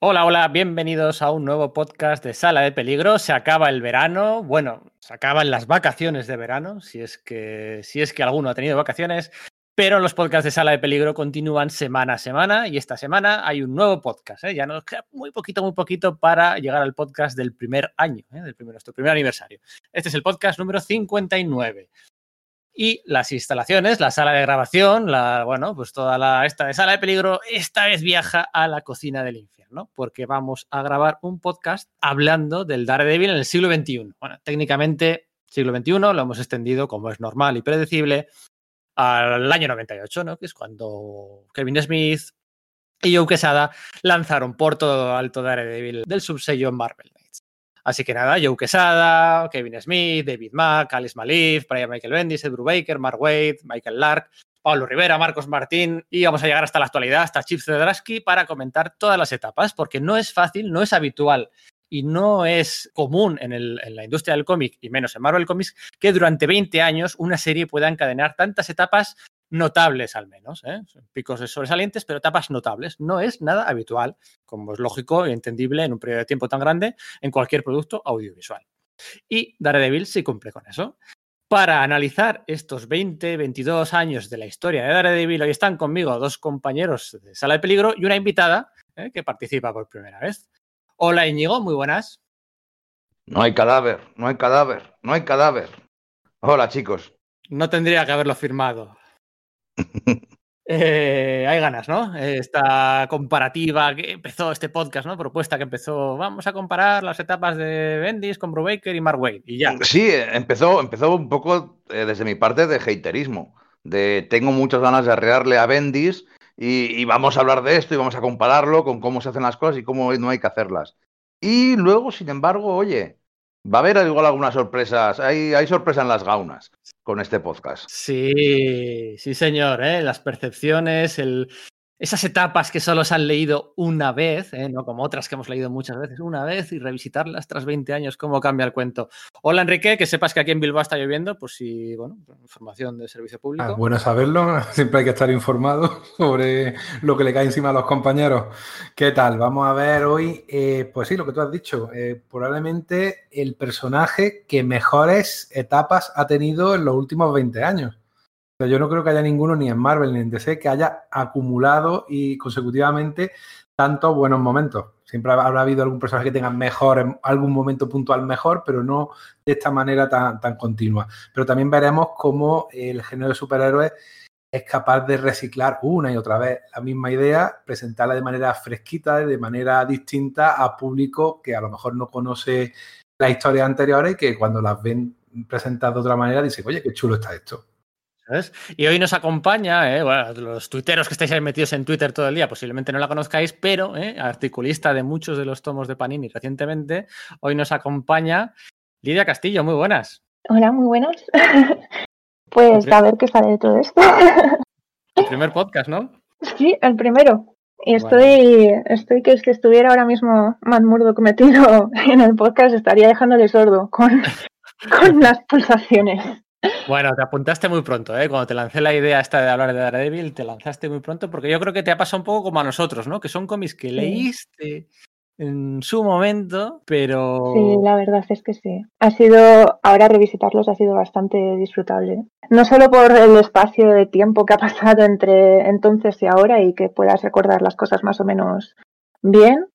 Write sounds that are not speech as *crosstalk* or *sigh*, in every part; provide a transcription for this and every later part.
Hola, hola, bienvenidos a un nuevo podcast de Sala de Peligro. Se acaba el verano, bueno, se acaban las vacaciones de verano, si es que, si es que alguno ha tenido vacaciones, pero los podcasts de Sala de Peligro continúan semana a semana y esta semana hay un nuevo podcast. ¿eh? Ya nos queda muy poquito, muy poquito para llegar al podcast del primer año, ¿eh? del primer, nuestro primer aniversario. Este es el podcast número 59 y las instalaciones, la sala de grabación, la, bueno, pues toda la esta de sala de peligro, esta vez viaja a la cocina del infierno, porque vamos a grabar un podcast hablando del Daredevil en el siglo XXI. Bueno, técnicamente siglo XXI lo hemos extendido, como es normal y predecible, al año 98, ¿no? Que es cuando Kevin Smith y Joe Quesada lanzaron por todo alto Daredevil del subsello Marvel. Así que nada, Joe Quesada, Kevin Smith, David Mack, Alice Malif, Brian Michael Bendis, Ed Brubaker, Mark Wade, Michael Lark, Pablo Rivera, Marcos Martín y vamos a llegar hasta la actualidad, hasta Chips Zedrasky para comentar todas las etapas, porque no es fácil, no es habitual y no es común en, el, en, la industria del cómic y menos en Marvel Comics que durante 20 años una serie pueda encadenar tantas etapas notables al menos, ¿eh? picos sobresalientes, pero etapas notables. No es nada habitual, como es lógico y entendible en un periodo de tiempo tan grande en cualquier producto audiovisual. Y Daredevil sí cumple con eso. Para analizar estos 20, 22 años de la historia de Daredevil, hoy están conmigo dos compañeros de Sala de Peligro y una invitada ¿eh? que participa por primera vez. Hola Íñigo, muy buenas. No hay cadáver, no hay cadáver, no hay cadáver. Hola chicos. No tendría que haberlo firmado. Eh, hay ganas, ¿no? Esta comparativa que empezó este podcast, ¿no? Propuesta que empezó, vamos a comparar las etapas de Bendis con Brubaker y Mark Wade y ya. Sí, empezó, empezó un poco eh, desde mi parte de haterismo, de tengo muchas ganas de arrearle a Bendis y, y, vamos a hablar de esto y vamos a compararlo con cómo se hacen las cosas y cómo no hay que hacerlas. Y luego, sin embargo, oye, Va a haber igual algunas sorpresas. Hay, hay sorpresa en las gaunas con este podcast. Sí, sí, señor. ¿eh? Las percepciones, el, esas etapas que solo se han leído una vez, ¿eh? no como otras que hemos leído muchas veces, una vez y revisitarlas tras 20 años, cómo cambia el cuento. Hola Enrique, que sepas que aquí en Bilbao está lloviendo, por si, bueno, información de servicio público. Ah, bueno saberlo, *laughs* siempre hay que estar informado *laughs* sobre lo que le cae encima a los compañeros. ¿Qué tal? Vamos a ver hoy, eh, pues sí, lo que tú has dicho, eh, probablemente el personaje que mejores etapas ha tenido en los últimos 20 años yo no creo que haya ninguno, ni en Marvel ni en DC, que haya acumulado y consecutivamente tantos buenos momentos. Siempre habrá habido algún personaje que tenga mejor, algún momento puntual mejor, pero no de esta manera tan, tan continua. Pero también veremos cómo el género de superhéroes es capaz de reciclar una y otra vez la misma idea, presentarla de manera fresquita, de manera distinta a público que a lo mejor no conoce las historias anteriores y que cuando las ven presentadas de otra manera dice, oye, qué chulo está esto. ¿Sabes? Y hoy nos acompaña, ¿eh? bueno, los tuiteros que estáis ahí metidos en Twitter todo el día, posiblemente no la conozcáis, pero ¿eh? articulista de muchos de los tomos de Panini recientemente, hoy nos acompaña Lidia Castillo, muy buenas. Hola, muy buenas. *laughs* pues a ver qué sale de todo esto. El *laughs* primer podcast, ¿no? Sí, el primero. Y estoy, bueno. estoy que es que estuviera ahora mismo Matt Murdock metido *laughs* en el podcast, estaría dejándole sordo con, con las pulsaciones. Bueno, te apuntaste muy pronto, ¿eh? Cuando te lancé la idea esta de hablar de Daredevil, te lanzaste muy pronto, porque yo creo que te ha pasado un poco como a nosotros, ¿no? Que son cómics que leíste en su momento, pero... Sí, la verdad es que sí. Ha sido, ahora revisitarlos ha sido bastante disfrutable. No solo por el espacio de tiempo que ha *laughs* pasado entre entonces y ahora y que puedas recordar las cosas más o menos bien,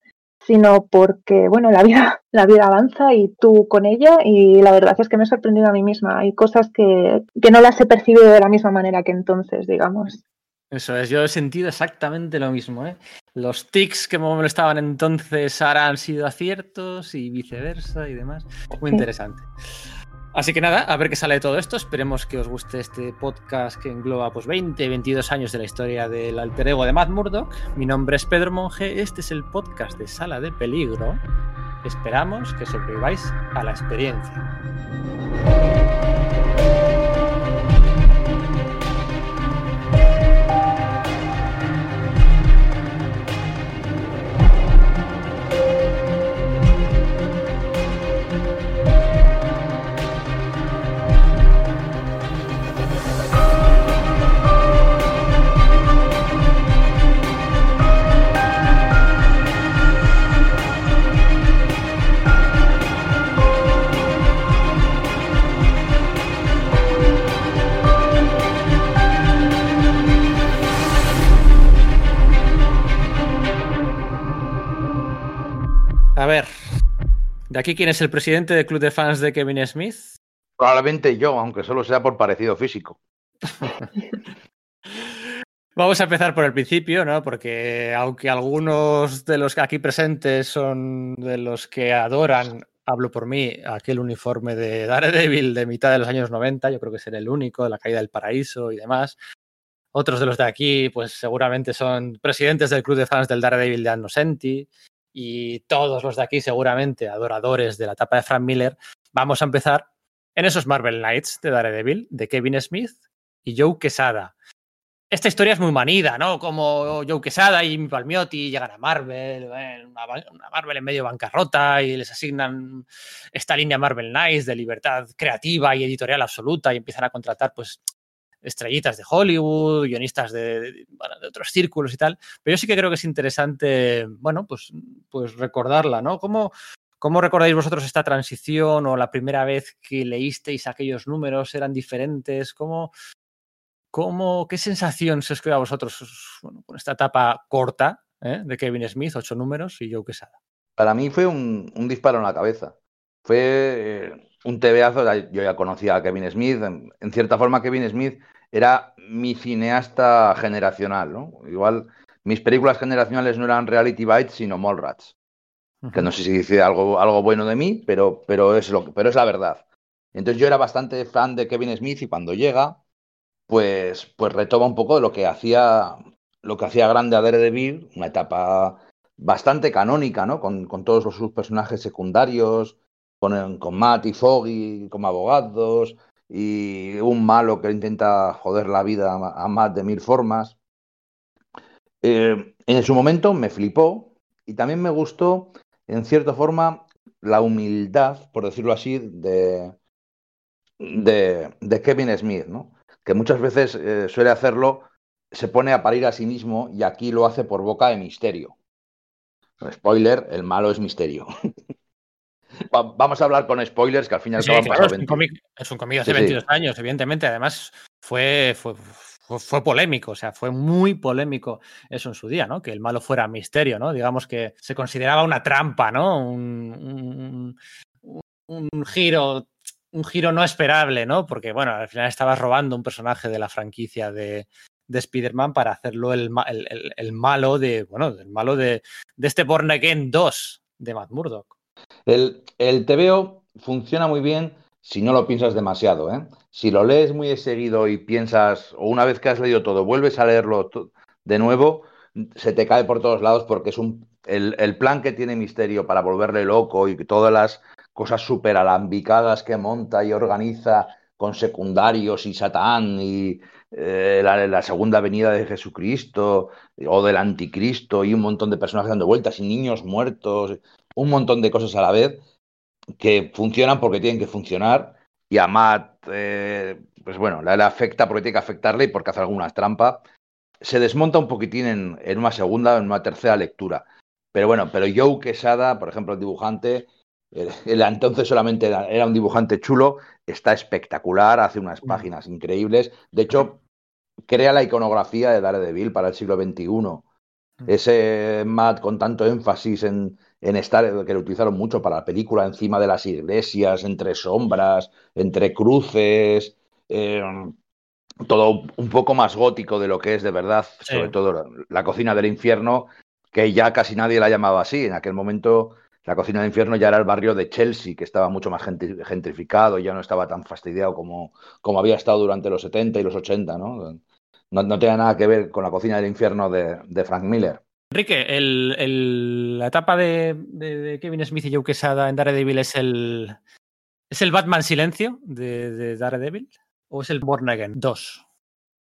sino porque, bueno, la vida, *laughs* la vida avanza y tú con ella y la verdad es que me he sorprendido a mí misma. Hay cosas que, que no las he percibido de la misma manera que entonces, digamos. Eso es, yo he sentido exactamente lo mismo. ¿eh? Los tics que me molestaban entonces ahora han sido aciertos y viceversa y demás. Muy interesante. Así que nada, a ver qué sale de todo esto. Esperemos que os guste este podcast que engloba pues 20, 22 años de la historia del alter ego de Matt Murdock. Mi nombre es Pedro Monge, este es el podcast de Sala de Peligro. Esperamos que sobreviváis a la experiencia. Aquí quién es el presidente del club de fans de Kevin Smith? Probablemente yo, aunque solo sea por parecido físico. *laughs* Vamos a empezar por el principio, ¿no? Porque aunque algunos de los aquí presentes son de los que adoran, hablo por mí, aquel uniforme de *laughs* Daredevil de mitad de los años 90, yo creo que será el único, de la caída del paraíso y demás. Otros de los de aquí, pues seguramente son presidentes del club de fans del Daredevil de Anno Senti. Y todos los de aquí, seguramente adoradores de la etapa de Frank Miller. Vamos a empezar en esos Marvel Knights de Daredevil, de Kevin Smith y Joe Quesada. Esta historia es muy manida, ¿no? Como Joe Quesada y Palmiotti llegan a Marvel, una, Marvel en medio bancarrota y les asignan esta línea Marvel Knights de libertad creativa y editorial absoluta y empiezan a contratar, pues, estrellitas de Hollywood, guionistas de, de, otros círculos y tal. Pero yo sí que creo que es interesante, bueno, pues, pues recordarla, ¿no? ¿Cómo, ¿Cómo recordáis vosotros esta transición o la primera vez que leísteis aquellos números eran diferentes? ¿Cómo, cómo qué sensación se os a vosotros con esta etapa corta ¿eh? de Kevin Smith, ocho números y Joe Quesada? Para mí fue un, un disparo en la cabeza. Fue eh, un tebeazo. Yo ya conocía a Kevin Smith. En, en, cierta forma, Kevin Smith era mi cineasta generacional. ¿no? Igual mis películas generacionales no eran Reality Bites, sino Mallrats. Que no sé si dice algo, algo bueno de mí, pero, pero, es lo, pero es la verdad. Entonces yo era bastante fan de Kevin Smith y cuando llega, pues, pues retoma un poco de lo que hacía, lo que hacía grande a Daredevil, una etapa bastante canónica, ¿no? Con, con todos los, sus personajes secundarios, con, Matt y Foggy como abogados, y un malo que intenta joder la vida a, Matt de mil formas. Eh, en su momento me flipó y también me gustó, en cierta forma, la humildad, por decirlo así, de, de, de Kevin Smith, ¿no? que muchas veces eh, suele hacerlo, se pone a parir a sí mismo y aquí lo hace por boca de misterio. Spoiler, el malo es misterio. *laughs* Vamos a hablar con spoilers, que al final sí, claro, es, un cómic, es un cómic hace sí, 22 sí. años, evidentemente. Además, fue, fue, fue, fue, polémico, o sea, fue muy polémico eso en su día, ¿no? Que el malo fuera misterio, ¿no? Digamos que se consideraba una trampa, ¿no? Un, un, un giro un giro no esperable, ¿no? Porque, bueno, al final estabas robando un personaje de la franquicia de, de Spider-Man para hacerlo el, el, el, el, malo de, bueno, el malo de, de este Born Again 2 de Matt Murdock. El, el TVO funciona muy bien si no lo piensas demasiado, ¿eh? Si lo lees muy seguido y piensas, o una vez que has leído todo, vuelves a leerlo de nuevo, se te cae por todos lados porque es un, el, plan que tiene Misterio para volverle loco y todas las cosas súper alambicadas que monta y organiza con secundarios y Satán y eh, la, la, segunda venida de Jesucristo o del anticristo y un montón de personajes dando vueltas y niños muertos, un montón de cosas a la vez que funcionan porque tienen que funcionar y a Matt, eh, pues bueno, le, afecta porque tiene que afectarle y porque hace alguna trampa. Se desmonta un poquitín en, en una segunda, en una tercera lectura. Pero bueno, pero Joe Quesada, por ejemplo, el dibujante, *laughs* el entonces solamente era, era, un dibujante chulo, está espectacular, hace unas páginas increíbles. De hecho, crea la iconografía de Daredevil para el siglo XXI. Ese Matt con tanto énfasis en, en estar, que lo utilizaron mucho para la película, encima de las iglesias, entre sombras, entre cruces, eh, todo un poco más gótico de lo que es de verdad, sí. sobre todo la, cocina del infierno, que ya casi nadie la llamaba así. En aquel momento la cocina del infierno ya era el barrio de Chelsea, que estaba mucho más gentrificado y ya no estaba tan fastidiado como, como había estado durante los 70 y los 80, ¿no? No, no tenía nada que ver con la cocina del infierno de, de Frank Miller. Enrique, la etapa de, Kevin Smith y Joe Quesada en Daredevil es el, ¿es el Batman Silencio de, de Daredevil o es el Born Again 2?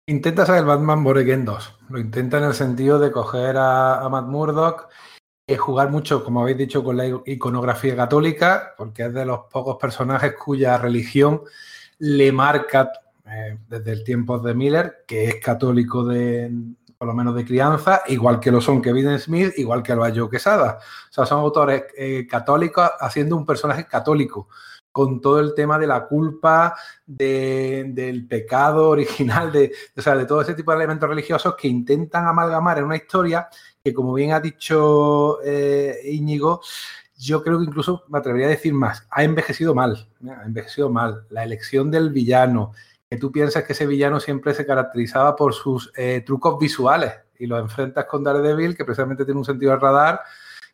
Intenta ser el Batman Born Again 2. Lo intenta en el sentido de coger a, Matt Murdock es jugar mucho, como habéis dicho, con la iconografía católica, porque es de los pocos personajes cuya religión le marca eh, desde el tiempo de Miller, que es católico de, por lo menos de crianza, igual que lo son Kevin Smith, igual que lo ha Joe Quesada. O sea, son autores eh, católicos haciendo un personaje católico, con todo el tema de la culpa, de, del pecado original, de, o sea, de todo ese tipo de elementos religiosos que intentan amalgamar en una historia que, como bien ha dicho eh, Íñigo, yo creo que incluso me atrevería a decir más, ha envejecido mal, ha envejecido mal. La elección del villano, que tú piensas que ese villano siempre se caracterizaba por sus eh, trucos visuales y lo enfrentas con Daredevil, que precisamente tiene un sentido de radar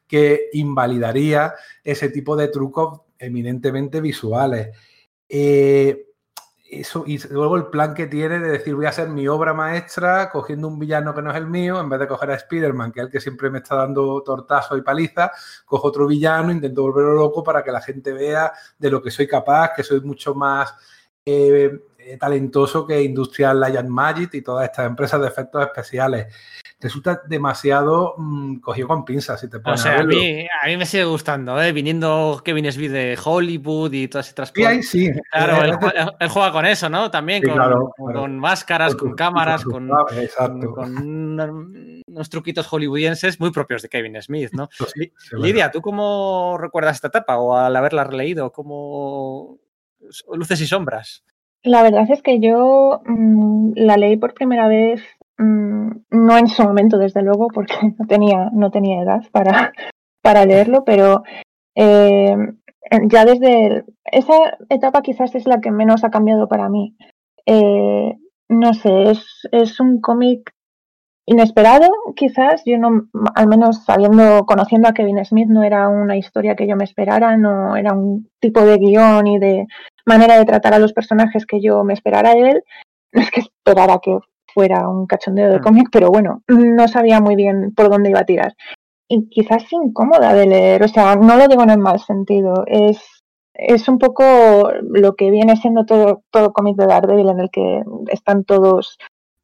que invalidaría ese tipo de trucos eminentemente visuales. Eh, eso, y luego el plan que tiene de decir voy a hacer mi obra maestra cogiendo un villano que no es el mío, en vez de coger a Spider-Man, que es el que siempre me está dando tortazo y paliza, cojo otro villano, intento volverlo loco para que la gente vea de lo que soy capaz, que soy mucho más eh, talentoso que Industrial Lion Magic y todas estas empresas de efectos especiales. Resulta demasiado mm, cogido con pinzas, si te pones O sea, a, mí, a mí me sigue gustando, ¿eh? viniendo Kevin Smith de Hollywood y todas estas cosas. Sí, sí. Claro, él, juega con eso, ¿no? También con, máscaras, con, cámaras, con, unos truquitos hollywoodienses muy propios de Kevin Smith, ¿no? Lidia, ¿tú cómo recuerdas esta etapa o al haberla releído? ¿Cómo luces y sombras? La verdad es que yo mm, la leí por primera vez, mm, no en su momento, desde luego, porque *laughs* no tenía, no tenía edad para, *laughs* para leerlo, pero eh, ya desde esa etapa quizás es la que menos ha cambiado para mí. Eh, no sé, es, es un cómic inesperado, quizás. Yo no, al menos sabiendo, conociendo a Kevin Smith, no era una historia que yo me esperara, no era un tipo de guion y de manera de tratar a los personajes que yo me esperara de él. No es que esperara que fuera un cachondeo de mm. cómic, pero bueno, no sabía muy bien por dónde iba a tirar. Y quizás incómoda de leer, o sea, no lo digo en el mal sentido, es, es un poco lo que viene siendo todo, todo cómic de Daredevil en el que están todos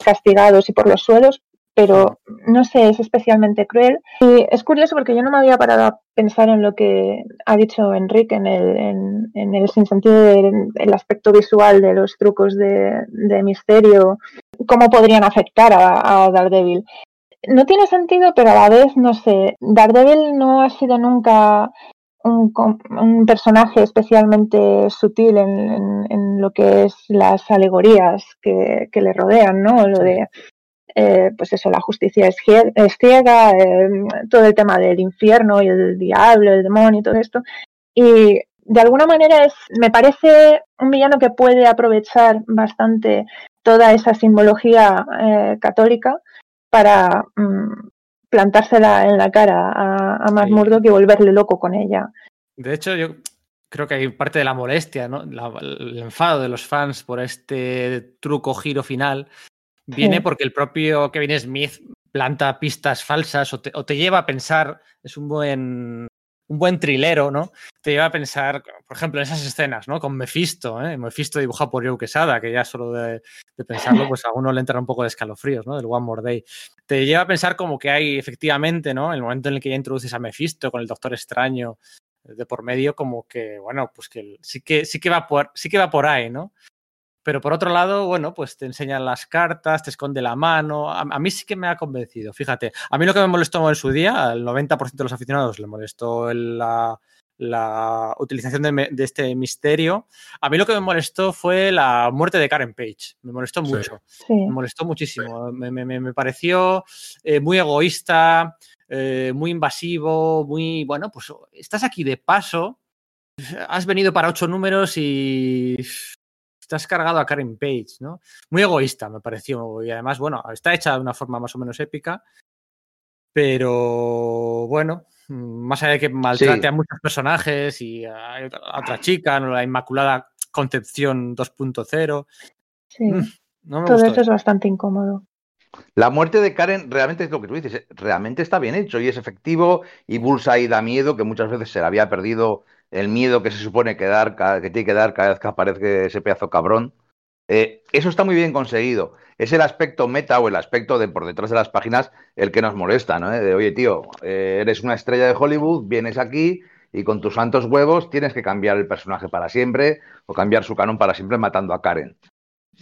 castigados y por los suelos, pero no sé, es especialmente cruel. Y es curioso porque yo no me había parado a pensar en lo que ha dicho Enrique en el, en, el sinsentido del aspecto visual de los trucos de, misterio, cómo podrían afectar a, Daredevil. No tiene sentido, pero a la vez, no sé, Daredevil no ha sido nunca un, personaje especialmente sutil en, lo que es las alegorías que, que le rodean, ¿no? Lo de eh, pues eso, la justicia es, ciega, eh, todo el tema del infierno y el diablo, el demonio y todo esto. Y de alguna manera es, me parece un villano que puede aprovechar bastante toda esa simbología eh, católica para mm, plantársela en la cara a, a Matt y volverle loco con ella. De hecho, yo creo que hay parte de la molestia, ¿no? el enfado de los fans por este truco giro final viene porque el propio Kevin Smith planta pistas falsas o te, lleva a pensar, es un buen, un buen trilero, ¿no? Te lleva a pensar, por ejemplo, en esas escenas, ¿no? Con Mephisto, ¿eh? Mephisto dibujado por Joe Quesada, que ya solo de, pensarlo, pues a uno le entra un poco de escalofríos, ¿no? Del One More Day. Te lleva a pensar como que hay efectivamente, ¿no? El momento en el que ya introduces a Mephisto con el Doctor Extraño de por medio, como que, bueno, pues que sí que, sí que va por, sí que va por ahí, ¿no? Pero por otro lado, bueno, pues te enseñan las cartas, te esconde la mano. A, mí sí que me ha convencido, fíjate. A mí lo que me molestó en su día, al 90% de los aficionados le molestó la, utilización de, este misterio. A mí lo que me molestó fue la muerte de Karen Page. Me molestó mucho. Me molestó muchísimo. Me, pareció eh, muy egoísta, eh, muy invasivo, muy. Bueno, pues estás aquí de paso. Has venido para ocho números y estás cargado a Karen Page, ¿no? Muy egoísta, me pareció. Y además, bueno, está hecha de una forma más o menos épica. Pero bueno, más allá de que maltrate a muchos personajes y a, otra chica, la Inmaculada Concepción 2.0. Sí. Mm, Todo eso es bastante incómodo. La muerte de Karen realmente es lo que tú dices, realmente está bien hecho y es efectivo y Bullseye da miedo, que muchas veces se le había perdido el miedo que se supone que, dar, que tiene que dar cada vez que aparece ese pedazo cabrón. Eh, eso está muy bien conseguido. Es el aspecto meta o el aspecto de por detrás de las páginas el que nos molesta, ¿no? De, oye, tío, eh, eres una estrella de Hollywood, vienes aquí y con tus santos huevos tienes que cambiar el personaje para siempre o cambiar su canon para siempre matando a Karen.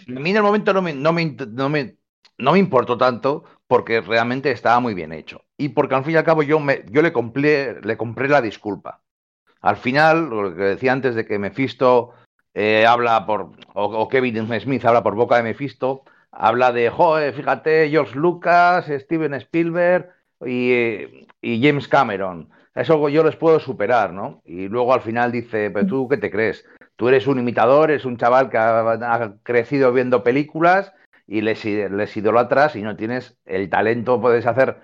A mí en el momento no me, no me, no me, no me importó tanto porque realmente estaba muy bien hecho. Y porque al fin y al cabo yo, me, yo le, compré, le compré la disculpa. Al final, lo que decía antes de que Mephisto eh, habla por, o, Kevin Smith habla por boca de Mephisto, habla de, joder, fíjate, George Lucas, Steven Spielberg, y, James Cameron. Eso yo les puedo superar, ¿no? Y luego al final dice, pero tú qué te crees? Tú eres un imitador, eres un chaval que ha, crecido viendo películas y les, les idolatras y no tienes el talento, puedes hacer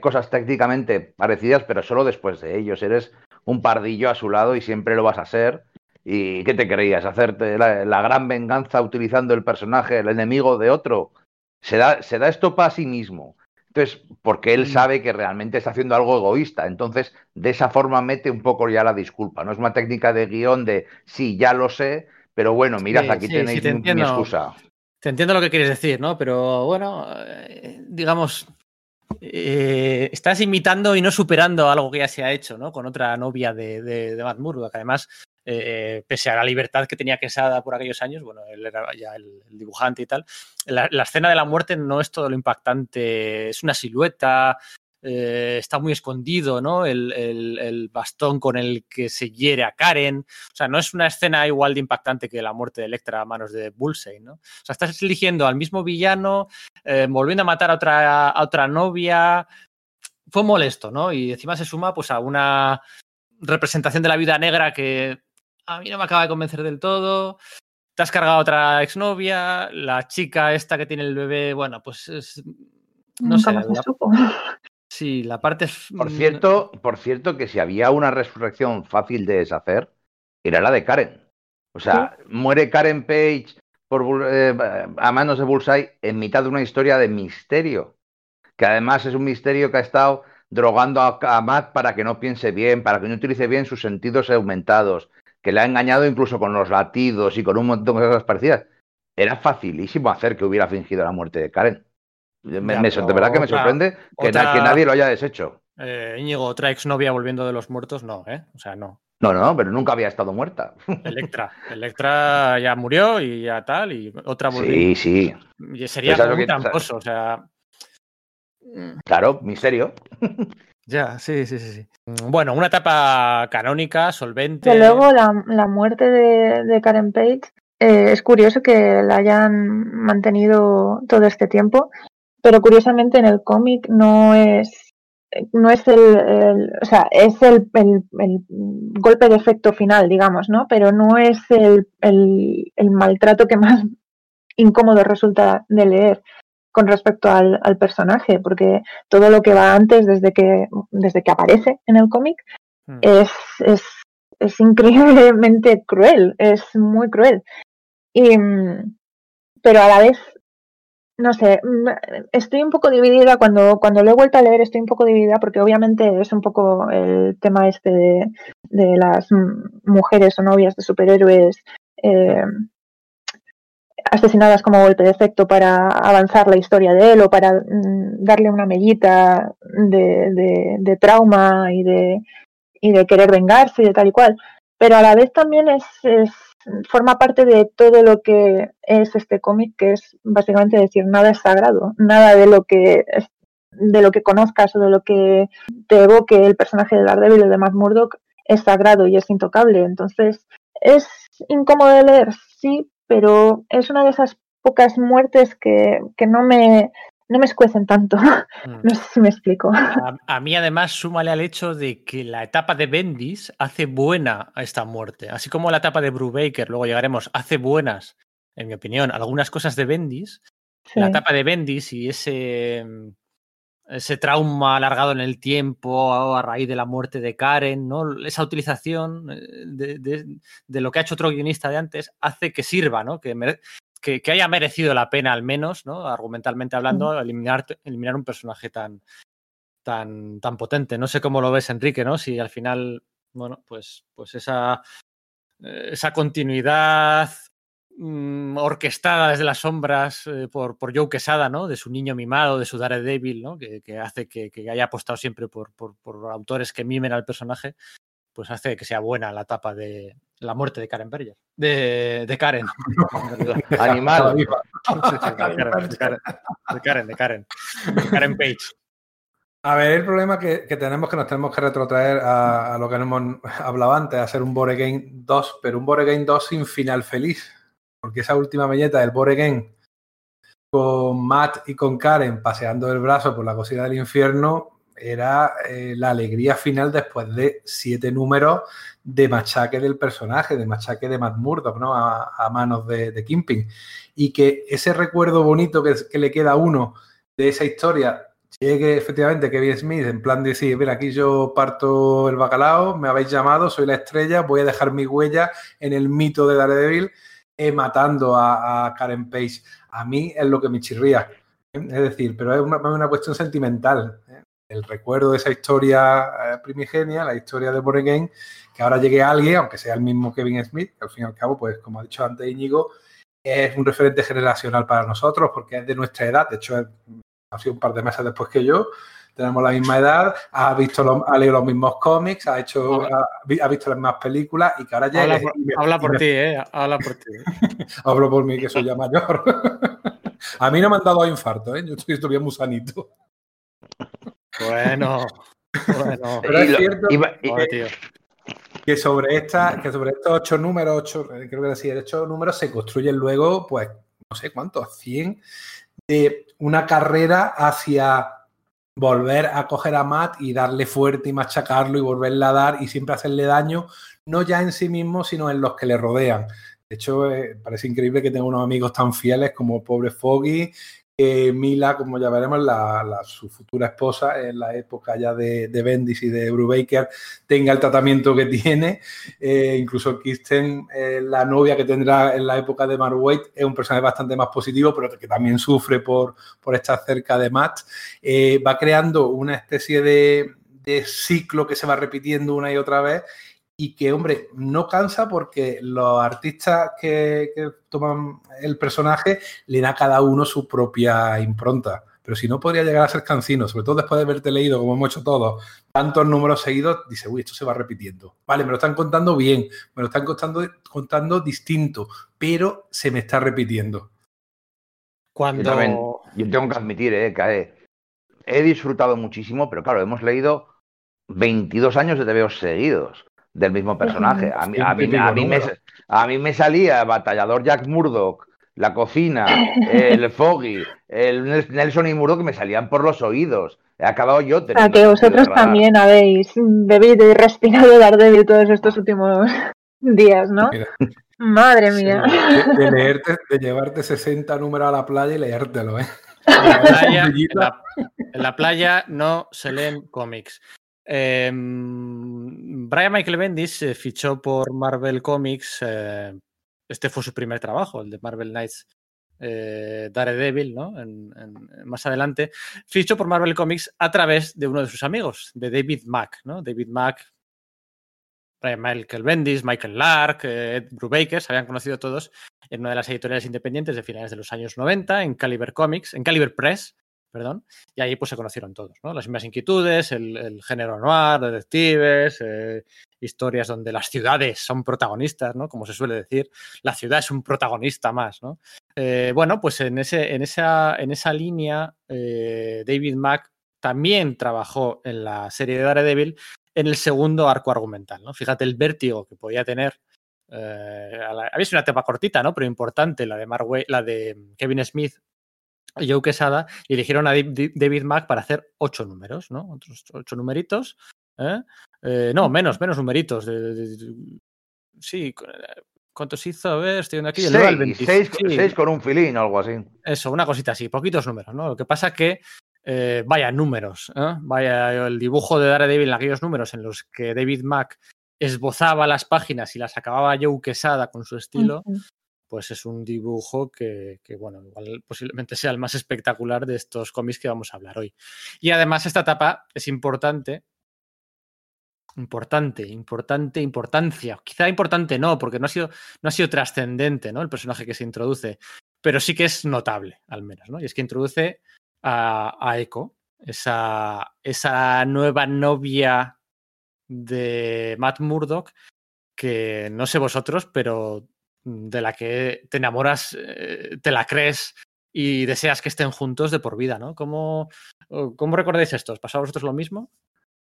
cosas técnicamente parecidas, pero solo después de ellos. Eres un pardillo a su lado y siempre lo vas a ser. ¿Y qué te creías? ¿Hacerte la, gran venganza utilizando el personaje, el enemigo de otro? Se da, se da esto para sí mismo. Entonces, porque él mm. sabe que realmente está haciendo algo egoísta. Entonces, de esa forma mete un poco ya la disculpa. No es una técnica de guion de sí, ya lo sé, pero bueno, mirad, aquí tenéis mi, excusa. Te entiendo lo que quieres decir, ¿no? Pero bueno, eh, digamos, eh, estás imitando y no superando algo que ya se ha hecho, ¿no? Con otra novia de, de, Matt Murdock. Además, eh, pese a la libertad que tenía Quesada por aquellos años, bueno, él era ya el, dibujante y tal, la, escena de la muerte no es todo lo impactante, es una silueta, eh, está muy escondido, ¿no? El, bastón con el que se hiere a Karen. O sea, no es una escena igual de impactante que la muerte de Electra a manos de Bullseye, ¿no? O sea, estás eligiendo al mismo villano, eh, volviendo a matar a otra, a otra novia. Fue molesto, ¿no? Y encima se suma pues a una representación de la vida negra que a mí no me acaba de convencer del todo. Te has cargado otra exnovia, la chica esta que tiene el bebé, bueno, pues es, no sé. Sí, la parte. Por mm, cierto, por cierto, que si había una resurrección fácil de deshacer, era la de Karen. O sea, muere Karen Page por, eh, a manos de Bullseye en mitad de una historia de misterio. Que además es un misterio que ha estado drogando a, a Matt para que no piense bien, para que no utilice bien sus sentidos aumentados, que le ha engañado incluso con los latidos y con un montón de cosas parecidas. Era facilísimo hacer que hubiera fingido la muerte de Karen. De verdad que me sorprende que, nadie lo haya deshecho. Eh, Íñigo, otra exnovia volviendo de los muertos, no, ¿eh? O sea, no. No, no, pero nunca había estado muerta. *laughs* Electra. Electra ya murió y ya tal, y otra volvió. Sí, sí. Y sería muy tramposo, o sea. Claro, misterio. *laughs* Ya, sí, sí, sí, sí. Bueno, una etapa canónica, solvente. Que luego la, muerte de, Karen Page eh, es curioso que la hayan mantenido todo este tiempo, pero curiosamente en el cómic no es no es el, o sea, es el, golpe de efecto final, digamos, ¿no? Pero no es el, el maltrato que más *laughs* incómodo resulta de leer con respecto al, personaje, porque todo lo que va antes, desde que, desde que aparece en el cómic, hmm. es, es, increíblemente cruel, es muy cruel. Y, pero a la vez, no sé, estoy un poco dividida, cuando, cuando lo he vuelto a leer estoy un poco dividida porque obviamente es un poco el tema este de, de las mujeres o novias de superhéroes. Eh, asesinadas como golpe de efecto para avanzar la historia de él o para mm, darle una mellita de, trauma y de, y de querer vengarse y de tal y cual. Pero a la vez también es, forma parte de todo lo que es este cómic, que es básicamente decir nada es sagrado, nada de lo que de lo que conozcas o de lo que te evoque el personaje de Daredevil o de Matt Murdock es sagrado y es intocable. Entonces, es incómodo de leer, sí, pero es una de esas pocas muertes que, no me no me escuecen tanto. Mm. No sé si me explico. A, mí, además, súmale al hecho de que la etapa de Bendis hace buena a esta muerte. Así como la etapa de Brubaker, luego llegaremos, hace buenas, en mi opinión, algunas cosas de Bendis. La etapa de Bendis y ese ese trauma alargado en el tiempo a raíz de la muerte de Karen, ¿no? Esa utilización eh, de, lo que ha hecho otro guionista de antes hace que sirva, ¿no? Que, que, haya merecido la pena al menos, ¿no? Argumentalmente hablando, eliminar, eliminar un personaje tan, tan, tan potente. No sé cómo lo ves, Enrique, ¿no? Si al final, bueno, pues, pues esa, eh, esa continuidad Mm, orquestada desde las sombras eh, por, por, Joe Quesada, ¿no? De su niño mimado, de su Daredevil, ¿no? Que, que hace que, que, haya apostado siempre por, por, por, autores que mimen al personaje, pues hace que sea buena la etapa de la muerte de Karen Berger. De, *laughs* de Karen. Animal. de, Karen, de, Karen, de Karen, de Karen. Page. A ver, el problema que, que, tenemos que nos tenemos que retrotraer a, a, lo que hemos hablado antes, a hacer un Board Game 2, pero un Board Game 2 sin final feliz porque esa última viñeta del Boreguen con Matt y con Karen paseando el brazo por la cocina del infierno era eh, la alegría final después de siete números de machaque del personaje, de machaque de Matt Murdock, ¿no? A, manos de, de Kimping. Y que ese recuerdo bonito que, le queda a uno de esa historia llegue efectivamente Kevin Smith en plan de decir, mira, aquí yo parto el bacalao, me habéis llamado, soy la estrella, voy a dejar mi huella en el mito de Daredevil, eh, matando a, Karen Page. A mí es lo que me chirría. Es decir, pero es una, cuestión sentimental. ¿eh? El recuerdo de esa historia eh, primigenia, la historia de Born que ahora llegue alguien, aunque sea el mismo Kevin Smith, que al fin y al cabo, pues como ha dicho antes Íñigo, es un referente generacional para nosotros porque es de nuestra edad. De hecho, ha sido un par de meses después que yo. Tenemos la misma edad, ha visto ha leído los mismos cómics, ha hecho, ha, visto las mismas películas y que ahora ya. Habla por, ti, eh. Habla por ti. *laughs* Hablo por mí, que soy ya mayor. *laughs* a mí no me han dado infarto, ¿eh? Yo estoy todavía muy sanito. Bueno, bueno. *laughs* Pero es cierto que sobre esta, que sobre estos ocho números, ocho, eh, creo que decir, ocho números se construyen luego, pues, no sé cuántos, 100 de una carrera hacia volver a coger a Matt y darle fuerte y machacarlo y volverle a dar y siempre hacerle daño, no ya en sí mismo, sino en los que le rodean. De hecho, eh, parece increíble que tenga unos amigos tan fieles como pobre Foggy, Mila, como ya veremos, su futura esposa en la época ya de, Bendis y de Brubaker, tenga el tratamiento que tiene. Eh, incluso Kirsten, eh, la novia que tendrá en la época de Mark Waite, es un personaje bastante más positivo, pero que también sufre por, por estar cerca de Matt. Eh, va creando una especie de ciclo que se va repitiendo una y otra vez y que, hombre, no cansa porque los artistas que, toman el personaje le da a cada uno su propia impronta. Pero si no, podría llegar a ser cansino, sobre todo después de haberte leído, como hemos hecho todos, tantos números seguidos, dice, uy, esto se va repitiendo. Vale, me lo están contando bien, me lo están contando, contando distinto, pero se me está repitiendo. Cuando... Yo, tengo que admitir, eh, que he disfrutado muchísimo, pero claro, hemos leído 22 años de TVOs seguidos del mismo personaje. A mí, a mí, me, a mí me salía Batallador Jack Murdoch, la cocina, *laughs* el Foggy, el Nelson y Murdoch que me salían por los oídos. He acabado yo. Sea, que vosotros también habéis bebido y respirado Daredevil todos estos últimos *laughs* días, ¿no? Madre mía. de, *laughs* leerte, de llevarte 60 números a la playa y leértelo, ¿eh? en la playa no se leen cómics. Em, Brian Michael Bendis eh, fichó por Marvel Comics. Eh, este fue su primer trabajo, el de Marvel Knights eh, Daredevil, ¿no? más adelante. Fichó por Marvel Comics a través de uno de sus amigos, de David Mack, ¿no? David Mack, Brian Michael Bendis, Michael Lark, Ed Brubaker, se habían conocido todos en una de las editoriales independientes de finales de los años 90, en Caliber Comics, en Caliber Press, y ahí pues se conocieron todos, ¿no? Las mismas inquietudes, el, género noir, detectives, eh, historias donde las ciudades son protagonistas, ¿no? Como se suele decir, la ciudad es un protagonista más, ¿no? Eh, bueno, pues en, ese, en, esa, en esa línea, eh, David Mack también trabajó en la serie de Daredevil en el segundo arco argumental, ¿no? Fíjate el vértigo que podía tener había sido una etapa cortita, ¿no? Pero importante, la de Mark la de Kevin Smith Joe Quesada y eligieron a David Mack para hacer ocho números, ¿no? Otros ocho numeritos. ¿eh? Eh, no, menos, menos numeritos. sí, ¿cuántos hizo? A ver, estoy viendo aquí. seis, con un filín o algo así. Eso, una cosita así, poquitos números, ¿no? Lo que pasa que, eh, vaya números, vaya el dibujo de Daredevil en aquellos números en los que David Mack esbozaba las páginas y las acababa Joe Quesada con su estilo, pues es un dibujo que, bueno, igual posiblemente sea el más espectacular de estos cómics que vamos a hablar hoy. Y además esta etapa es importante, importante, importante, importancia. Quizá importante no, porque no ha sido, no ha sido trascendente, ¿no? El personaje que se introduce, pero sí que es notable, al menos, ¿no? Y es que introduce a, a Echo, esa, esa nueva novia de Matt Murdock, que no sé vosotros, pero de la que te enamoras, eh, te la crees y deseas que estén juntos de por vida, ¿no? ¿Cómo, cómo recordáis esto? ¿Os pasó a vosotros lo mismo?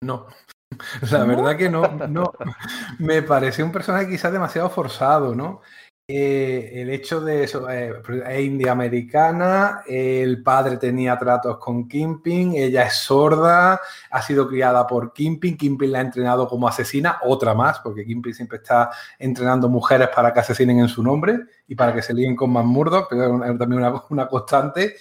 No. *laughs* La verdad que no, no. *laughs* Me pareció un personaje quizás demasiado forzado, ¿no? Eh, el hecho de eso, eh, es india americana, el padre tenía tratos con Kimping, ella es sorda, ha sido criada por Kimping, Kimping la ha entrenado como asesina, otra más, porque Kimping siempre está entrenando mujeres para que asesinen en su nombre y para que se líen con más murdos, pero es también una, constante.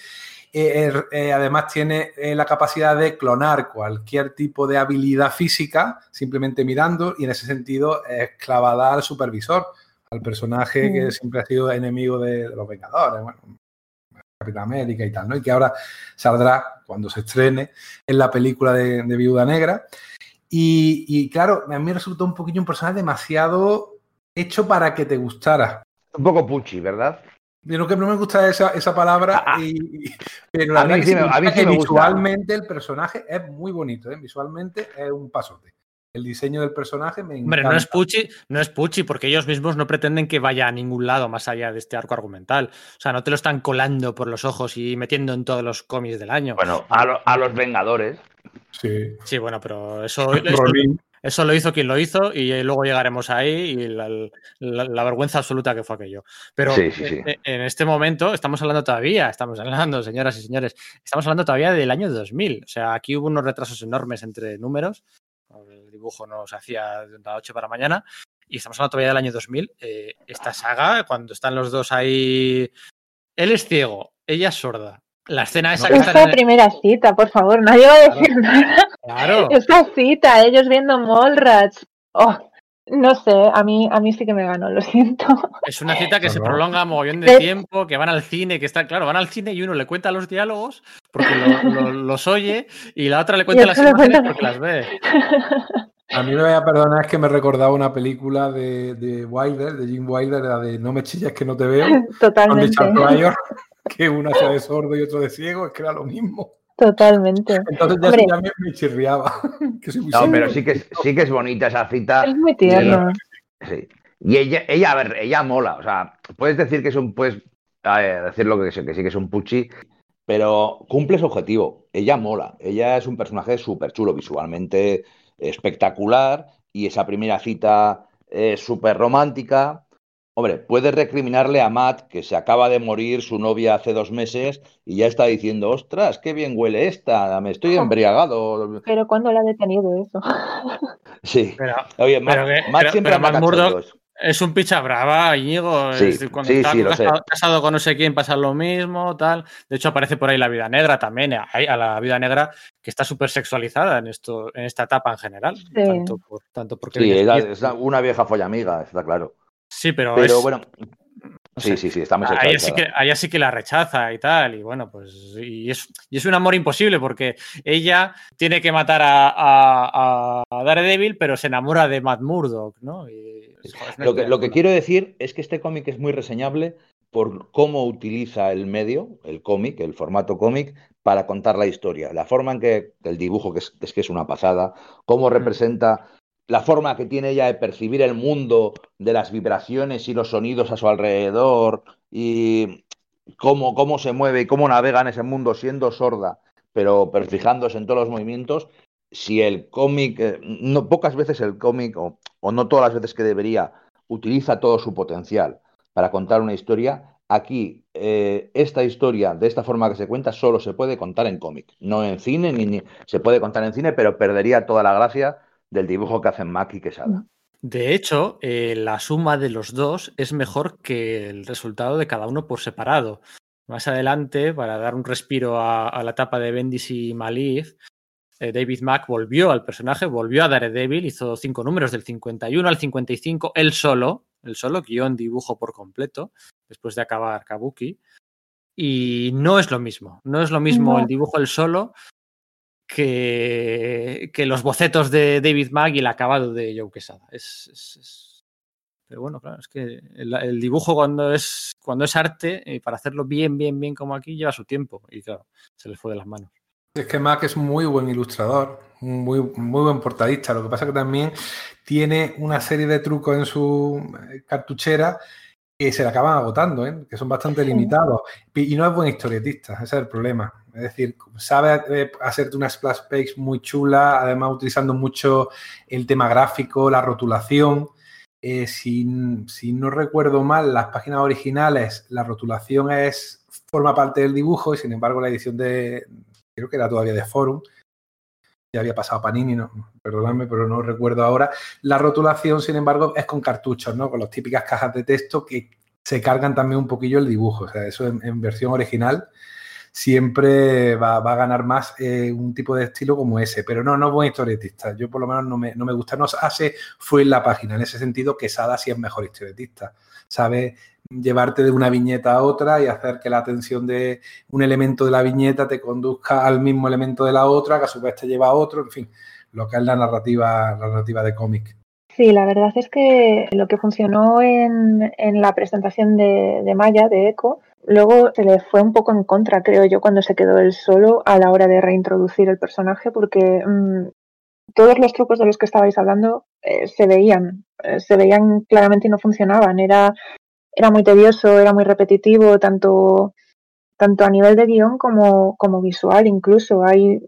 Eh, además tiene la capacidad de clonar cualquier tipo de habilidad física simplemente mirando y en ese sentido es clavada al supervisor al personaje que siempre ha sido enemigo de, los Vengadores, bueno, Capitán América y tal, ¿no? Y que ahora saldrá cuando se estrene en la película de, Viuda Negra. Y, claro, a mí me resultó un poquillo un personaje demasiado hecho para que te gustara. Un poco puchi, ¿verdad? Pero que no me gusta esa, palabra, ah, ah. pero a mí, sí, me, visualmente el personaje es muy bonito, ¿eh? visualmente es un pasote el diseño del personaje me encanta. Hombre, no es Pucci, no es Pucci, porque ellos mismos no pretenden que vaya a ningún lado más allá de este arco argumental. O sea, no te lo están colando por los ojos y metiendo en todos los cómics del año. Bueno, a, los Vengadores. Sí. Sí, bueno, pero eso, *laughs* eso, lo hizo quien lo hizo y luego llegaremos ahí y la, vergüenza absoluta que fue aquello. Pero en este momento estamos hablando todavía, estamos hablando, señoras y señores, estamos hablando todavía del año 2000. O sea, aquí hubo unos retrasos enormes entre números dibujo no se hacía de la noche para mañana. Y estamos hablando todavía del año 2000. Eh, esta saga, cuando están los dos ahí. Él es ciego, ella es sorda. La escena esa que Esta primera cita, por favor, nadie va a decir nada. Claro. Esta cita, ellos viendo Mallrats. Oh, no sé, a mí, a mí sí que me ganó, lo siento. *laughs* Es una cita que se prolonga mogollón de tiempo, que van al cine, que está, claro, van al cine y uno le cuenta los diálogos porque *laughs* los oye y la otra le cuenta las imágenes porque las ve. A mí me voy a perdonar, es que me recordaba una película de, de Wilder, de Jim Wilder, la de No me chillas que no te veo. *laughs* Totalmente. que una sea de sordo y otro de ciego, es que era lo mismo. Totalmente. Entonces ya Hombre, también me chirriaba. *laughs* no, pero sí que, sí que es bonita esa cita. Es muy tierno. Sí. Y ella, ella, a ver, ella mola. O sea, puedes decir que es un, puedes decir lo que, que sí que es un puchi, pero cumple su objetivo. Ella mola. Ella es un personaje súper chulo, visualmente espectacular. Y esa primera cita es súper romántica. Hombre, puedes recriminarle a Matt que se acaba de morir su novia hace dos meses y ya está diciendo, ostras, qué bien huele esta, me estoy *laughs* embriagado. Pero ¿cuándo la ha detenido eso? *laughs* Sí. Oye, Matt, siempre es un picha brava, Íñigo. Sí, cuando está casado, con no sé quién pasa lo mismo, tal. De hecho, aparece por ahí la vida negra también, a, la vida negra que está súper sexualizada en esto, en esta etapa en general. Tanto, por, tanto porque sí, es una vieja follamiga, está claro. Sí, pero. Pero bueno. sí, sí, sí, está muy ahí sí, que, ahí sí que la rechaza y tal. Y bueno, pues. Y es, y es un amor imposible porque ella tiene que matar a, a, a Daredevil, pero se enamora de Matt Murdock, ¿no? lo, que, lo que quiero decir es que este cómic es muy reseñable por cómo utiliza el medio, el cómic, el formato cómic, para contar la historia. La forma en que el dibujo, que es, es que es una pasada, cómo representa la forma que tiene ella de percibir el mundo, de las vibraciones y los sonidos a su alrededor, y cómo, cómo se mueve y cómo navega en ese mundo siendo sorda, pero, fijándose en todos los movimientos, si el cómic, eh, no, pocas veces el cómic, o, no todas las veces que debería, utiliza todo su potencial para contar una historia, aquí eh, esta historia, de esta forma que se cuenta, solo se puede contar en cómic, no en cine, ni, se puede contar en cine, pero perdería toda la gracia del dibujo que hacen Mac y Quesada. De hecho, eh, la suma de los dos es mejor que el resultado de cada uno por separado. Más adelante, para dar un respiro a, la etapa de Bendis y Malif, eh, David Mack volvió al personaje, volvió a Daredevil, hizo cinco números del 51 al 55, él solo, él solo, guion, dibujo por completo, después de acabar Kabuki. Y no es lo mismo, no es lo mismo el dibujo él solo que, los bocetos de David Mag y el acabado de Joe Quesada. Es, Pero bueno, claro, es que el, dibujo cuando es, cuando es arte, y para hacerlo bien, bien, bien como aquí, lleva su tiempo. Y claro, se le fue de las manos. Es que Mac es muy buen ilustrador, muy, muy buen portadista. Lo que pasa es que también tiene una serie de trucos en su cartuchera que se le acaban agotando, ¿eh? que son bastante limitados. Y no es buen historietista, ese es el problema. Es decir, sabe hacerte una splash page muy chula, además utilizando mucho el tema gráfico, la rotulación, eh, si, si, no recuerdo mal, las páginas originales, la rotulación es forma parte del dibujo y sin embargo la edición de, creo que era todavía de Forum, ya había pasado Panini, no, perdonadme, pero no recuerdo ahora. La rotulación, sin embargo, es con cartuchos, ¿no? Con las típicas cajas de texto que se cargan también un poquillo el dibujo. O sea, eso en versión original siempre va, a ganar más eh, un tipo de estilo como ese. Pero no, no es buen historietista. Yo por lo menos no me, no me gusta. No hace fue en la página. En ese sentido, Quesada sí es mejor historietista. Sabe llevarte de una viñeta a otra y hacer que la atención de un elemento de la viñeta te conduzca al mismo elemento de la otra, que a su vez te lleva a otro, en fin, lo que es la narrativa, la narrativa de cómic. Sí, la verdad es que lo que funcionó en, en la presentación de, de Maya, de Eco, Luego se le fue un poco en contra, creo yo, cuando se quedó él solo a la hora de reintroducir el personaje, porque mm, todos los trucos de los que estabais hablando eh, se veían, eh, se veían claramente y no funcionaban. Era, era muy tedioso, era muy repetitivo, tanto, tanto a nivel de guion como, como visual incluso. Hay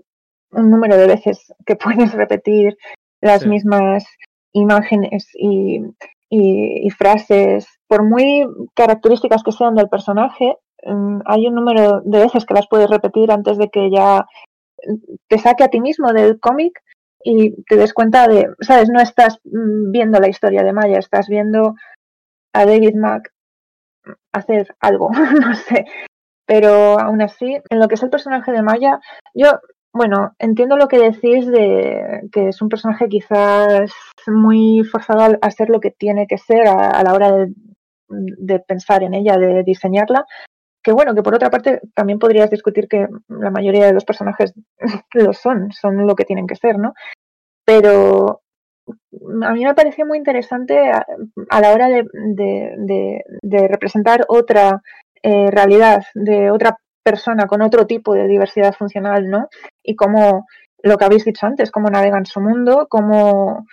un número de veces que *laughs* puedes repetir las mismas imágenes y, y, frases, por muy características que sean del personaje, mm, hay un número de veces que las puedes repetir antes de que ya te saque a ti mismo del cómic y te des cuenta de, sabes, no estás mm, viendo la historia de Maya, estás viendo a David Mack hacer algo, *laughs* no sé. Pero aún así, en lo que es el personaje de Maya, yo bueno, entiendo lo que decís de que es un personaje quizás muy forzado a ser lo que tiene que ser a, la hora de, pensar en ella, de diseñarla. Que bueno, que por otra parte también podrías discutir que la mayoría de los personajes *laughs* lo son, son lo que tienen que ser, ¿no? Pero a mí me pareció muy interesante a, la hora de, representar otra eh, realidad, de otra persona con otro tipo de diversidad funcional, ¿no? Y cómo, lo que habéis dicho antes, cómo navega en su mundo, cómo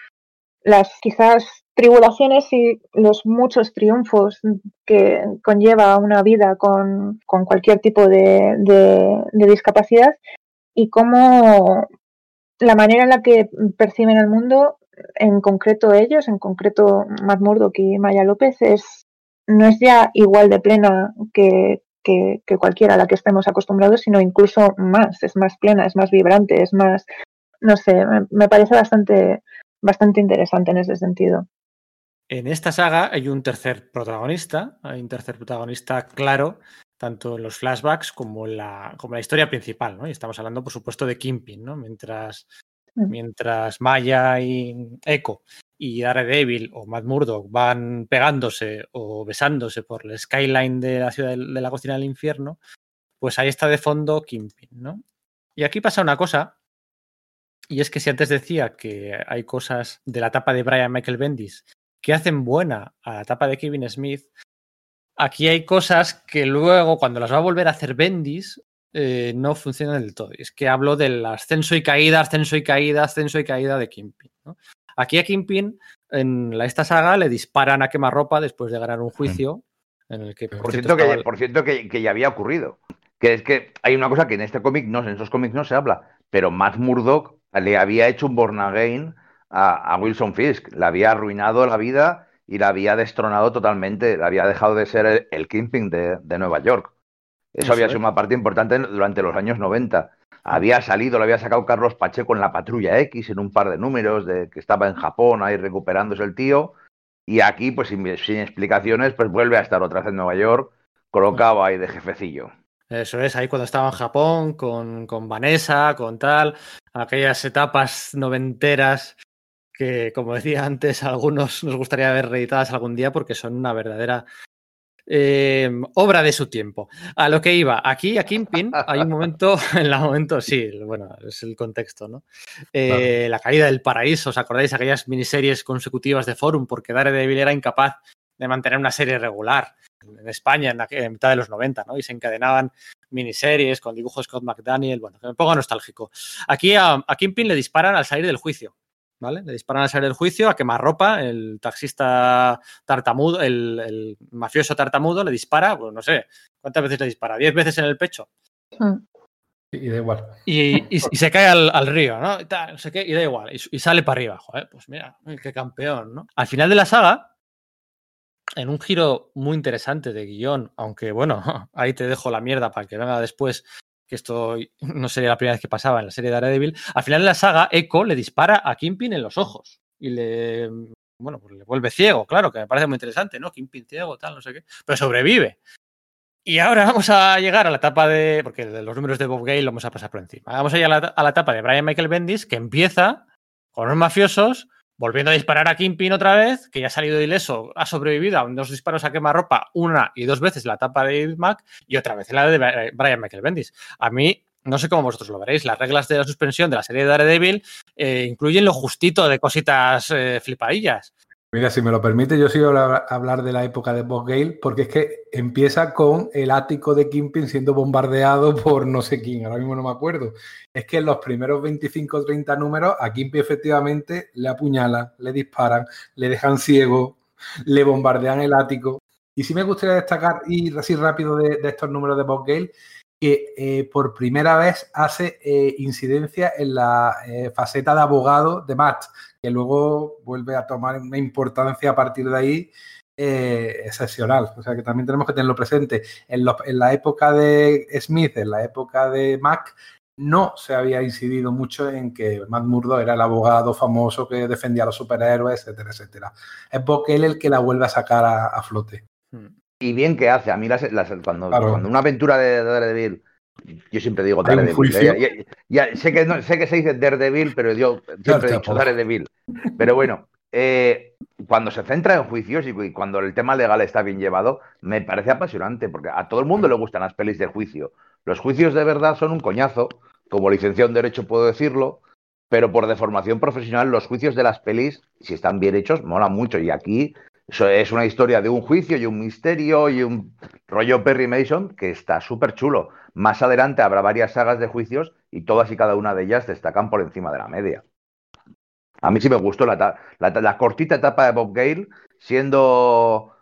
las quizás tribulaciones y los muchos triunfos que conlleva una vida con, cualquier tipo de, discapacidad y cómo la manera en la que perciben el mundo, en concreto ellos, en concreto Matt Murdock y Maya López, es, no es ya igual de plena que, que, cualquiera a la que estemos acostumbrados, sino incluso más, es más plena, es más vibrante, es más, no sé, me, parece bastante, bastante interesante en ese sentido. En esta saga hay un tercer protagonista, hay un tercer protagonista claro, tanto en los flashbacks como en la, como la historia principal, ¿no? Y estamos hablando, por supuesto, de Kimpin, ¿no? Mientras, mm. mientras Maya y Echo y Daredevil o Matt Murdock van pegándose o besándose por el skyline de la ciudad de la cocina del infierno, pues ahí está de fondo Kimpin, ¿no? Y aquí pasa una cosa, y es que si antes decía que hay cosas de la etapa de Brian Michael Bendis que hacen buena a la etapa de Kevin Smith, aquí hay cosas que luego, cuando las va a volver a hacer Bendis, eh, no funcionan del todo. Es que hablo del ascenso y caída, ascenso y caída, ascenso y caída de Kimpin. ¿no? Aquí a Kingpin, en esta saga, le disparan a quemarropa después de ganar un juicio. En el que, por, cierto, que, por cierto que, ya había ocurrido. Que es que hay una cosa que en este cómic no, en esos cómics no se habla, pero Matt Murdock le había hecho un born again a, Wilson Fisk, le había arruinado la vida y la había destronado totalmente, le había dejado de ser el, Kingpin de, Nueva York. Eso, había sido una parte importante durante los años 90 había salido, lo había sacado Carlos Pacheco en la Patrulla X, en un par de números, de que estaba en Japón ahí recuperándose el tío. Y aquí, pues sin, explicaciones, pues vuelve a estar otra vez en Nueva York, colocado ahí de jefecillo. Eso es, ahí cuando estaba en Japón, con, con Vanessa, con tal, aquellas etapas noventeras que, como decía antes, a *laughs* algunos nos gustaría ver reeditadas algún día porque son una verdadera Em, obra de su tiempo. A lo que iba, aquí a Kingpin hay un momento, *laughs* en la momento, sí, bueno, es el contexto, ¿no? Eh, la caída del paraíso, ¿os acordáis? Aquellas miniseries consecutivas de Forum, porque Daredevil era incapaz de mantener una serie regular en España en, la, mitad de los 90, ¿no? Y se encadenaban miniseries con dibujos Scott McDaniel, bueno, que me pongo nostálgico. Aquí a, a Kingpin le disparan al salir del juicio. Le disparan a salir del juicio, a quemarropa, el taxista tartamudo, el, mafioso tartamudo le dispara, pues no sé, ¿cuántas veces le dispara? ¿Diez veces en el pecho? Hmm. Y da igual. Y, se cae al, río, ¿no? Y, da igual. Y, sale para arriba. Joder, pues mira, qué campeón, ¿no? Al final de la saga, en un giro muy interesante de guion, aunque bueno, *laughs* ahí te dejo la mierda para que venga después, que esto *laughs* no sería la primera vez que pasaba en la serie de Daredevil, al final de la saga, Echo le dispara a Kingpin en los ojos y le, bueno, pues le vuelve ciego, claro, que me parece muy interesante, ¿no? Kingpin ciego, tal, no sé qué, pero sobrevive. Y ahora *laughs* vamos a llegar a la etapa de, porque de los números de Bob Gale lo vamos a pasar por encima, vamos a llegar a la, etapa de Brian Michael Bendis, que empieza con los mafiosos volviendo a disparar a Kingpin otra vez, que ya ha salido ileso, ha sobrevivido a dos disparos a quemarropa una y dos veces la etapa de David Mac y otra vez la de Brian Michael Bendis. A mí, no sé cómo vosotros lo veréis, las reglas de la suspensión de la serie de Daredevil eh, incluyen lo justito de cositas eh, flipadillas. Mira, si me lo permite, yo sigo a hablar de la época de Bob Gale, porque es que empieza con el ático de Kingpin siendo bombardeado *laughs* por no sé quién, ahora mismo no me acuerdo. Es que en los primeros 25 o 30 números a Kingpin efectivamente le apuñalan, le disparan, le dejan ciego, le bombardean el ático. Y sí me gustaría destacar, y así rápido de, de estos números de Bob Gale, que eh, por primera vez hace eh, incidencia en la eh, faceta de abogado de Matt, que luego vuelve a tomar una importancia a partir de ahí excepcional. O sea que también tenemos que tenerlo presente. En, en, la época de Smith, en la época de Mac, no se había incidido mucho en que Matt Murdo era el abogado famoso que defendía a los superhéroes, etcétera, etcétera. Es porque él el que la vuelve a sacar a, a flote. Y bien que hace. A mí las, las, cuando, claro. cuando, una aventura de Daredevil, yo siempre digo Daredevil. ¿eh? Ya, ya, sé, que no, sé que se dice Daredevil, pero yo siempre he dicho Daredevil. Pero bueno, eh, cuando se centra en juicios y cuando el tema legal está bien llevado, me parece apasionante, porque a todo el mundo le gustan las pelis de juicio. Los juicios de verdad son un coñazo, como licenciado en Derecho puedo decirlo, pero por deformación profesional los juicios de las pelis, si están bien hechos, mola mucho. Y aquí eso es una historia de un juicio y un misterio y un rollo Perry Mason que está súper chulo. Más adelante habrá varias sagas de juicios y todas y cada una de ellas destacan por encima de la media. A mí sí me gustó la, la, la cortita etapa de Bob Gale, siendo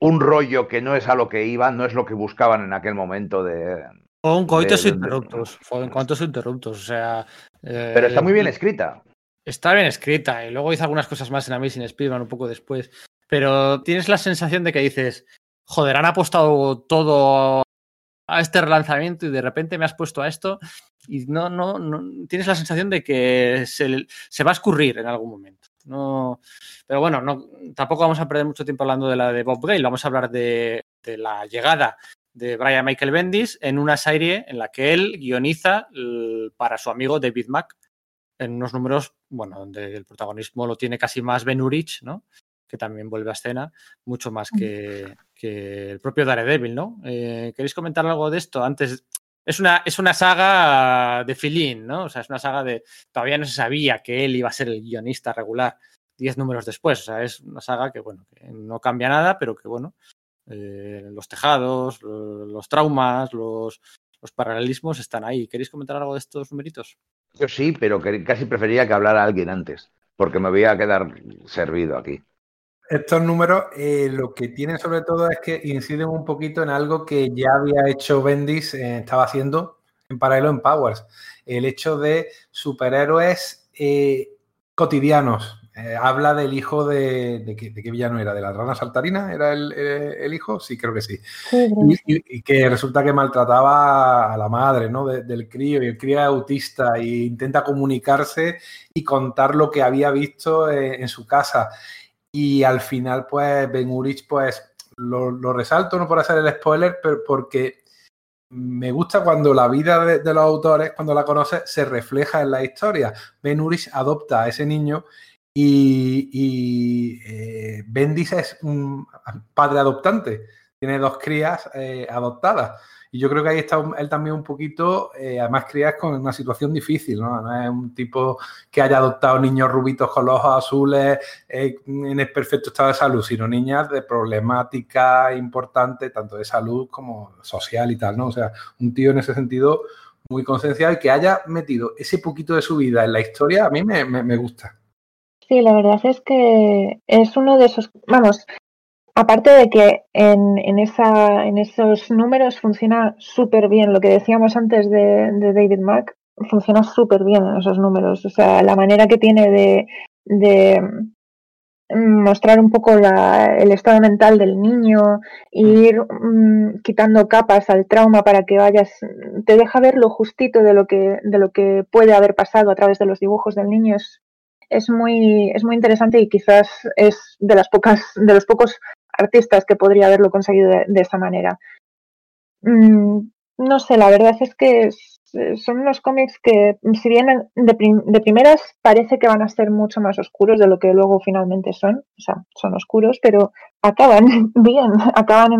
un rollo que no es a lo que iban, no es lo que buscaban en aquel momento de. Fue un coitus interruptus. Fue un coitus interruptus. O sea. Eh, Pero está muy bien escrita. Está bien escrita. Y luego hizo algunas cosas más en Amazing Spider-Man un poco después pero tienes la sensación de que dices, joder, han apostado todo a este relanzamiento y de repente me has puesto a esto y no, no, no tienes la sensación de que se, se, va a escurrir en algún momento. No, pero bueno, no, tampoco vamos a perder mucho tiempo hablando de la de Bob Gale, vamos a hablar de, de la llegada de Brian Michael Bendis en una serie en la que él guioniza para su amigo David Mack en unos números, bueno, donde el protagonismo lo tiene casi más Ben Urich, ¿no? Que también vuelve a escena, mucho más que, que el propio Daredevil, ¿no? Eh, ¿Queréis comentar algo de esto? Antes, es una, es una saga de filín, ¿no? O sea, es una saga de. Todavía no se sabía que él iba a ser el guionista regular diez números después. O sea, es una saga que, bueno, que no cambia nada, pero que, bueno, eh, los tejados, los, los traumas, los, los, paralelismos están ahí. ¿Queréis comentar algo de estos numeritos? Yo sí, pero que casi prefería que hablara alguien antes, porque me voy a quedar servido aquí. Estos números eh, lo que tienen sobre todo es que inciden un poquito en algo que ya había hecho Bendis, eh, estaba haciendo en paralelo en Powers, el hecho de superhéroes eh, cotidianos. habla del hijo de, de, ¿de, qué villano era? ¿De la rana saltarina? ¿Era el, el hijo? Sí, creo que sí. sí y, y, que resulta que maltrataba a la madre ¿no? De, del crío y el crío es autista e intenta comunicarse y contar lo que había visto en su casa y al final, pues, Ben Urich, pues, lo, resalto, no por hacer el spoiler, pero porque me gusta cuando la vida de, los autores, cuando la conoces, se refleja en la historia. Ben Urich adopta a ese niño y, y eh, Bendis es un padre adoptante, tiene dos crías eh, adoptadas. Y yo creo que ahí está él también un poquito, eh, además crías con una situación difícil, ¿no? No es un tipo que haya adoptado niños rubitos con los ojos azules eh, en el perfecto estado de salud, sino niñas de problemática importante, tanto de salud como social y tal, ¿no? O sea, un tío en ese sentido muy concienciado y que haya metido ese poquito de su vida en la historia, a mí me, me, me gusta. Sí, la verdad es que es uno de esos, vamos, Aparte de que en, en, esa, en esos números funciona súper bien, lo que decíamos antes de, de David Mack, funciona súper bien en esos números. O sea, la manera que tiene de, de, mostrar un poco el estado mental del niño, e ir mm, quitando capas al trauma para que vayas, te deja ver lo justito de lo que, de lo que puede haber pasado a través de los dibujos del niño. Es, es muy, es muy interesante y quizás es de las pocas, de los pocos artistas que podría haberlo conseguido de, esa manera. Mm, no sé, la verdad es que son unos cómics que, si bien de, primeras parece que van a ser mucho más oscuros de lo que luego finalmente son, o sea, son oscuros, pero acaban *laughs* bien, acaban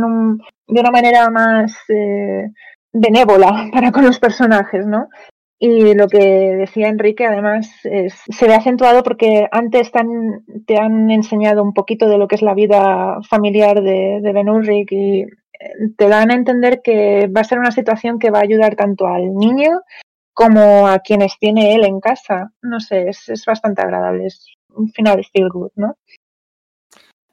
de una manera más eh, benévola *laughs* para con los personajes, ¿no? Y lo que decía Enrique, además, se ve acentuado porque antes te han, enseñado un poquito de lo que es la vida familiar de, de Ben Ulrich y te dan a entender que va a ser una situación que va a ayudar tanto al niño como a quienes tiene él en casa. No sé, es, bastante agradable. Es un final feel good, ¿no?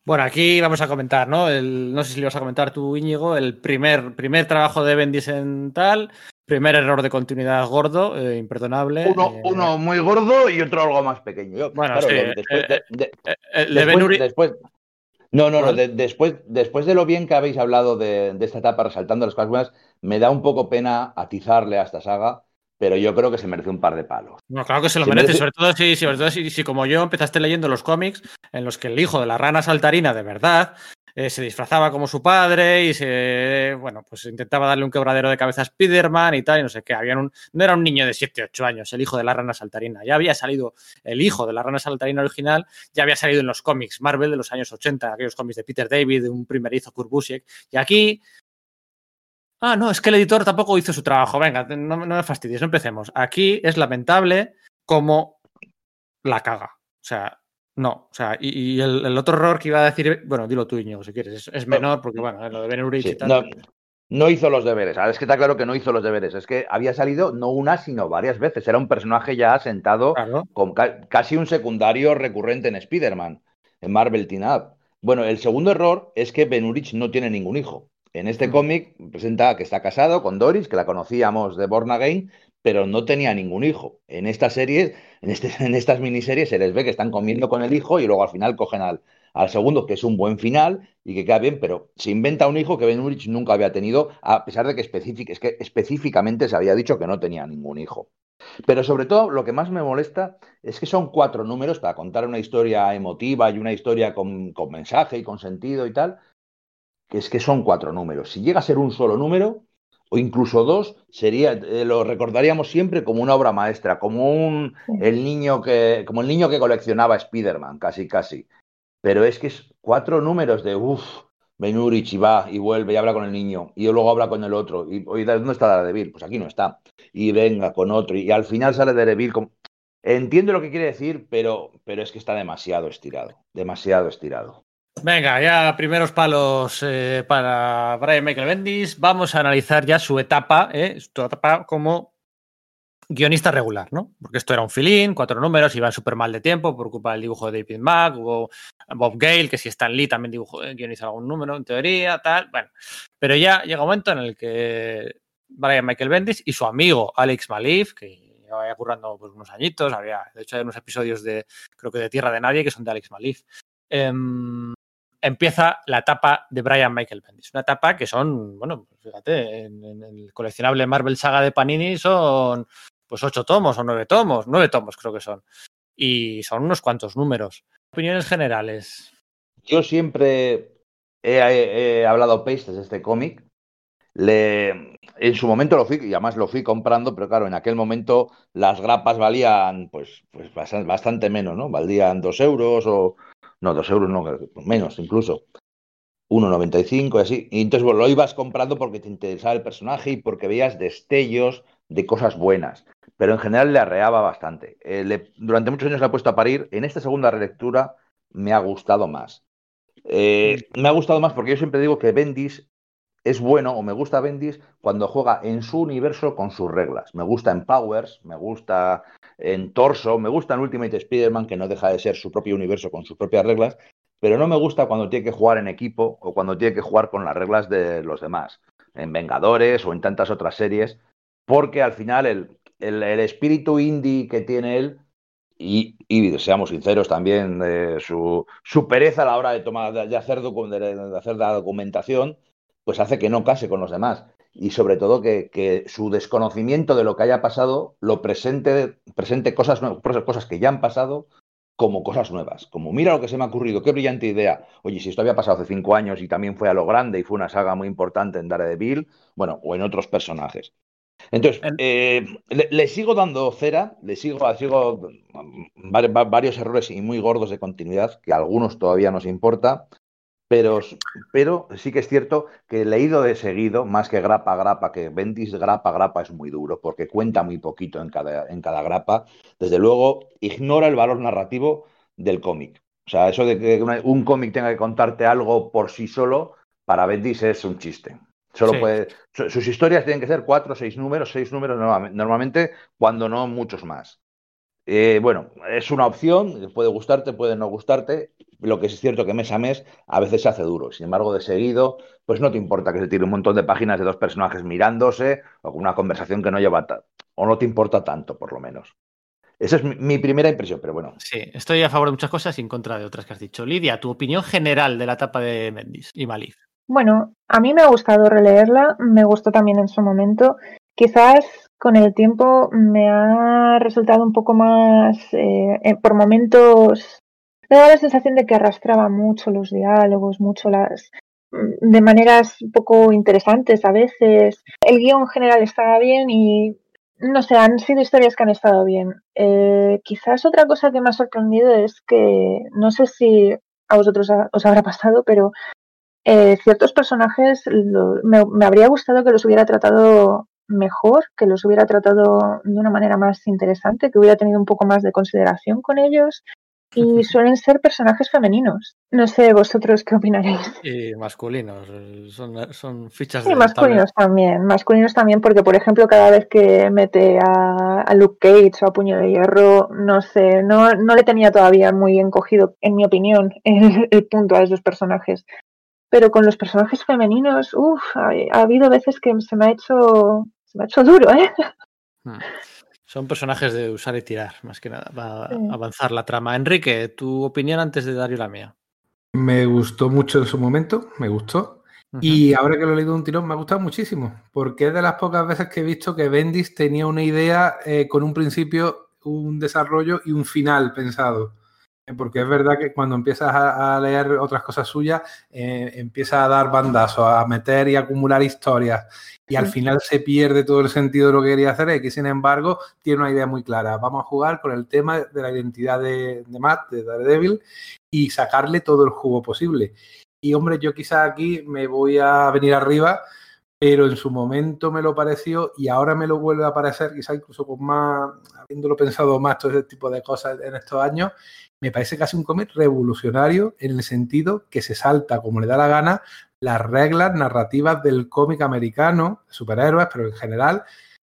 Bueno, aquí vamos a comentar, ¿no? no sé si le vas a comentar tú, Íñigo, el primer, primer trabajo de Bendis en tal, primer error de continuidad gordo, eh, imperdonable. Uno, eh, uno, muy gordo y otro algo más pequeño. bueno, sí. Después, de, después, no, no, no. después, después de lo bien que habéis hablado de, esta etapa, resaltando las cosas buenas, me da un poco pena atizarle a esta saga, pero yo creo que se merece un par de palos. No, claro que se lo merece, sobre todo, si, sobre todo si, si, como yo empezaste leyendo los cómics en los que el hijo de la rana saltarina de verdad eh, se disfrazaba como su padre y se, bueno, pues intentaba darle un quebradero de cabeza a Spider-Man y tal, y no sé qué. Había un, no era un niño de 7, 8 años, el hijo de la rana saltarina. Ya había salido el hijo de la rana saltarina original, ya había salido en los cómics Marvel de los años 80, aquellos cómics de Peter David, de un primerizo Kurt Busiek. Y aquí Ah, no, es que el editor tampoco hizo su trabajo. Venga, no, no, me fastidies, no empecemos. Aquí es lamentable como la caga. O sea, no, o sea, y, el, otro error que iba a decir, bueno, dilo tú, Iñigo, si quieres, es, menor, porque bueno, lo de Ben y tal. No, hizo los deberes, es que está claro que no hizo los deberes, es que había salido no una, sino varias veces. Era un personaje ya sentado con casi un secundario recurrente en Spider-Man, en Marvel Teen Up. Bueno, el segundo error es que Ben Urich no tiene ningún hijo. En este mm. cómic presenta que está casado con Doris, que la conocíamos de Born Again, pero no tenía ningún hijo. En estas series, en, este, *laughs* en, estas miniseries se les ve que están comiendo con el hijo y luego al final cogen al, al segundo, que es un buen final y que queda bien, pero se inventa un hijo que Ben Urich nunca había tenido, a pesar de que, es que específicamente se había dicho que no tenía ningún hijo. Pero sobre todo, lo que más me molesta es que son cuatro números para contar una historia emotiva y una historia con, con mensaje y con sentido y tal, que es que son cuatro números. Si llega a ser un solo número, o incluso dos, sería, eh, lo recordaríamos siempre como una obra maestra, como un el niño que, como el niño que coleccionaba Spider-Man, casi casi. Pero es que es cuatro números de uff, Benurich y va y vuelve y habla con el niño, y luego habla con el otro, y oye, ¿dónde está Daredevil? Pues aquí no está. Y venga con otro, y al final sale Daredevil con... Entiendo lo que quiere decir, pero, pero es que está demasiado estirado, demasiado estirado. Venga, ya primeros palos eh, para Brian Michael Bendis. Vamos a analizar ya su etapa, eh, su etapa como guionista regular, ¿no? Porque esto era un filín, cuatro números, iba súper mal de tiempo por culpa del dibujo de David Mack, hubo Bob Gale, que si Stan Lee también dibujó, eh, algún número, en teoría, tal, bueno. Pero ya llega un momento en el que Brian Michael Bendis y su amigo Alex Malif, que llevaba currando pues, unos añitos, había, de hecho hay unos episodios de, creo que de Tierra de Nadie, que son de Alex Malif, empieza la etapa de Brian Michael Bendis. Una etapa que son, bueno, fíjate, en, el coleccionable Marvel Saga de Panini son pues ocho tomos o nueve tomos, nueve tomos creo que son. Y son unos cuantos números. Opiniones generales. Yo siempre he, hablado pestes de este cómic. En su momento lo fui, y además lo fui comprando, pero claro, en aquel momento las grapas valían pues, pues bastante menos, ¿no? Valían dos euros o, no, dos euros, no, menos incluso. 1,95 y así. Y entonces lo ibas comprando porque te interesaba el personaje y porque veías destellos de cosas buenas. Pero en general le arreaba bastante. Eh, durante muchos años le ha puesto a parir. En esta segunda relectura me ha gustado más. Eh, me ha gustado más porque yo siempre digo que Bendis es bueno o me gusta Bendis cuando juega en su universo con sus reglas. Me gusta en Powers, me gusta en Torso, me gusta en Ultimate Spider-Man, que no deja de ser su propio universo con sus propias reglas, pero no me gusta cuando tiene que jugar en equipo o cuando tiene que jugar con las reglas de los demás, en Vengadores o en tantas otras series, porque al final el, el, espíritu indie que tiene él y, seamos sinceros también, de su, su, pereza a la hora de, tomar, de, hacer de, hacer la documentación, pues hace que no case con los demás. Y sobre todo que, que su desconocimiento de lo que haya pasado lo presente, presente cosas, cosas que ya han pasado como cosas nuevas, como mira lo que se me ha ocurrido, qué brillante idea. Oye, si esto había pasado hace cinco años y también fue a lo grande y fue una saga muy importante en Daredevil, bueno, o en otros personajes. Entonces, eh, le, sigo dando cera, le sigo, sigo varios errores y muy gordos de continuidad, que a algunos todavía nos importa, pero, pero sí que es cierto que leído de seguido, más que grapa grapa, que Bendis grapa grapa es muy duro, porque cuenta muy poquito en cada, en cada grapa. Desde luego, ignora el valor narrativo del cómic. O sea, eso de que un cómic tenga que contarte algo por sí solo, para Bendis es un chiste. Solo puede, sus historias tienen que ser cuatro, seis números, seis números normalmente, cuando no muchos más. Eh, bueno, es una opción, puede gustarte, puede no gustarte. Lo que es cierto que mes a mes a veces se hace duro. Sin embargo, de seguido, pues no te importa que se tire un montón de páginas de dos personajes mirándose o con una conversación que no lleva o no te importa tanto, por lo menos. Esa es mi, primera impresión, pero bueno. Sí, estoy a favor de muchas cosas y en contra de otras que has dicho. Lidia, tu opinión general de la etapa de Mendes y Malif. Bueno, a mí me ha gustado releerla, me gustó también en su momento. Quizás con el tiempo me ha resultado un poco más, eh, eh, por momentos, me da la sensación de que arrastraba mucho los diálogos, mucho las, de maneras poco interesantes a veces. El guion en general estaba bien y, no sé, han sido historias que han estado bien. Eh, quizás otra cosa que me ha sorprendido es que, no sé si a vosotros os habrá pasado, pero eh, ciertos personajes me, habría gustado que los hubiera tratado mejor, que los hubiera tratado de una manera más interesante, que hubiera tenido un poco más de consideración con ellos. Y suelen ser personajes femeninos. No sé vosotros qué opinaréis. Y masculinos, son, son fichas de. masculinos también. Masculinos también, porque por ejemplo, cada vez que mete a, Luke Cage o a Puño de Hierro, no sé, no, no le tenía todavía muy bien cogido, en mi opinión, *laughs* el punto a esos personajes pero con los personajes femeninos, uff, ha, habido veces que se me ha hecho, se me ha hecho duro, ¿eh? Hmm. Son personajes de usar y tirar, más que nada, va a avanzar la trama. Enrique, tu opinión antes de dar yo la mía. Me gustó mucho en su momento, me gustó. Y ahora que lo he leído un tirón, me ha gustado muchísimo, porque es de las pocas veces que he visto que Bendis tenía una idea eh, con un principio, un desarrollo y un final pensado. Porque es verdad que cuando empiezas a, leer otras cosas suyas, eh, empieza a dar bandazos, a meter y acumular historias. Y al final se pierde todo el sentido de lo que quería hacer. Y que sin embargo tiene una idea muy clara. Vamos a jugar con el tema de la identidad de, Matt, de Daredevil, y sacarle todo el jugo posible. Y hombre, yo quizás aquí me voy a venir arriba, pero en su momento me lo pareció y ahora me lo vuelve a parecer, quizás incluso con más, habiéndolo pensado más todo ese tipo de cosas en estos años, me parece casi un cómic revolucionario en el sentido que se salta, como le da la gana, las reglas narrativas del cómic americano, superhéroes, pero en general,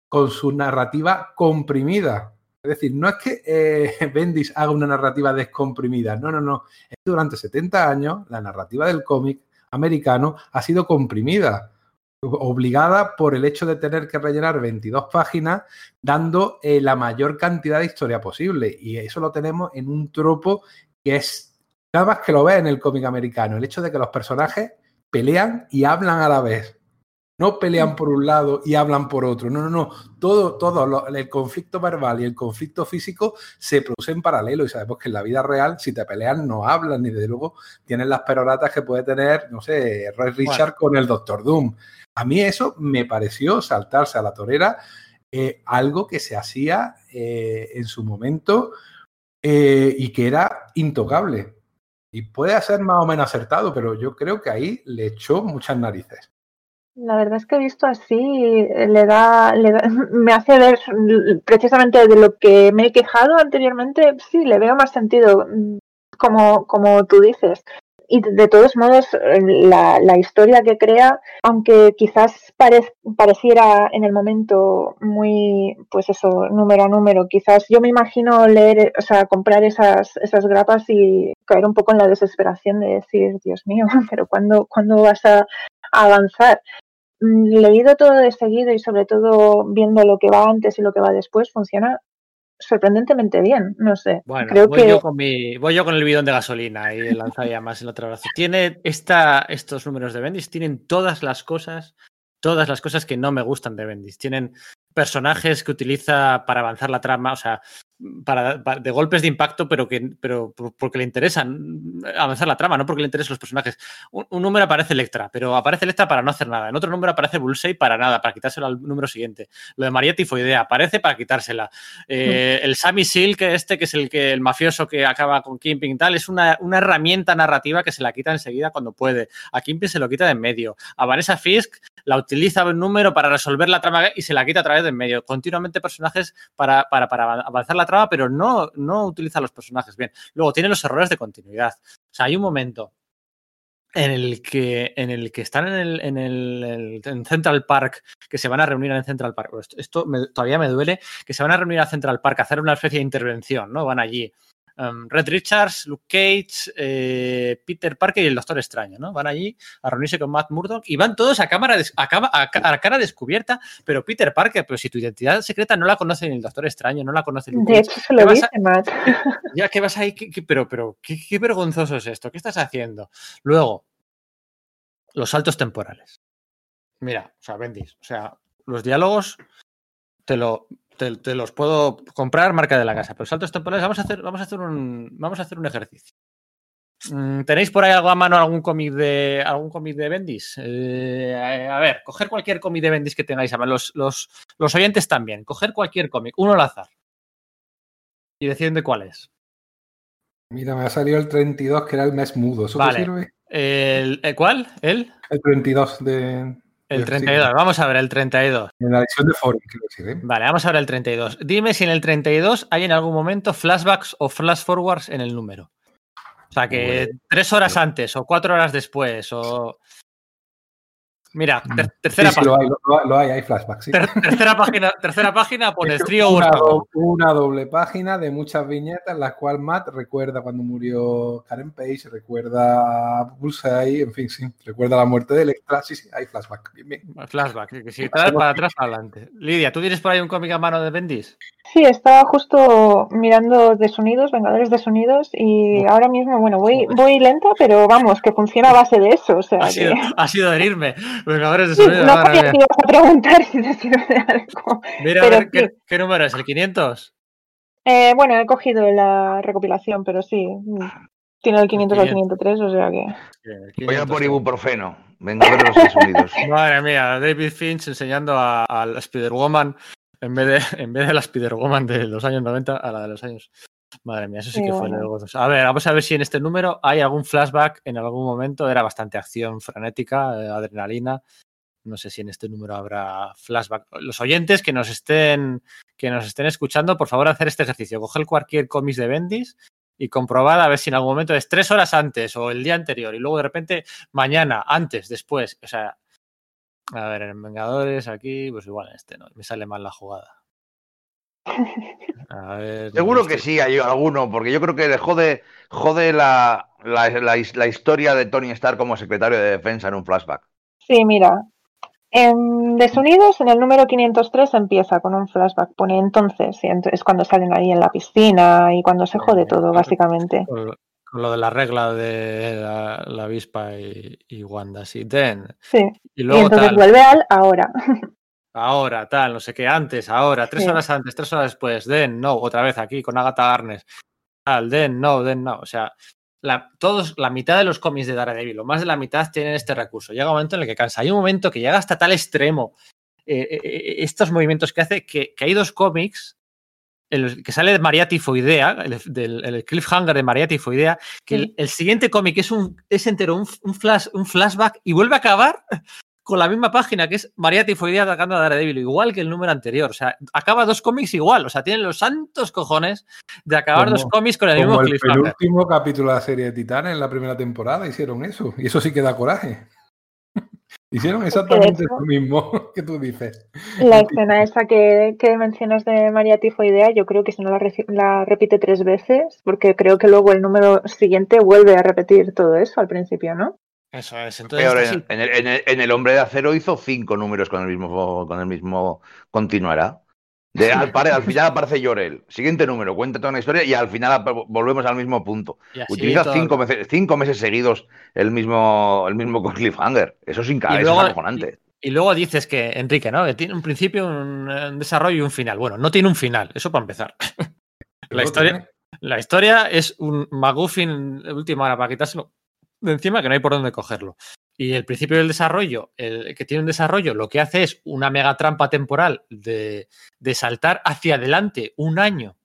con su narrativa comprimida. Es decir, no es que eh, *laughs* Bendis haga una narrativa descomprimida, no, no, no. Durante 70 años la narrativa del cómic americano ha sido comprimida obligada por el hecho de tener que rellenar 22 páginas dando eh, la mayor cantidad de historia posible. Y eso lo tenemos en un tropo que es nada más que lo ve en el cómic americano, el hecho de que los personajes pelean y hablan a la vez. No pelean por un lado y hablan por otro. No, no, no. Todo, todo el conflicto verbal y el conflicto físico se producen en paralelo. Y sabemos que en la vida real, si te pelean, no hablan. Ni desde luego tienen las peroratas que puede tener, no sé, Roy Richard con el Doctor Doom. A mí eso me pareció saltarse a la torera eh, algo que se hacía eh, en su momento eh, y que era intocable. Y puede ser más o menos acertado, pero yo creo que ahí le echó muchas narices. La verdad es que he visto así, le da, le da, *laughs* me hace ver precisamente de lo que me he quejado anteriormente, sí, le veo más sentido, mm, como, como tú dices. Y de todos modos, la, la historia que crea, aunque quizás pareciera en el momento muy, pues eso, número a número, quizás yo me imagino leer, o sea, comprar esas, esas grapas y caer un poco en la desesperación de decir, Dios mío, *laughs* pero ¿cuándo, ¿cuándo vas a avanzar? Mm, leído todo de seguido y sobre todo viendo lo que va antes y lo que va después, funciona sorprendentemente bien, no sé. Bueno, Creo voy, que yo con mi, voy yo con el bidón de gasolina y el lanzallamas en el otro brazo. Tiene esta, estos números de Bendis, tienen todas las cosas, todas las cosas que no me gustan de Bendis. Tienen personajes que utiliza para avanzar la trama, o sea, para, de golpes de impacto, pero que pero por- porque le interesan avanzar la trama, no porque le interesan los personajes. Un, número aparece Electra, pero aparece Electra para no hacer nada. En otro número aparece Bullseye para nada, para quitárselo al número siguiente. Lo de María Tifoidea aparece para quitársela. Eh, el Sammy Silk, este que es el que el mafioso que acaba con Kimping tal, es una, una herramienta narrativa que se la quita enseguida cuando puede. A Kimping se lo quita de en medio. A Vanessa Fisk la utiliza un número para resolver la trama y se la quita a través de en medio. Continuamente personajes para, para, para avanzar la trama, pero no, no utiliza los personajes bien. Luego tiene los errores de continuidad. O sea, hay un momento en el que, en el que están en, el, en, el, en Central Park, que se van a reunir en Central Park. Esto, esto me- todavía me duele, que se van a reunir a Central Park a hacer una especie de intervención, ¿no? Van allí. Um, Red Richards, Luke Cage, eh, Peter Parker y el Doctor Extraño, ¿no? Van allí a reunirse con Matt Murdock y van todos a cámara a, a ca- a cara descubierta, pero Peter Parker, pero si tu identidad secreta no la conoce ni el Doctor Extraño, no la conoce Luke de Cage, hecho se lo ¿qué vas dice, Matt. *laughs* ya que vas ahí, ¿qué- qué- pero, pero ¿qué, qué vergonzoso es esto. ¿Qué estás haciendo? Luego, los saltos temporales. Mira, o sea, Bendis, o sea, los diálogos te, lo, te, te los puedo comprar marca de la casa, pero saltos temporales, vamos a hacer, vamos a hacer un, vamos a hacer un ejercicio. Mm, ¿Tenéis por ahí algo a mano algún cómic de algún cómic de Bendis? Eh, a ver, coger cualquier cómic de Bendis que tengáis a mano. Los, los, los oyentes también. Coger cualquier cómic, uno al azar. Y deciden de cuál es. Mira, me ha salido el 32, que era el mes mudo. ¿Eso Vale. te sirve? El, ¿el ¿Cuál? ¿El? El 32 de. El Sí. 32. Vamos a ver el 32. En la edición de Forum, quiero decir. ¿eh? Vale, vamos a ver el 32. Dime si en el 32 hay en algún momento flashbacks o flash forwards en el número. O sea, que Bueno. tres horas antes o cuatro horas después o... Mira, ter- Sí, tercera, sí, página, lo hay, lo, lo hay, hay flashbacks. sí. ter- tercera página, tercera página *laughs* pones trío una, Hurtado. do- una doble página de muchas viñetas, en las cuales Matt recuerda cuando murió Karen Page, recuerda a Bullseye, en fin, sí, recuerda la muerte de Electra, sí, sí, hay flashback. Bien, bien. Flashback, que si te das para atrás, para adelante. Lidia, ¿tú tienes por ahí un cómic a mano de Bendis? Sí, estaba justo mirando Desunidos, Vengadores Desunidos, y ahora mismo, bueno, voy, voy lenta, pero vamos, que funciona a base de eso. O sea, Ha que- sido, ha sido herirme. Vengadores de sonido, no sabía si ibas a preguntar si te sirve de algo. Mira, a pero ver, ¿qué, sí. qué número es? ¿El 500? Eh, bueno, he cogido la recopilación, pero sí, mm, tiene el 500 al 500. 503, o sea que... Sí, Voy a 500. por ibuprofeno. Venga, de los Unidos. *laughs* Madre mía, David Finch enseñando a, a la Spider-Woman en vez, de, en vez de la Spider-Woman de los años 90 a la de los años. Madre mía, eso sí que fue vergonzoso. A ver, vamos a ver si en este número hay algún flashback en algún momento. Era bastante acción frenética, eh, adrenalina. No sé si en este número habrá flashback. Los oyentes que nos estén, que nos estén escuchando, por favor, hacer este ejercicio. Coger cualquier cómic de Bendis y comprobar a ver si en algún momento es tres horas antes o el día anterior y luego de repente mañana, antes, después. O sea, a ver, en Vengadores aquí, pues igual en este no, me sale mal la jugada. A ver, Seguro no que sí hay alguno, porque yo creo que le jode, jode la, la, la his- la historia de Tony Stark como secretario de defensa en un flashback. Sí, mira. En Desunidos, en el número 503 empieza con un flashback. Pone entonces, y ent- es cuando salen ahí en la piscina y cuando se jode todo, básicamente. Con, con lo de la regla de la, la avispa y, y Wanda, sí. Sí. y Y luego entonces tal, vuelve al ahora. *laughs* ahora, tal, no sé qué, antes, ahora, tres Sí. horas antes, tres horas después, then, no, otra vez aquí con Agatha Arnes, tal, then, no, then, no. O sea, la, todos, la mitad de los cómics de Daredevil, o más de la mitad, tienen este recurso. Llega un momento en el que cansa. Hay un momento que llega hasta tal extremo eh, eh, eh, estos movimientos que hace que, que hay dos cómics. El que sale de María Tifoidea, el, del, el cliffhanger de María Tifoidea, que el, siguiente cómic es, un, es entero un, un flash, un flashback y vuelve a acabar con la misma página que es María Tifoidea atacando a Daredevil, igual que el número anterior. O sea, acaba dos cómics igual. O sea, tienen los santos cojones de acabar Como- dos cómics con el mismo Como el cliffhanger. penúltimo capítulo de la serie de Titanes en la primera temporada hicieron eso. Y eso sí que da coraje. *laughs* Hicieron exactamente lo mismo *laughs* que tú dices. La escena esa que, que mencionas de María Tifoidea, yo creo que si no la repite tres veces, porque creo que luego el número siguiente vuelve a repetir todo eso al principio, ¿no? Eso es. Entonces, Peor, en, el, en el- en el Hombre de Acero hizo cinco números con el mismo, con el mismo continuará. De, al, *laughs* al, final aparece Llorel. Siguiente número, cuenta toda una historia y al final volvemos al mismo punto. Utiliza cinco meses, cinco meses, seguidos el mismo, el mismo cliffhanger. Eso es, acojonante. Y, luego dices que, Enrique, ¿no? Que tiene un principio, un, desarrollo y un final. Bueno, no tiene un final, eso para empezar. *laughs* la, historia, la historia es un McGuffin última hora para quitárselo de encima que no hay por dónde cogerlo. Y el principio del desarrollo, el que tiene un desarrollo, lo que hace es una mega trampa temporal de, saltar hacia adelante un año.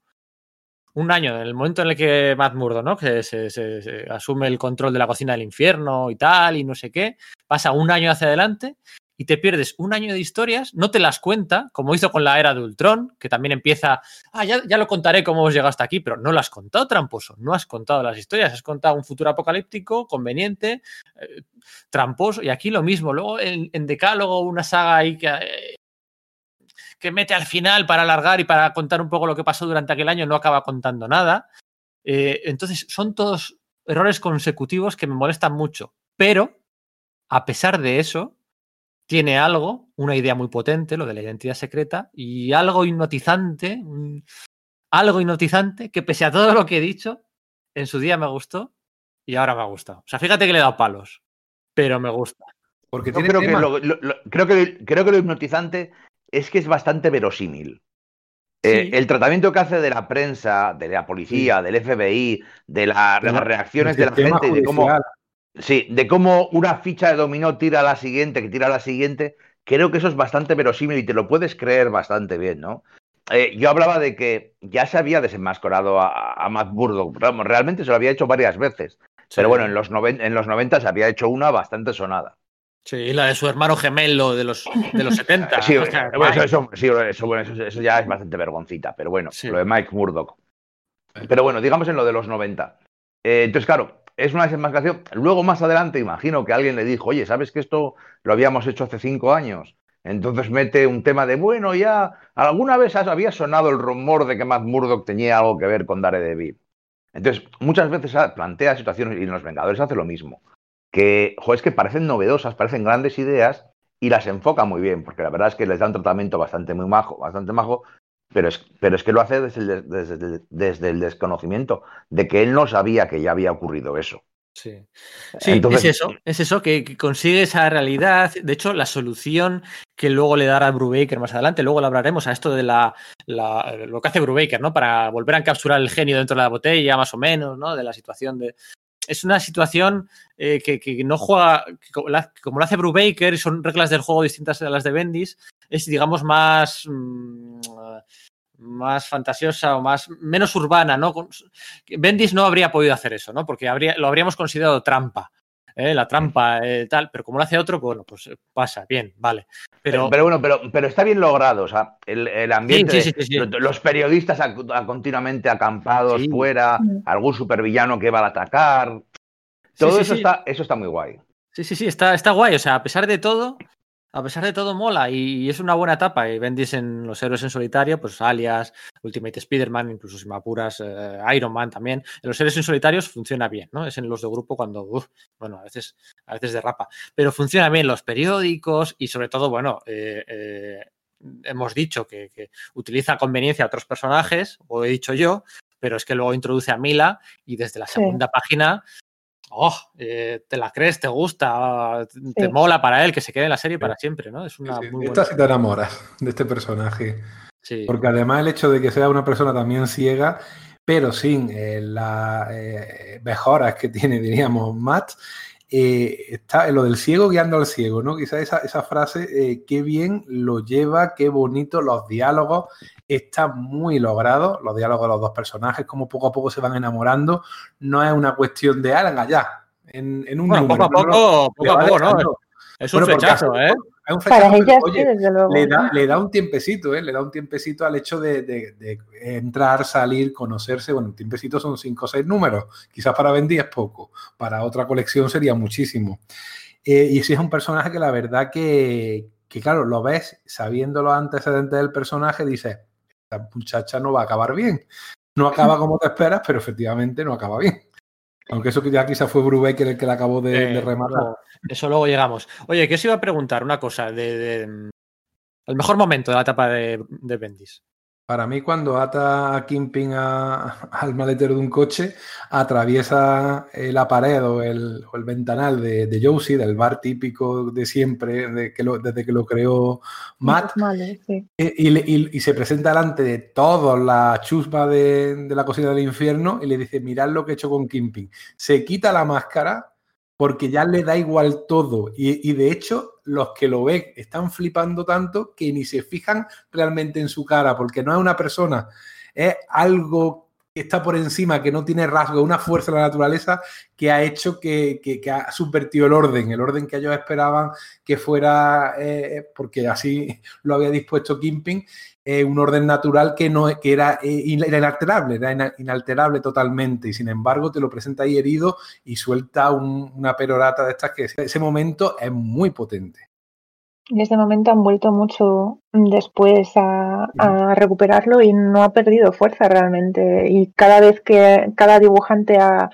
Un año, en el momento en el que Matt Murdo, ¿no? Que se, asume el control de la cocina del infierno y tal, y no sé qué, pasa un año hacia adelante y te pierdes un año de historias, no te las cuenta, como hizo con la era de Ultron, que también empieza, ah, ya, ya lo contaré cómo hemos llegado hasta aquí, pero no lo has contado, tramposo, no has contado las historias, has contado un futuro apocalíptico, conveniente, eh, tramposo, y aquí lo mismo, luego en, Decálogo una saga ahí que, eh, que mete al final para alargar y para contar un poco lo que pasó durante aquel año, no acaba contando nada. Eh, entonces, son todos errores consecutivos que me molestan mucho, pero a pesar de eso, tiene algo, una idea muy potente, lo de la identidad secreta, y algo hipnotizante, algo hipnotizante que pese a todo lo que he dicho, en su día me gustó y ahora me ha gustado. O sea, fíjate que le he dado palos, pero me gusta. Porque creo, que lo, creo, que, creo que lo hipnotizante es que es bastante verosímil. Eh, el tratamiento que hace de la prensa, de la policía, del FBI, de, las reacciones de la gente y de cómo, Sí, de cómo una ficha de dominó tira a la siguiente, que tira a la siguiente, creo que eso es bastante verosímil y te lo puedes creer bastante bien, ¿no? Eh, yo hablaba de que ya se había desenmascarado a, Matt Burdock, realmente se lo había hecho varias veces, pero bueno, en los, en los 90 se había hecho una bastante sonada. Sí, la de su hermano gemelo de los, de los 70. sí, eso, eso, ya es bastante vergoncita, pero bueno, lo de Mike Murdock. Pero bueno, digamos en lo de los 90. Eh, entonces, claro, es una desenmascaración. Luego, más adelante, imagino que alguien le dijo, oye, ¿sabes que esto lo habíamos hecho hace cinco años? Entonces mete un tema de, bueno, ya, alguna vez había sonado el rumor de que Matt Murdock tenía algo que ver con Daredevil. Entonces, muchas veces plantea situaciones, y en Los Vengadores hace lo mismo, que, jo, es que parecen novedosas, parecen grandes ideas, y las enfoca muy bien, porque la verdad es que les da un tratamiento bastante muy majo, bastante majo, pero es, pero es que lo hace desde el, desde, el, desconocimiento, de que él no sabía que ya había ocurrido eso. Sí, sí es eso, es eso, que, consigue esa realidad. De hecho, la solución que luego le dará Brubaker más adelante, luego lo hablaremos a esto de la, lo que hace Brubaker, ¿no? Para volver a encapsular el genio dentro de la botella, más o menos, ¿no? De la situación de. Es una situación eh, que, no juega, como, lo hace Brubaker, son reglas del juego distintas a las de Bendis, es, digamos, más. Mm, más fantasiosa o más menos urbana, ¿no? Bendis no habría podido hacer eso, ¿no? Porque lo habríamos considerado trampa. ¿Eh? La trampa, eh, tal, pero como lo hace otro, bueno, pues eh, pasa, bien, vale. Pero, pero, bueno, pero, pero está bien logrado, o sea, el, ambiente, los periodistas continuamente acampados fuera, algún supervillano que va a atacar, todo eso está, eso está muy guay. Sí, sí, sí, está, está guay, o sea, a pesar de todo, a pesar de todo, mola y, es una buena etapa. Y Bendis en los héroes en solitario, pues alias, Ultimate Spider-Man, incluso si me apuras, eh, Iron Man también. En los héroes en solitarios funciona bien, ¿no? Es en los de grupo cuando, bueno, a veces, a veces derrapa. Pero funciona bien los periódicos y sobre todo, bueno, eh, eh, hemos dicho que, utiliza a conveniencia a otros personajes, o he dicho yo, pero es que luego introduce a Mila y desde la segunda página oh, eh, te la crees, te gusta, te mola para él, que se quede en la serie para siempre, ¿no? Es una muy Esta sí te enamoras de este personaje. Porque además el hecho de que sea una persona también ciega, pero sin eh, las eh, mejoras que tiene, diríamos, Matt, está lo del ciego guiando al ciego, ¿no? Quizás esa, esa frase, qué bien lo lleva, qué bonito los diálogos, está muy logrado, los diálogos de los dos personajes, como poco a poco se van enamorando, no es una cuestión de Alan allá, en, en un bueno, poco a poco, poco a poco, ¿no? Es un flechazo, ¿eh? Es un flechazo, le, da, le da un tiempecito, ¿eh? Le da un tiempecito al hecho de, de, entrar, salir, conocerse. Bueno, un tiempecito son cinco o seis números. Quizás para Bendy es poco. Para otra colección sería muchísimo. Eh, y si es un personaje que la verdad que, que, claro, lo ves sabiendo los antecedentes del personaje, dices, muchacha no va a acabar bien. No acaba como te esperas, pero efectivamente no acaba bien. Aunque eso que ya quizá fue Brubaker el que la acabó de, rematar. Eso luego llegamos. Oye, ¿qué os iba a preguntar? Una cosa, de, el mejor momento de la etapa de, Bendis. Para mí, cuando ata a Kingpin *laughs* al maletero de un coche, atraviesa la pared o el, ventanal de, de, Josie, del bar típico de siempre, de que desde que lo creó Matt, y, se presenta delante de toda la chusma de, de, la cocina del infierno y le dice, mirad lo que he hecho con Kingpin. Se quita la máscara porque ya le da igual todo. Y, de hecho, los que lo ven están flipando tanto que ni se fijan realmente en su cara, porque no es una persona, es algo que está por encima, que no tiene rasgo, una fuerza de la naturaleza que ha hecho que, ha subvertido el orden, el orden que ellos esperaban que fuera, eh, porque así *laughs* lo había dispuesto Kimping, eh, un orden natural que, no, que era, eh, inalterable, era inalterable totalmente, y sin embargo te lo presenta ahí herido y suelta una perorata de estas que ese momento es muy potente. En ese momento han vuelto mucho después a, recuperarlo y no ha perdido fuerza realmente. Y cada vez que cada dibujante ha,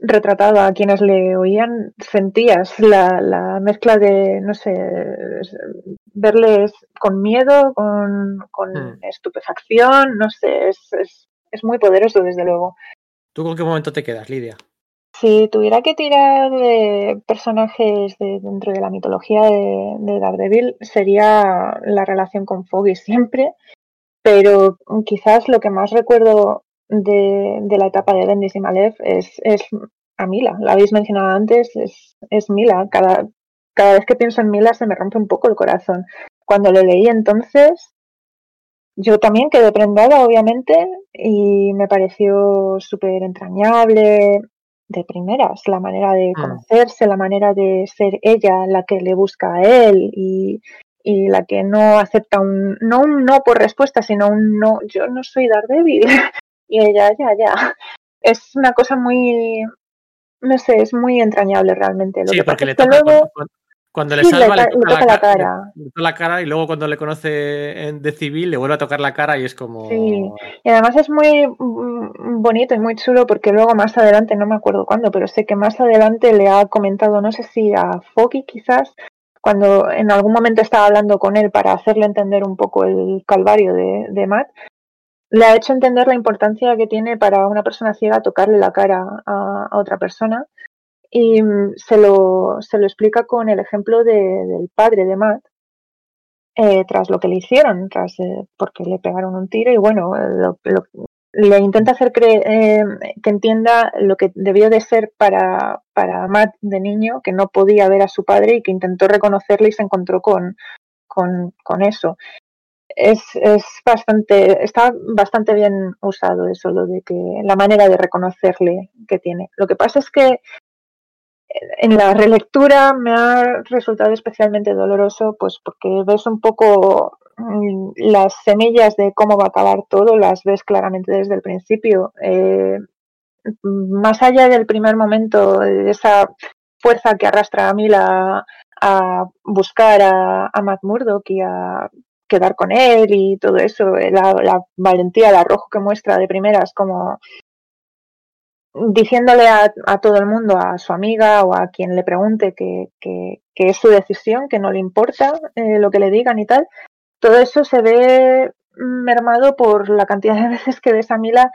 retratado a quienes le oían, sentías la, mezcla de, no sé, verles con miedo, con, hmm. estupefacción, no sé, es, es muy poderoso desde luego. ¿Tú con qué momento te quedas, Lidia? Si tuviera que tirar de personajes de, dentro de la mitología de, Daredevil, sería la relación con Foggy siempre, pero quizás lo que más recuerdo de, la etapa de Bendis y Malev es, es a Mila. La habéis mencionado antes, es, es Mila. Cada, cada vez que pienso en Mila se me rompe un poco el corazón. Cuando lo leí entonces, yo también quedé prendada, obviamente, y me pareció súper entrañable de primeras, la manera de mm. conocerse, la manera de ser ella la que le busca a él y, la que no acepta un no un no por respuesta, sino un no, yo no soy Daredevil. *laughs* y ella, ya, ya. Es una cosa muy, no sé, es muy entrañable realmente. Lo sí, porque le luego, cuando le salva, le, toca, la, cara. Le toca la cara y luego cuando le conoce de civil le vuelve a tocar la cara y es como. Sí, y además es muy mm, bonito y muy chulo porque luego más adelante, no me acuerdo cuándo, pero sé que más adelante le ha comentado, no sé si a Foggy quizás, cuando en algún momento estaba hablando con él para hacerle entender un poco el calvario de, de Matt, le ha hecho entender la importancia que tiene para una persona ciega tocarle la cara a otra persona y mm, se lo, se lo explica con el ejemplo de, del padre de Matt, eh, tras lo que le hicieron, tras eh, porque le pegaron un tiro y bueno, le intenta hacer eh, que entienda lo que debió de ser para, para Matt de niño, que no podía ver a su padre y que intentó reconocerle y se encontró con, con, con eso. Es, es, bastante, está bastante bien usado eso, lo de que la manera de reconocerle que tiene. Lo que pasa es que en la relectura me ha resultado especialmente doloroso, pues porque ves un poco mm, las semillas de cómo va a acabar todo, las ves claramente desde el principio. Eh, más allá del primer momento, de esa fuerza que arrastra a Mila a buscar a, Matt Murdock y a quedar con él y todo eso, la, la valentía, el arrojo que muestra de primeras como diciéndole a, todo el mundo, a su amiga o a quien le pregunte que, es su decisión, que no le importa eh, lo que le digan y tal, todo eso se ve mermado por la cantidad de *laughs* veces que ves a Mila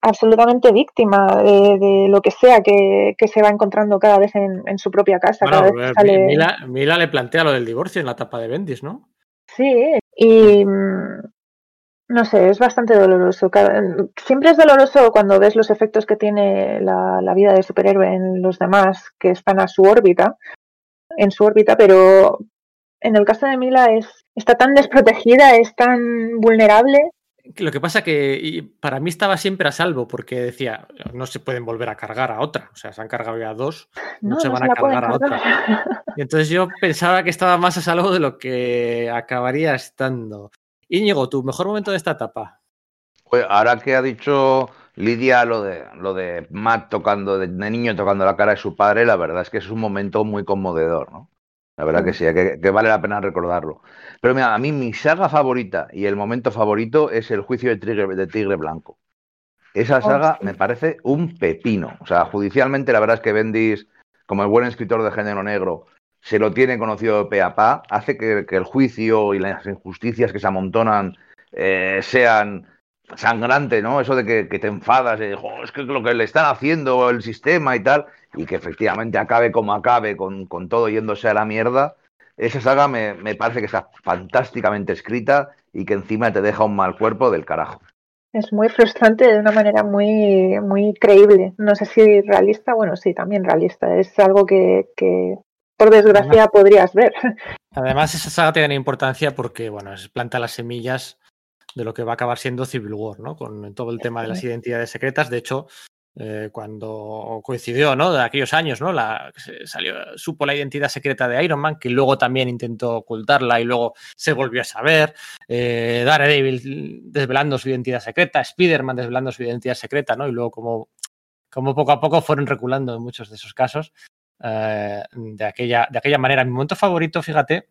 absolutamente víctima de, lo que sea que, se va encontrando cada vez en, su propia casa. Mila, le plantea lo del divorcio en la etapa de Bendis, ¿no? Sí, y no sé, es bastante doloroso. Siempre es doloroso cuando ves los efectos que tiene la, vida de superhéroe en los demás que están a su órbita, en su órbita, pero en el caso de Mila es, está tan desprotegida, es tan vulnerable. Lo que pasa que para mí estaba siempre a salvo porque decía, no se pueden volver a cargar a otra. O sea, se han cargado ya dos, no, se van a cargar a otra. Y entonces yo pensaba que estaba más a salvo de lo que acabaría estando. Íñigo, tu mejor momento de esta etapa. Pues ahora que ha dicho Lidia lo de, lo de Matt tocando, de, niño tocando la cara de su padre, la verdad es que es un momento muy conmovedor, ¿no? La verdad que sí, que, vale la pena recordarlo. Pero mira, a mí mi saga favorita y el momento favorito es el juicio de Tigre, de Tigre Blanco. Esa saga me parece un pepino. O sea, judicialmente la verdad es que Bendis, como el buen escritor de género negro, se lo tiene conocido de pe a pa, hace que, el juicio y las injusticias que se amontonan eh, sean sangrantes, ¿no? Eso de que, te enfadas, de, es que lo que le están haciendo el sistema y tal, y que efectivamente acabe como acabe, con, todo yéndose a la mierda. Esa saga me, me parece que está fantásticamente escrita y que encima te deja un mal cuerpo del carajo. Es muy frustrante de una manera muy, muy creíble. No sé si realista, bueno, sí, también realista. Es algo que, que por desgracia, podrías ver. *laughs* Además, esa saga tiene importancia porque, bueno, es planta las semillas de lo que va a acabar siendo Civil War, ¿no? Con todo el tema de las identidades secretas. De hecho, eh, cuando coincidió, ¿no? De aquellos años, ¿no? La, salió, supo la identidad secreta de Iron Man, que luego también intentó ocultarla y luego se volvió a saber. Eh, Daredevil desvelando su identidad secreta, Spider-Man desvelando su identidad secreta, ¿no? Y luego como, como poco a poco fueron reculando en muchos de esos casos. Eh, de, aquella, de aquella manera. Mi momento favorito, fíjate,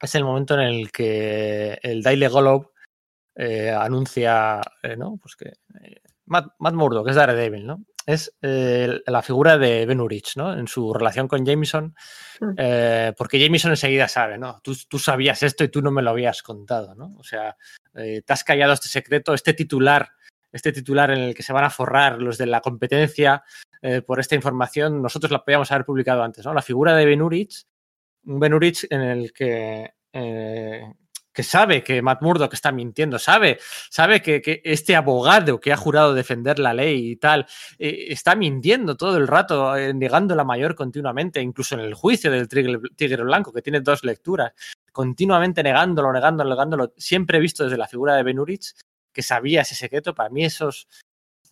es el momento en el que el Daily Globe eh, anuncia eh, ¿no? pues que Matt, Matt, Murdock es Daredevil, ¿no? Es la figura de Ben Urich, ¿no? En su relación con Jameson, mm. porque Jameson enseguida sabe, ¿no? Tú, tú, sabías esto y tú no me lo habías contado, ¿no? O sea, te has callado este secreto, este titular este titular en el que se van a forrar los de la competencia eh, por esta información, nosotros la podíamos haber publicado antes, ¿no? La figura de Benurich, un Benurich en el que, eh, que sabe que Matt Murdock está mintiendo, sabe, sabe que, este abogado que ha jurado defender la ley y tal, eh, está mintiendo todo el rato, negando la mayor continuamente, incluso en el juicio del tigre, Blanco, que tiene dos lecturas, continuamente negándolo, negándolo, negándolo, siempre visto desde la figura de Benurich, que sabía ese secreto, para mí esos,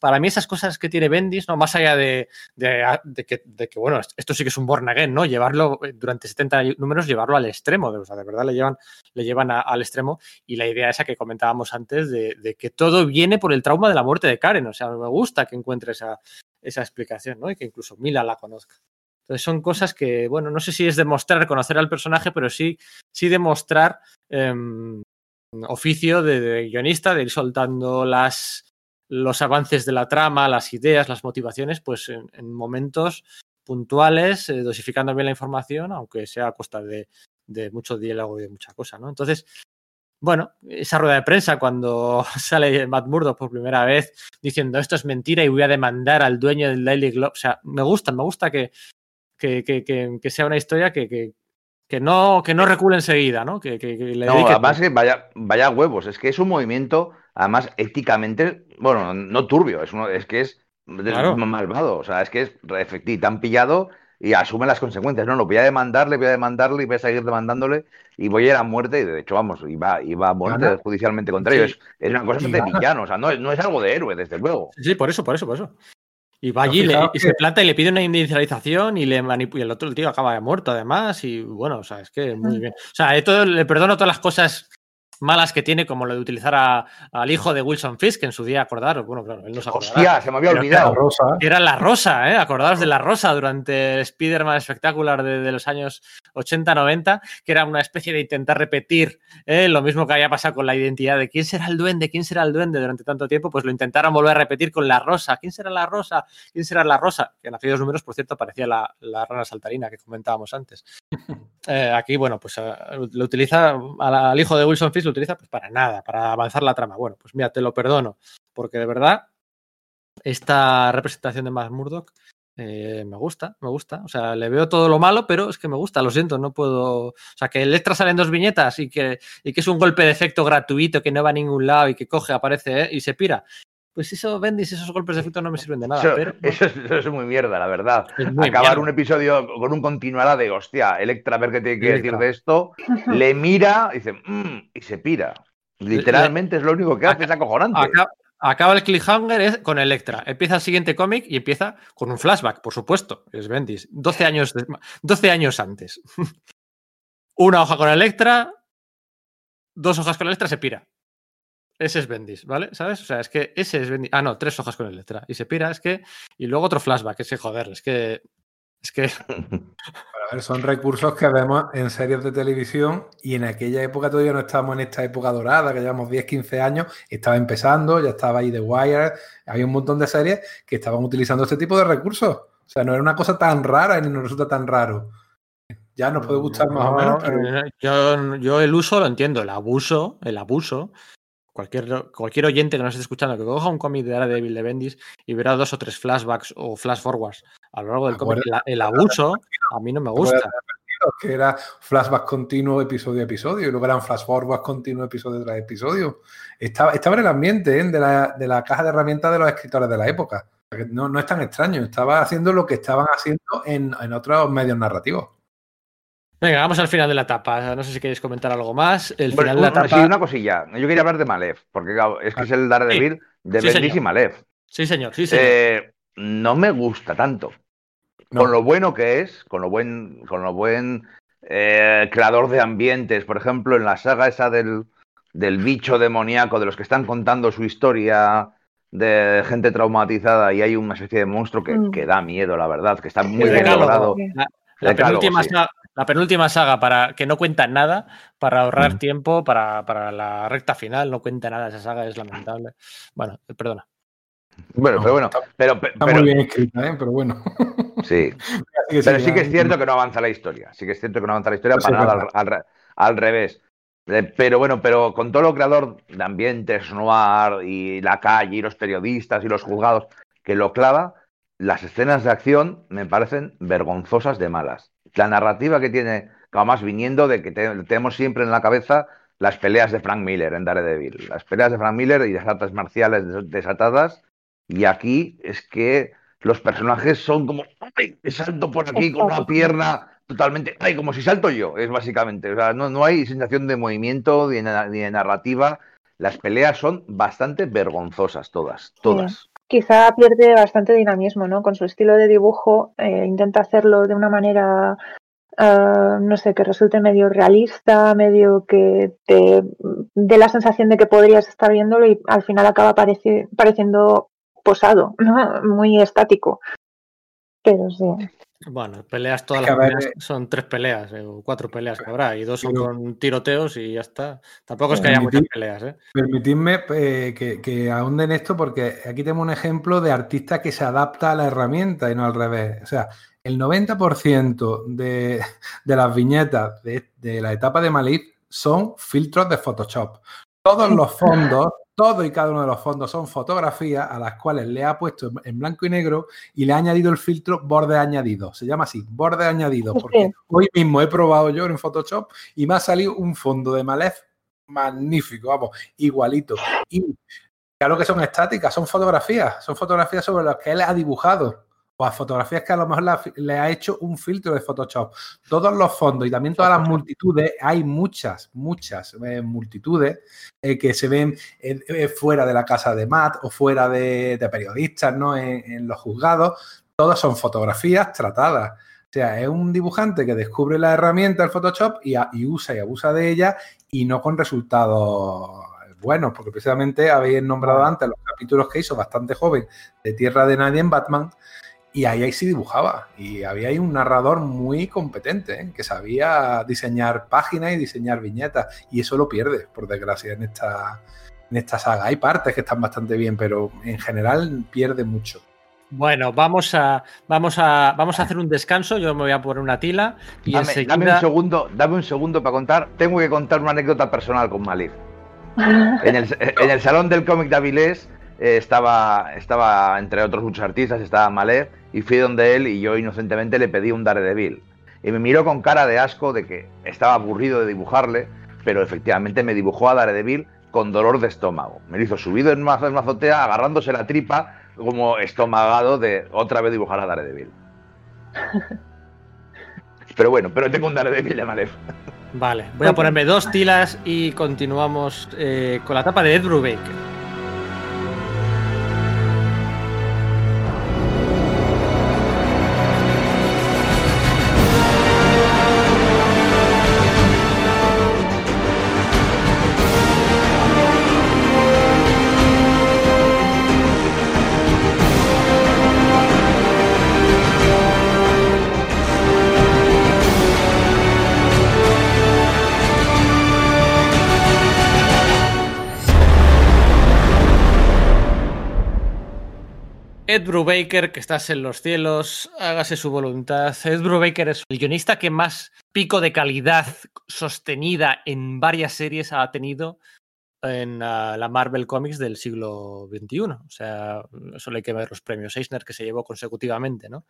para mí esas cosas que tiene Bendis, ¿no? Más allá de, que, bueno, esto sí que es un born again, ¿no? Llevarlo eh, durante 70 números, llevarlo al extremo, de verdad le llevan, le llevan al extremo. Y la idea esa que comentábamos antes de, que todo viene por el trauma de la muerte de Karen. O sea, me gusta que encuentre esa, esa explicación, ¿no? Y que incluso Mila la conozca. Entonces son cosas que, bueno, no sé si es demostrar, conocer al personaje, pero sí, sí demostrar em, oficio de, guionista, de ir soltando las, los avances de la trama, las ideas, las motivaciones, pues en, momentos puntuales, eh, dosificando bien la información, aunque sea a costa de, mucho diálogo y de mucha cosa, ¿no? Entonces, bueno, esa rueda de prensa cuando *laughs* sale Matt Murdock por primera vez diciendo esto es mentira y voy a demandar al dueño del Daily Globe, o sea, me gusta, me gusta que, que, que sea una historia que, que no, que no recule enseguida, ¿no? Que, le no, además que vaya, vaya huevos, es que es un movimiento, además, éticamente, bueno, no turbio, es, uno, es que es malvado, o sea, es que es efectivo, tan pillado y asume las consecuencias. No, no, voy a demandarle, voy a demandarle y voy a seguir demandándole y voy a ir a muerte. Y de hecho, vamos, y va, y va a muerte judicialmente contra ellos. Es, una cosa de villano, o sea, no, no, es algo de héroe, desde luego. Sí, por eso, por eso, por eso. Y va allí y se planta y le pide una inicialización y le manipula. el otro el tío acaba de muerto, además. Y bueno, o sea, es que muy bien. O sea, le perdono todas las cosas malas que tiene, como lo de utilizar al hijo de Wilson Fisk, que en su día, acordaros, bueno, claro, él no se Hostia, se me había olvidado. Era la rosa, ¿eh? Acordaros de la rosa durante el Spider-Man espectacular de, los años 80-90, que era una especie de intentar repetir ¿eh? lo mismo que había pasado con la identidad de quién será el duende, quién será el duende durante tanto tiempo, pues lo intentaron volver a repetir con la rosa. ¿Quién será la rosa? ¿Quién será la rosa? Que en aquellos números, por cierto, aparecía la, rana saltarina que comentábamos antes. *laughs* Eh, aquí, bueno, pues eh, lo utiliza al hijo de Wilson Fisk utiliza pues para nada, para avanzar la trama. Bueno, pues mira, te lo perdono, porque de verdad esta representación de Matt Murdock eh, me gusta, me gusta. O sea, le veo todo lo malo, pero es que me gusta, lo siento, no puedo. O sea, que Electra sale en dos viñetas y que, y que es un golpe de efecto gratuito que no va a ningún lado y que coge, aparece ¿eh? y se pira. Pues eso, Bendis, esos golpes de efecto no me sirven de nada. Eso, *laughs* es, muy mierda, la verdad. Acabar un episodio con un continuará de hostia, Electra, a ver qué tiene que decir de esto, le mira y dice, mmm, y se pira. Literalmente es lo único que hace, es acojonante. Acaba, el cliffhanger con Electra. Empieza el siguiente cómic y empieza con un flashback, por supuesto. Es Bendis. 12 años, 12 años antes. *laughs* Una hoja con Electra, dos hojas con Electra, se pira. Ese es Bendis, ¿vale? ¿Sabes? O sea, es que ese es Bendis. Ah, no, tres hojas con el letra. Y se pira, es que. Y luego otro flashback, ese joder, es que. Es que. *laughs* A ver, son recursos que vemos en series de televisión y en aquella época todavía no estábamos en esta época dorada, que llevamos 10, 15 años, estaba empezando, ya estaba ahí The Wire, había un montón de series que estaban utilizando este tipo de recursos. O sea, no era una cosa tan rara ni nos resulta tan raro. Ya nos puede gustar más o menos, pero... Eh, yo, yo el uso lo entiendo, el abuso, el abuso. Cualquier, cualquier oyente que nos esté escuchando que coja un cómic de Daredevil de Bendis y verá dos o tres flashbacks o flash forwards a lo largo del cómic, el, el abuso a mí no me gusta que era flashback continuo episodio a episodio, y luego eran flash forward continuo episodio tras episodio. Estaba, estaba en el ambiente ¿eh? de, la, de, la, caja de herramientas de los escritores de la época. No, no es tan extraño, estaba haciendo lo que estaban haciendo en, en otros medios narrativos. Venga, vamos al final de la etapa. No sé si queréis comentar algo más. El final de la etapa... Sí, una cosilla. Yo quería hablar de Malef, porque claro, es que es el Daredevil sí, de sí, Bendis y Malef. Sí, señor, sí, señor. Eh, no me gusta tanto. No. Con lo bueno que es, con lo buen, con lo buen eh, creador de ambientes, por ejemplo, en la saga esa del, del bicho demoníaco, de los que están contando su historia de gente traumatizada y hay una especie de monstruo que, mm. que da miedo, la verdad, que está muy bien logrado. La, la, penúltima saga, la, penúltima saga, para que no cuenta nada, para ahorrar mm. tiempo, para, para, la recta final, no cuenta nada esa saga, es lamentable. Bueno, perdona. Bueno, No, pero bueno, está- pero, Está muy bien escrita, ¿eh? pero bueno. sí, *laughs* pero sí, que es cierto que no avanza la historia, sí que es cierto que no avanza la historia Eso para nada al, al al revés. Eh, Pero bueno, pero con todo lo creador de ambientes noir y la calle y los periodistas y los juzgados que lo clava, las escenas de acción me parecen vergonzosas de malas. La narrativa que tiene, además viniendo de que te- tenemos siempre en la cabeza las peleas de Frank Miller en Daredevil, las peleas de Frank Miller y las artes marciales des- desatadas, y aquí es que los personajes son como, ¡ay! salto por aquí con una pierna totalmente, ¡ay! como si salto yo, es básicamente, o sea, no, no hay sensación de movimiento ni de, ni de narrativa, las peleas son bastante vergonzosas todas, todas. Quizá pierde bastante dinamismo, ¿no? Con su estilo de dibujo, eh, intenta hacerlo de una manera, eh, no sé, que resulte medio realista, medio que te dé la sensación de que podrías estar viéndolo y al final acaba pareci- pareciendo posado, ¿no? Muy estático. Pero sí. Bueno, peleas, todas las ver, peleas son tres peleas eh, o cuatro peleas que habrá y dos son Pero- con tiroteos y ya está. Tampoco es que haya muchas peleas, ¿eh? Permitidme eh, que, que ahonde en esto porque aquí tenemos un ejemplo de artista que se adapta a la herramienta y no al revés. O sea, el 90% de, de las viñetas de, de la etapa de Malif son filtros de Photoshop. Todos los *laughs* fondos, todo y cada uno de los fondos son fotografías a las cuales le ha puesto en- blanco y negro y le ha añadido el filtro borde añadido. Se llama así, borde añadido, porque hoy mismo he probado yo en Photoshop y me ha salido un fondo de Malef magnífico, vamos, igualito. Y lo que son estáticas, son fotografías, son fotografías sobre las que él ha dibujado. O a fotografías que a lo mejor le ha hecho un filtro de Photoshop. Todos los fondos y también todas las multitudes, hay muchas, muchas eh, multitudes eh, que se ven eh, fuera de la casa de Matt o fuera de, periodistas, ¿no? En, los juzgados. Todas son fotografías tratadas. O sea, es un dibujante que descubre la herramienta del Photoshop y, y usa y abusa de ella y no con resultados buenos, porque precisamente habéis nombrado antes los capítulos que hizo bastante joven de Tierra de Nadie en Batman y ahí, ahí sí dibujaba y había ahí un narrador muy competente ¿eh? que sabía diseñar páginas y diseñar viñetas y eso lo pierde, por desgracia, en esta, en esta saga. Hay partes que están bastante bien, pero en general pierde mucho. Bueno, vamos a, vamos a, vamos a hacer un descanso. Yo me voy a poner una tila y Dame, enseguida. dame un segundo, dame un segundo para contar. Tengo que contar una anécdota personal con Malif. En el, en el salón del cómic de Avilés eh, estaba, estaba, entre otros muchos artistas, estaba Malef, y fui donde él y yo inocentemente le pedí un Daredevil. Y me miró con cara de asco de que estaba aburrido de dibujarle, pero efectivamente me dibujó a Daredevil con dolor de estómago. Me lo hizo subido en una, azotea, agarrándose la tripa, como estomagado de otra vez dibujar a Daredevil. *laughs* Pero bueno, pero tengo un Daredevil de Malef. Vale, voy a ponerme dos tilas y continuamos eh, con la etapa de Ed Brubaker. Ed Brubaker, que estás en los cielos, hágase su voluntad. Ed Brubaker es el guionista que más pico de calidad sostenida en varias series ha tenido en uh, la Marvel Comics del siglo XXI. O sea, solo hay que ver los premios Eisner que se llevó consecutivamente, ¿no?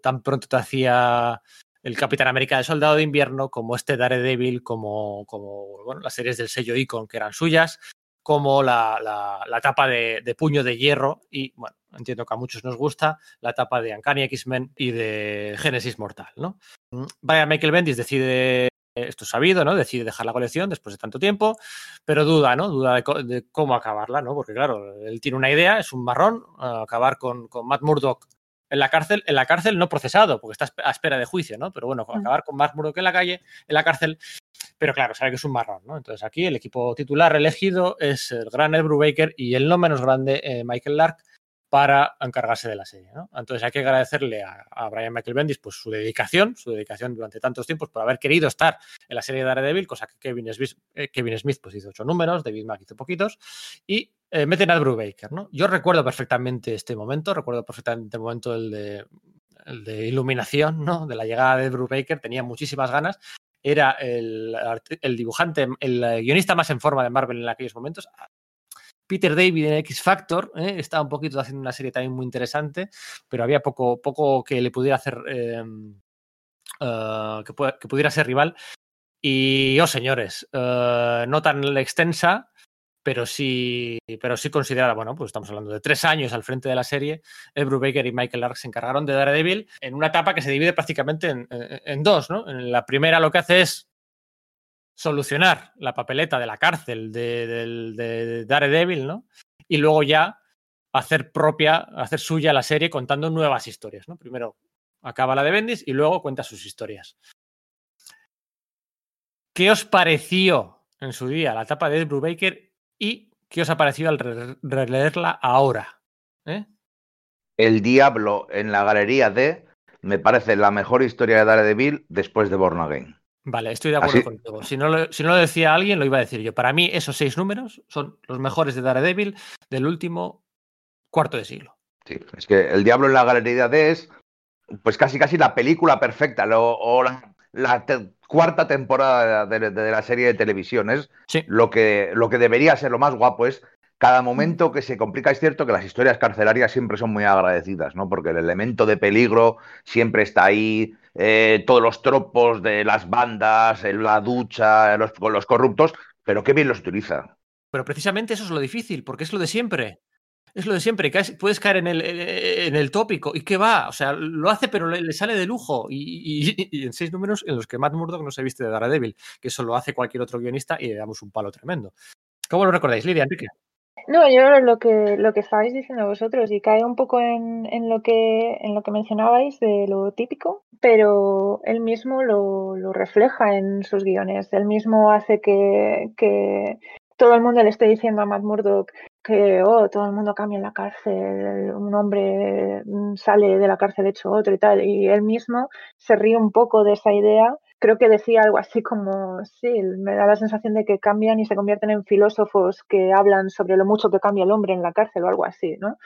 Tan pronto te hacía el Capitán América de Soldado de Invierno, como este Daredevil, como, como bueno, las series del sello Icon que eran suyas, como la, la, la tapa de, de, puño de hierro y, bueno, entiendo que a muchos nos gusta, la tapa de Uncanny X-Men y de Génesis Mortal, ¿no? Vaya, Michael Bendis decide, esto es sabido, ¿no? Decide dejar la colección después de tanto tiempo, pero duda, ¿no? Duda de, de cómo acabarla, ¿no? Porque, claro, él tiene una idea, es un marrón, acabar con, con Matt Murdock en la cárcel, en la cárcel no procesado, porque está a espera de juicio, ¿no? Pero bueno, acabar con Matt Murdock en la calle, en la cárcel, pero claro, sabe que es un marrón, ¿no? Entonces aquí el equipo titular elegido es el gran Ed Brubaker y el no menos grande eh, Michael Lark para encargarse de la serie, ¿no? Entonces hay que agradecerle a, a, Brian Michael Bendis pues su dedicación, su dedicación durante tantos tiempos por haber querido estar en la serie de Daredevil, cosa que Kevin Smith, eh, Kevin Smith pues hizo ocho números, David Mack hizo poquitos, y eh, meten a Brubaker, ¿no? Yo recuerdo perfectamente este momento, recuerdo perfectamente el momento el de, iluminación, ¿no? De la llegada de Brubaker, tenía muchísimas ganas, era el, el, dibujante, el guionista más en forma de Marvel en aquellos momentos. Peter David en X Factor ¿eh? estaba un poquito haciendo una serie también muy interesante, pero había poco, poco que le pudiera hacer, eh, uh, que, pudiera ser rival. Y, oh señores, uh, no tan extensa, pero sí, pero sí considerada, bueno, pues estamos hablando de tres años al frente de la serie, Ed Brubaker y Michael Lark se encargaron de Daredevil en una etapa que se divide prácticamente en, en, en, dos, ¿no? En la primera lo que hace es solucionar la papeleta de la cárcel de, de, de Daredevil, ¿no? Y luego ya hacer propia, hacer suya la serie contando nuevas historias, ¿no? Primero acaba la de Bendis y luego cuenta sus historias. ¿Qué os pareció en su día la etapa de Ed Brubaker ¿Y qué os ha parecido al re releerla ahora? ¿Eh? El Diablo en la galería de me parece la mejor historia de Daredevil después de Born Again. Vale, estoy de acuerdo ¿Así? contigo. Si no, lo, si no lo decía alguien, lo iba a decir yo. Para mí, esos seis números son los mejores de Daredevil del último cuarto de siglo. Sí, es que El Diablo en la galería de es, pues casi casi la película perfecta, lo, o la, la te, cuarta temporada de, de, de, la serie de televisión. Es sí. lo, que, lo que debería ser lo más guapo, es cada momento que se complica. Es cierto que las historias carcelarias siempre son muy agradecidas, ¿no? Porque el elemento de peligro siempre está ahí, eh, todos los tropos de las bandas, la ducha, los, corruptos, pero qué bien los utiliza. Pero precisamente eso es lo difícil, porque es lo de siempre. Es lo de siempre, puedes caer en el, tópico. ¿Y qué va? O sea, lo hace, pero le, le sale de lujo. Y, en seis números en los que Matt Murdock no se viste de Daredevil, que eso lo hace cualquier otro guionista y le damos un palo tremendo. ¿Cómo lo recordáis, Lidia, Enrique? No, yo lo que lo que estabais diciendo vosotros y cae un poco en, lo que en lo que mencionabais de lo típico, pero él mismo lo, lo refleja en sus guiones. Él mismo hace que, que todo el mundo le esté diciendo a Matt Murdock que oh, todo el mundo cambia en la cárcel, un hombre sale de la cárcel hecho otro y tal, y él mismo se ríe un poco de esa idea. Creo que decía algo así como, sí, me da la sensación de que cambian y se convierten en filósofos que hablan sobre lo mucho que cambia el hombre en la cárcel o algo así, ¿no?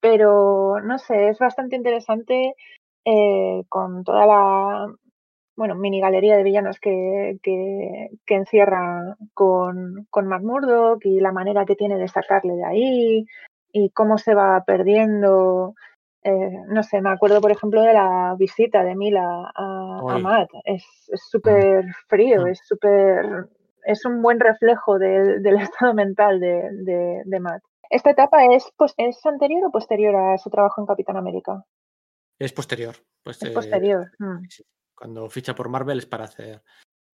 Pero, no sé, es bastante interesante eh, con toda la bueno, mini galería de villanos que, que, que encierra con, con Matt Murdock y la manera que tiene de sacarle de ahí y cómo se va perdiendo. Eh, no sé, me acuerdo, por ejemplo, de la visita de Mila a, a Matt. Es súper frío, es súper. Es un buen reflejo de, del estado mental de, de, de Matt. ¿Esta etapa es, pues, es anterior o posterior a su trabajo en Capitán América? Es posterior. Pues, es posterior. Eh, mm cuando ficha por Marvel es para hacer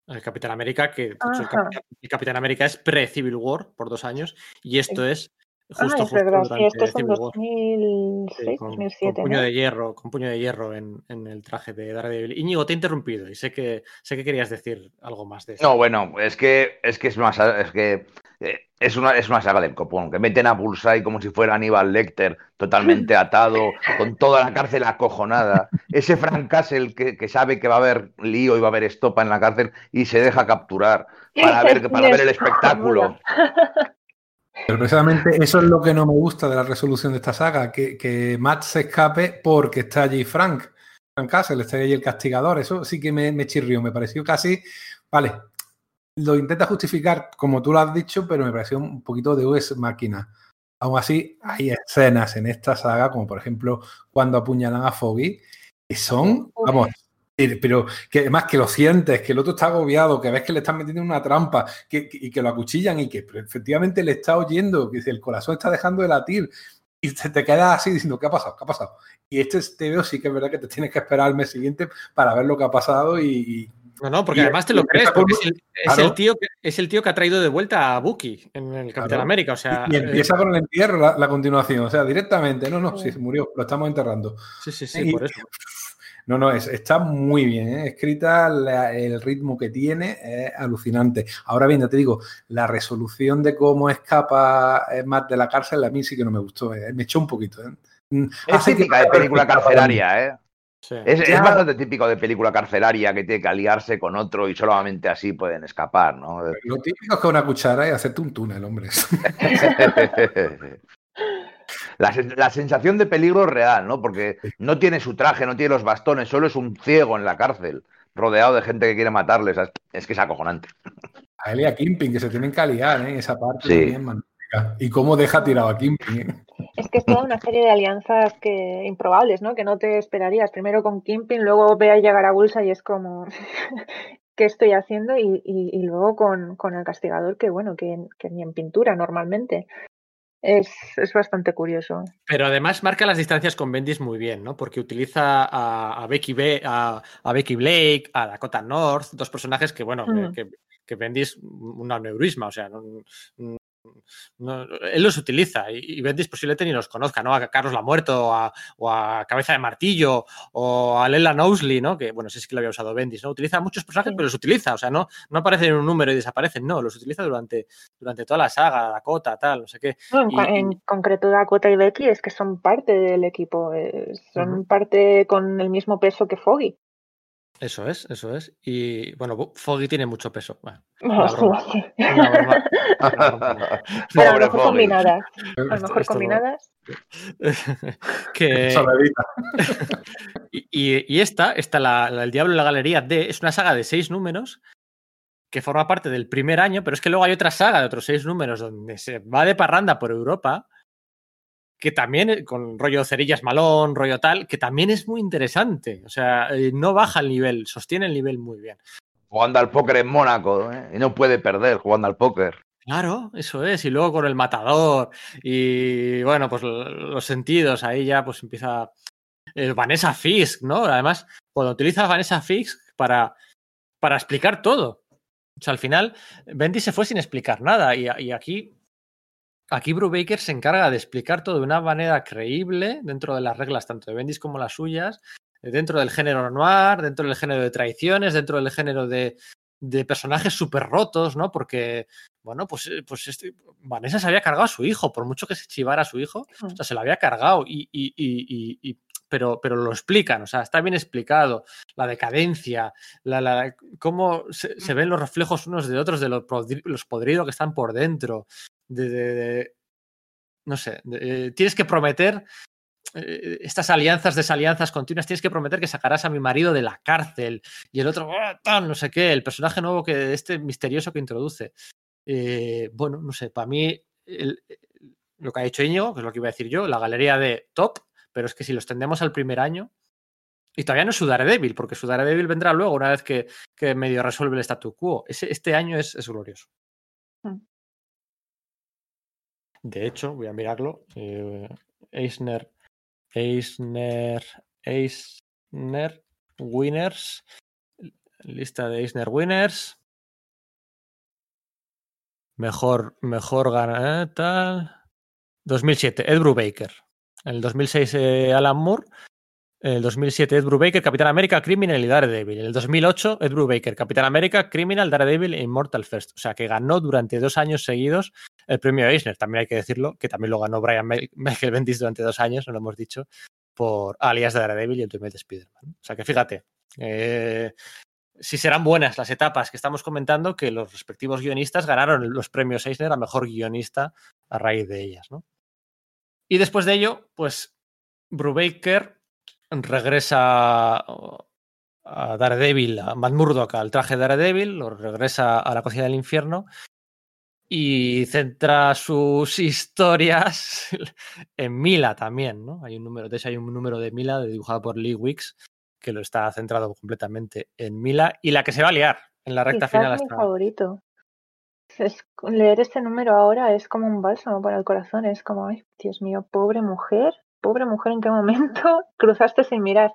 el Capitán América, que hecho, el, Capitán, el, Capitán, América es pre-Civil War por dos años, y esto sí. es justo, ah, es verdad. Sí, esto es en 2006, sí, con, 2007. Con puño ¿no? de hierro, con puño de hierro en, en, el traje de Daredevil. Íñigo, te he interrumpido y sé que sé que querías decir algo más de eso. No, bueno, es que es que es más es que eh, es una, es una saga del copón, que meten a Bullseye como si fuera Aníbal Lecter, totalmente *laughs* atado, con toda la cárcel acojonada. Ese Frank Castle que, que, sabe que va a haber lío y va a haber estopa en la cárcel y se deja capturar para *laughs* ver, para ver el espectáculo. *laughs* Pero precisamente eso es lo que no me gusta de la resolución de esta saga, que, que Matt se escape porque está allí Frank. Frank Castle, está allí el castigador. Eso sí que me, me chirrió, me pareció casi. Vale, lo intenta justificar como tú lo has dicho, pero me pareció un poquito de US máquina. Aún así, hay escenas en esta saga, como por ejemplo cuando apuñalan a Foggy, que son, vamos, pero que además que lo sientes, que el otro está agobiado, que ves que le están metiendo una trampa que, y que lo acuchillan y que efectivamente le está oyendo, que el corazón está dejando de latir y te, te quedas así diciendo, ¿qué ha pasado? ¿Qué ha pasado? Y este te veo sí que es verdad que te tienes que esperar al mes siguiente para ver lo que ha pasado y, y no, no, porque además te lo crees, porque es el, es, el tío que, es el tío que ha traído de vuelta a Bucky en el Capitán claro. América. O sea, y, empieza eh, con el entierro la, la, continuación, o sea, directamente. No, no, sí, se murió, lo estamos enterrando. Sí, sí, sí, por eso. No, no, es, está muy bien ¿eh? escrita, la, el ritmo que tiene es alucinante. Ahora bien, ya te digo, la resolución de cómo escapa Matt de la cárcel a mí sí que no me gustó, ¿eh? me echó un poquito. ¿eh? Es típica de película carcelaria, ¿eh? Sí. Es, es, bastante típico de película carcelaria que tiene que aliarse con otro y solamente así pueden escapar, ¿no? Lo típico es que una cuchara y hacerte un túnel, hombre. *laughs* *laughs* *laughs* la, la, sensación de peligro es real, ¿no? Porque no tiene su traje, no tiene los bastones, solo es un ciego en la cárcel, rodeado de gente que quiere matarles. Es que es acojonante. A él y a Kimping, que se tienen que aliar, ¿eh? Esa parte sí. también, man. ¿Y cómo deja tirado a Kimping? ¿eh? Es que es toda una serie de alianzas que improbables, ¿no? Que no te esperarías. Primero con Kimping, luego ve a llegar a Bulsa y es como *laughs* ¿qué estoy haciendo? Y, y, y luego con, con, el castigador, que bueno, que, que, ni en pintura normalmente. Es, es, bastante curioso. Pero además marca las distancias con Bendis muy bien, ¿no? Porque utiliza a, a Becky, B, a, a, Becky Blake, a Dakota North, dos personajes que, bueno, mm. que, que Bendis un aneurisma, o sea, no, no, él los utiliza y, y Bendis posiblemente ni los conozca, ¿no? A Carlos la Muerto o a, o a, Cabeza de Martillo o a Lela Knowsley, ¿no? Que, bueno, sé si que lo había usado Bendis, ¿no? Utiliza muchos personajes, sí. pero los utiliza, o sea, no, no aparecen en un número y desaparecen, no, los utiliza durante, durante toda la saga, Dakota, tal, no sé qué. En, y, en, concreto Dakota y Becky es que son parte del equipo, eh, son uh -huh. parte con el mismo peso que Foggy. Eso es, eso es. Y bueno, Foggy tiene mucho peso. Bueno, no, sí, sí. Una broma, una broma. *laughs* Pero a lo mejor combinadas. A lo mejor Esto combinadas. *laughs* que... *laughs* y, y, esta, esta la, la, El Diablo en la Galería D, es una saga de seis números que forma parte del primer año, pero es que luego hay otra saga de otros seis números donde se va de parranda por Europa que también, eh, con rollo cerillas malón, rollo tal, que también es muy interesante. O sea, eh, no baja el nivel, sostiene el nivel muy bien. Jugando al póker en Mónaco, ¿eh? y no puede perder jugando al póker. Claro, eso es. Y luego con el matador y bueno, pues los sentidos, ahí ya pues empieza el Vanessa Fisk, ¿no? Además, cuando utilizas Vanessa Fisk para, para explicar todo. O sea, al final, Bendy se fue sin explicar nada y, y aquí Aquí Brubaker se encarga de explicar todo de una manera creíble dentro de las reglas tanto de Bendis como las suyas, dentro del género noir, dentro del género de traiciones, dentro del género de, de personajes súper rotos, ¿no? Porque, bueno, pues, pues este, Vanessa se había cargado a su hijo, por mucho que se chivara a su hijo, mm. o sea, se lo había cargado y, y, y, y pero, pero, lo explican, o sea, está bien explicado, la decadencia, la, la, cómo se, se, ven los reflejos unos de otros de los, los podridos que están por dentro, de, de, de no sé, eh, tienes que prometer eh, estas alianzas, desalianzas continuas, tienes que prometer que sacarás a mi marido de la cárcel y el otro, tal, no sé qué, el personaje nuevo que este misterioso que introduce. Eh, bueno, no sé, para mí lo que ha hecho Íñigo, que es lo que iba a decir yo, la galería de top, pero es que si los tendemos al primer año, y todavía no es su Daredevil, porque su Daredevil vendrá luego, una vez que, medio resuelve el statu quo. Este año es, es glorioso. De hecho, voy a mirarlo. Eh, Eisner, Eisner, Eisner Winners. Lista de Eisner Winners. Mejor, mejor gana, eh, tal. 2007, Ed Brubaker. En el 2006, eh, Alan Moore. En el 2007, Ed Brubaker, Capitán América, Criminal y Daredevil. En el 2008, Ed Brubaker, Capitán América, Criminal, Daredevil e Immortal First. O sea, que ganó durante dos años seguidos el premio Eisner. También hay que decirlo, que también lo ganó Brian *laughs* Michael Bendis durante dos años, no lo hemos dicho, por alias de Daredevil y el Ultimate Spider-Man. O sea, que fíjate, eh, si serán buenas las etapas que estamos comentando, que los respectivos guionistas ganaron los premios Eisner a mejor guionista a raíz de ellas, ¿no? Y después de ello, pues Brubaker regresa a Daredevil, a Matt Murdock al traje de Daredevil, lo regresa a la cocina del infierno y centra sus *laughs* historias en Mila también, ¿no? Hay un número, de hecho hay un número de Mila dibujado por Lee Wicks que lo está centrado completamente en Mila y la que se va a liar en la recta Quizás final. mi Hasta... favorito. Es- leer este número ahora es como un bálsamo para el corazón. Es como, ay, Dios mío, pobre mujer, pobre mujer, ¿en qué momento *laughs* cruzaste sin mirar?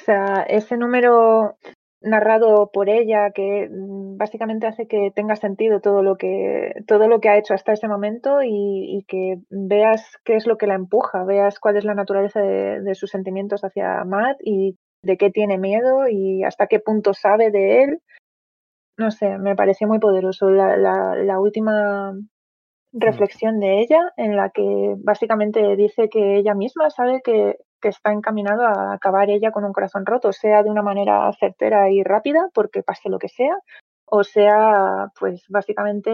O sea, ese número narrado por ella que mm, básicamente hace que tenga sentido todo lo que todo lo que ha hecho hasta ese momento y, y que veas qué es lo que la empuja, veas cuál es la naturaleza de, de sus sentimientos hacia Matt y de qué tiene miedo y hasta qué punto sabe de él. No sé, me pareció muy poderoso la, la, la última reflexión de ella en la que básicamente dice que ella misma sabe que, que está encaminado a acabar ella con un corazón roto, sea de una manera certera y rápida, porque pase lo que sea, o sea, pues básicamente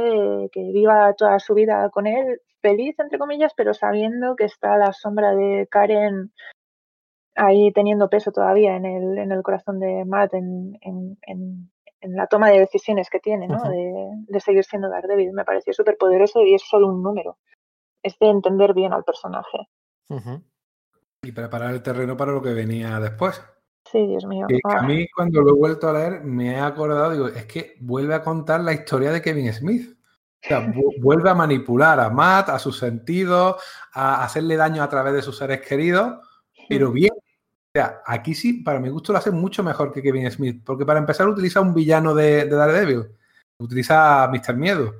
que viva toda su vida con él feliz, entre comillas, pero sabiendo que está la sombra de Karen ahí teniendo peso todavía en el, en el corazón de Matt, en, en, en, en la toma de decisiones que tiene, ¿no? De, de seguir siendo Daredevil. Me pareció súper poderoso y es solo un número. Es de entender bien al personaje. Y preparar el terreno para lo que venía después. Sí, Dios mío. Que- que a Ah, mí cuando lo he vuelto a leer me he acordado, digo, es que vuelve a contar la historia de Kevin Smith. O sea, vu- *laughs* vuelve a manipular a Matt, a sus sentidos, a hacerle daño a través de sus seres queridos, pero bien. O sea, aquí sí, para mi gusto lo hace mucho mejor que Kevin Smith, porque para empezar utiliza un villano de, de Daredevil, utiliza a Mr. Miedo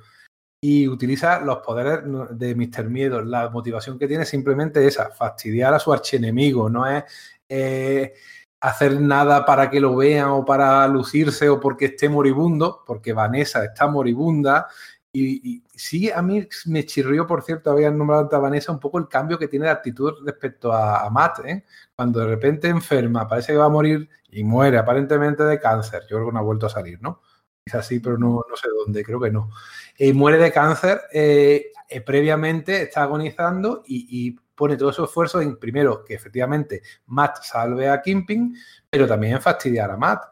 y utiliza los poderes de Mr. Miedo. La motivación que tiene simplemente esa, fastidiar a su archienemigo, no es eh, hacer nada para que lo vean o para lucirse o porque esté moribundo, porque Vanessa está moribunda. Y, sí, a mí me chirrió, por cierto, había nombrado a Vanessa un poco el cambio que tiene de actitud respecto a, Matt, ¿eh? Cuando de repente enferma, parece que va a morir y muere aparentemente de cáncer. Yo creo que no ha vuelto a salir, ¿no? Es así, pero no, no sé dónde, creo que no. Eh, muere de cáncer, eh, eh, previamente está agonizando y, pone todo su esfuerzo en, primero, que efectivamente Matt salve a Kimping, pero también fastidiar a Matt.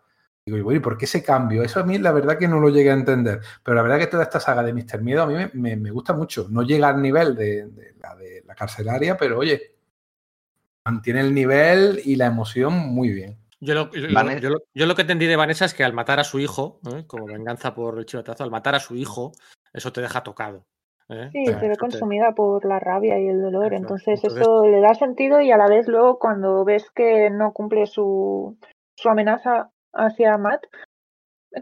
Digo, y bueno, ¿y por qué ese cambio? Eso a mí la verdad que no lo llegué a entender. Pero la verdad que toda esta saga de Mr. Miedo a mí me, me- gusta mucho. No llega al nivel de la de la carcelaria, pero oye, mantiene el nivel y la emoción muy bien. Yo lo, yo- Vane- yo lo- yo lo que entendí de Vanessa es que al matar a su hijo, ¿eh? como venganza por el chivatazo, al matar a su hijo, eso te deja tocado. ¿eh? Sí, O sea, se ve te- consumida por la rabia y el dolor. Eso. Entonces, Entonces- eso le da sentido y a la vez luego cuando ves que no cumple su, su amenaza hacia Matt,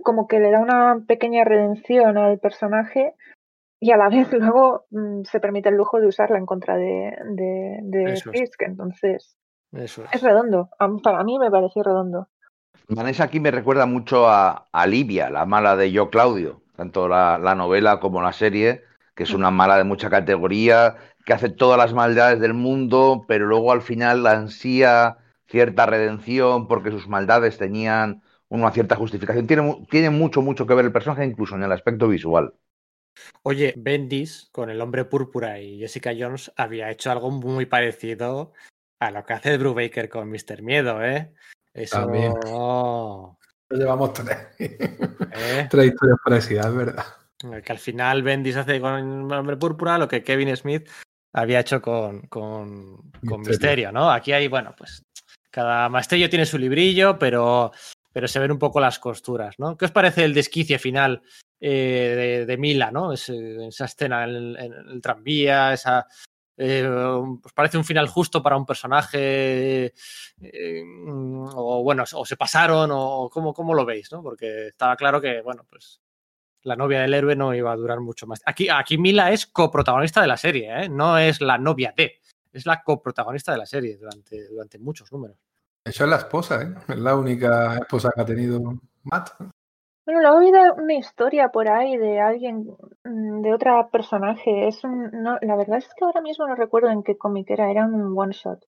como que le da una pequeña redención al personaje y a la vez *laughs* luego mm, se permite el lujo de usarla en contra de, de, de. Fisk. Entonces, Eso es. es redondo. Para mí me pareció redondo. Vanessa aquí me recuerda mucho a, a Livia, la mala de Yo Claudio, tanto la, la novela como la serie, que es una mala de mucha categoría, que hace todas las maldades del mundo, pero luego al final ansía cierta redención porque sus maldades tenían una cierta justificación. Tiene, tiene mucho, mucho que ver el personaje, incluso en el aspecto visual. Oye, Bendis con el hombre púrpura y Jessica Jones había hecho algo muy parecido a lo que hace Brubaker con Mr. Miedo, ¿eh? Eso. También. oh, Lo llevamos tres. ¿eh? tres historias parecidas, es verdad. Que al final Bendis hace con el hombre púrpura lo que Kevin Smith había hecho con, con, con Misterio. Misterio, ¿no? Aquí hay, bueno, pues cada maestrillo tiene su librillo, pero, pero se ven un poco las costuras, ¿no? ¿Qué os parece el desquicie final eh, de, de Mila, ¿no? Ese- esa escena en el tranvía, esa... eh, ¿Os parece un final justo para un personaje? eh, o bueno, o se pasaron, o cómo, cómo lo veis, ¿no? Porque estaba claro que, bueno, pues la novia del héroe no iba a durar mucho más. Aquí, aquí Mila es coprotagonista de la serie, ¿eh? no es la novia de, es la coprotagonista de la serie durante, durante muchos números. De hecho, es la esposa, ¿eh? Es la única esposa que ha tenido Matt. Bueno, luego ha habido una historia por ahí de alguien, mm, de otra personaje. Es un, no, la verdad es que ahora mismo no recuerdo en qué cómic era, era un one shot.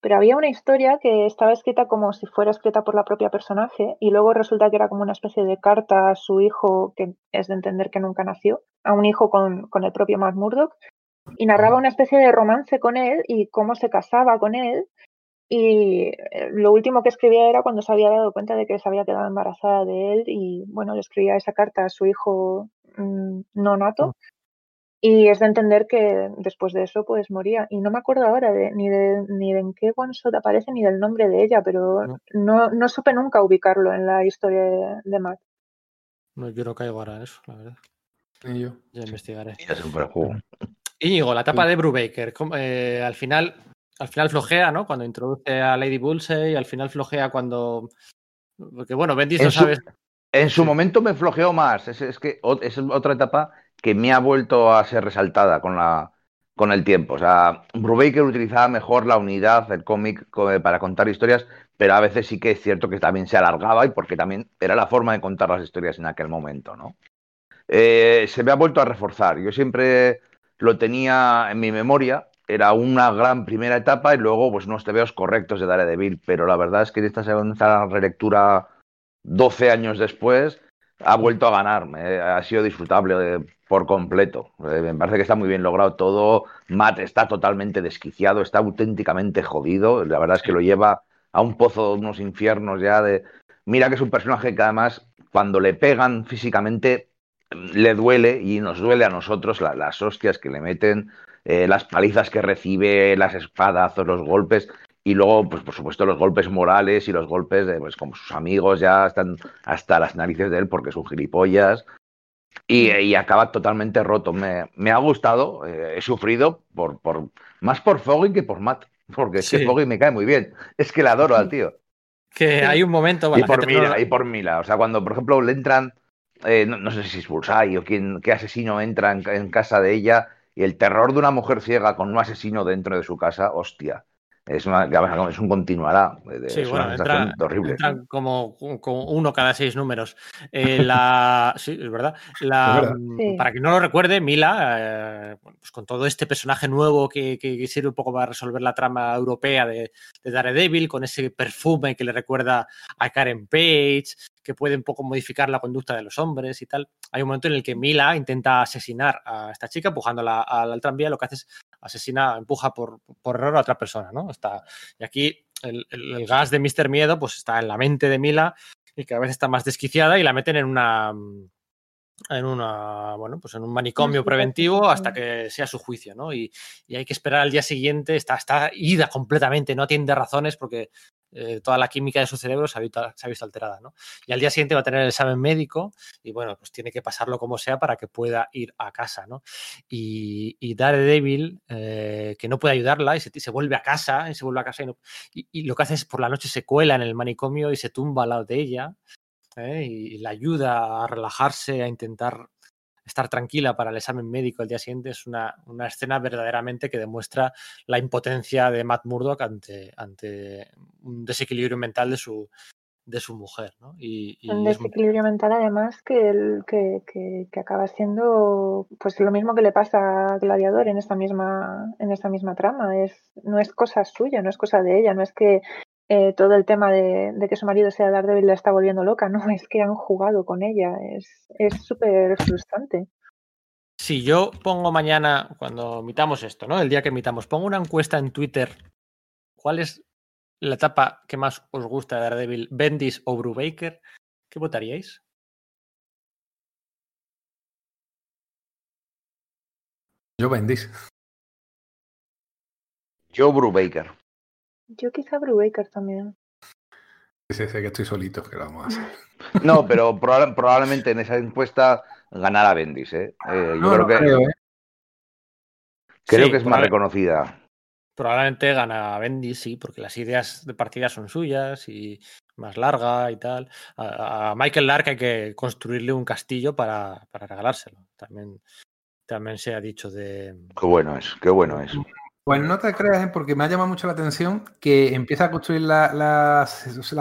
pero había una historia que estaba escrita como si fuera escrita por la propia personaje y luego resulta que era como una especie de carta a su hijo, que es de entender que nunca nació, a un hijo con, con el propio Matt Murdock, y narraba una especie de romance con él y cómo se casaba con él. Y eh, lo último que escribía era cuando se había dado cuenta de que se había quedado embarazada de él y bueno, le escribía esa carta a su hijo mm, no nato. Y es de entender que después de eso, pues moría. Y no me acuerdo ahora de, ni, de, ni de en qué one shot aparece ni del nombre de ella, pero no, no, supe nunca ubicarlo en la historia de, de Matt. No, yo no caigo ahora en eso, la verdad. Y yo. Ya investigaré. Ya es un juego. Íñigo, la etapa de Brubaker, ¿cómo- eh, al final, al final flojea, ¿no? Cuando introduce a Lady Bullseye, al final flojea cuando. Porque bueno, Bendis su- sabes. En su momento me flojeó más. Es, es que es otra etapa que me ha vuelto a ser resaltada con, la, con el tiempo. O sea, Brubaker utilizaba mejor la unidad del cómic co- para contar historias, pero a veces sí que es cierto que también se alargaba y porque también era la forma de contar las historias en aquel momento, ¿no? Eh, se me ha vuelto a reforzar. Yo siempre lo tenía en mi memoria. Era una gran primera etapa y luego pues unos tebeos correctos de Daredevil, pero la verdad es que en esta segunda relectura 12 años después, ha vuelto a ganar. Eh, ha sido disfrutable eh, por completo. Eh, me parece que está muy bien logrado todo. Matt está totalmente desquiciado, está auténticamente jodido. La verdad es que lo lleva a un pozo de unos infiernos ya de... Mira que es un personaje que además, cuando le pegan físicamente, le duele y nos duele a nosotros la- las hostias que le meten, eh, las palizas que recibe, las espadazos, los golpes. Y luego, pues por supuesto, los golpes morales y los golpes de, pues como sus amigos ya están hasta las narices de él porque es un gilipollas. Y, y acaba totalmente roto. Me, me ha gustado, eh, he sufrido por, por, más por Foggy que por Matt. Porque es que Sí. Foggy me cae muy bien. Es que le adoro al *laughs* tío. Que hay un momento. Y la por no- Mila, y por Mila. O sea, cuando, por ejemplo, le entran, eh, no, no sé si es Bullseye o quién, qué asesino entra en, en casa de ella y el terror de una mujer ciega con un asesino dentro de su casa, hostia. Es, una, es un continuará. Sí, es bueno, una sensación entra- horrible. como, como uno cada seis números. Eh, *laughs* la, sí, es verdad. La, Es verdad. mm, Sí. Para quien no lo recuerde, Mila, eh, pues con todo este personaje nuevo que, que- que sirve un poco para resolver la trama europea de, de Daredevil, con ese perfume que le recuerda a Karen Page, que puede un poco modificar la conducta de los hombres y tal. Hay un momento en el que Mila intenta asesinar a esta chica empujándola al, tranvía, lo que hace es asesina, empuja por, por error a otra persona, ¿no? Está, y aquí el, gas de Mr. Miedo pues está en la mente de Mila y cada vez está más desquiciada y la meten en una en una bueno pues en un manicomio preventivo hasta que sea su juicio no y, y hay que esperar al día siguiente está está ida completamente no atiende razones porque eh, toda la química de su cerebro se ha, visto, se ha visto alterada no y al día siguiente va a tener el examen médico y bueno pues tiene que pasarlo como sea para que pueda ir a casa no y, y Daredevil eh, que no puede ayudarla y se, se vuelve a casa y se vuelve a casa y, no- y- y lo que hace es por la noche se cuela en el manicomio y se tumba al lado de ella ¿eh? y la ayuda a relajarse, a intentar estar tranquila para el examen médico el día siguiente. Es una, una escena verdaderamente que demuestra la impotencia de Matt Murdock ante, ante un desequilibrio mental de su, de su mujer. ¿no? Y, y Un muy- desequilibrio mental, además, que, el, que, que- que acaba siendo pues lo mismo que le pasa a Gladiador en esta misma, en esta misma trama. Es, no es cosa suya, no es cosa de ella, no es que eh, todo el tema de, de que su marido sea Daredevil la está volviendo loca, no, *laughs* es que han jugado con ella. Es es súper frustrante. Si yo pongo mañana, cuando mitamos esto, ¿no? El día que mitamos, pongo una encuesta en Twitter. ¿Cuál es la etapa que más os gusta de Daredevil, Bendis o Brubaker? ¿Qué votaríais? Yo Bendis. Joe Brubaker. Yo quizá Brubaker también. Sí, sé que estoy solito, que lo vamos a hacer. *laughs* No, pero proba- probablemente en esa encuesta ganará Bendis. ¿eh? Eh, yo No, creo no que, creo, ¿eh? creo Sí, que es más reconocida. Probablemente gana Bendis, sí, porque las ideas de partida son suyas y más larga y tal. A, a Michael Lark hay que construirle un castillo para, para regalárselo. También, también se ha dicho de. Qué bueno es, qué bueno es. Pues no te creas, ¿eh? porque me ha llamado mucho la atención que empieza a construir la, la-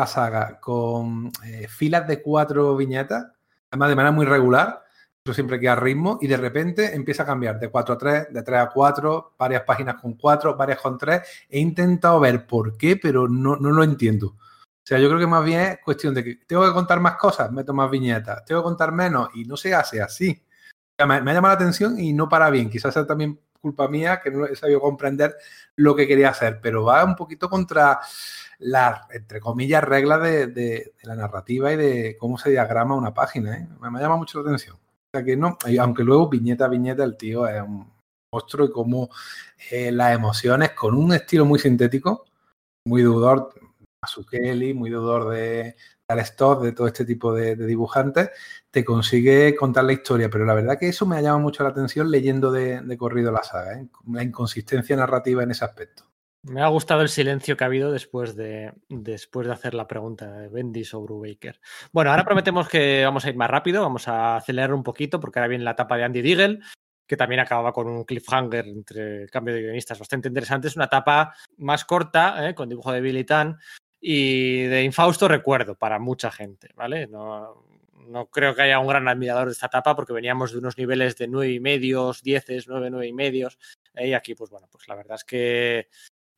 saga con eh, filas de cuatro viñetas, además de manera muy regular, eso siempre queda ritmo y de repente empieza a cambiar de 4 a 3, de 3 a 4, varias páginas con 4, varias con 3. He intentado ver por qué, pero no, no lo entiendo. O sea, yo creo que más bien es cuestión de que tengo que contar más cosas, meto más viñetas, tengo que contar menos y no se hace así. Me, me, ha llamado la atención y no para bien. Quizás sea también culpa mía que no he sabido comprender lo que quería hacer, pero va un poquito contra las, entre comillas, reglas de, la narrativa y de cómo se diagrama una página. ¿eh? Me, me llama mucho la atención que no, aunque luego viñeta a viñeta el tío es un monstruo y como eh, las emociones con un estilo muy sintético, muy deudor a su Kelly, muy deudor de Stock, de todo este tipo de, dibujantes, te consigue contar la historia, pero la verdad que eso me ha llamado mucho la atención leyendo de, de corrido la saga, ¿eh? la inconsistencia narrativa en ese aspecto. Me ha gustado el silencio que ha habido después de, después de hacer la pregunta de Bendis o Brubaker. Bueno, ahora prometemos que vamos a ir más rápido, vamos a acelerar un poquito porque ahora viene la etapa de Andy Deagle, que también acababa con un cliffhanger entre cambio de guionistas bastante interesante. Es una etapa más corta, ¿eh? con dibujo de Billy Tan y de infausto recuerdo para mucha gente, ¿vale? No, no creo que haya un gran admirador de esta etapa porque veníamos de unos niveles de nueve y medios, dieces, nueve, nueve y medios. ¿eh? Y aquí, pues bueno, pues la verdad es que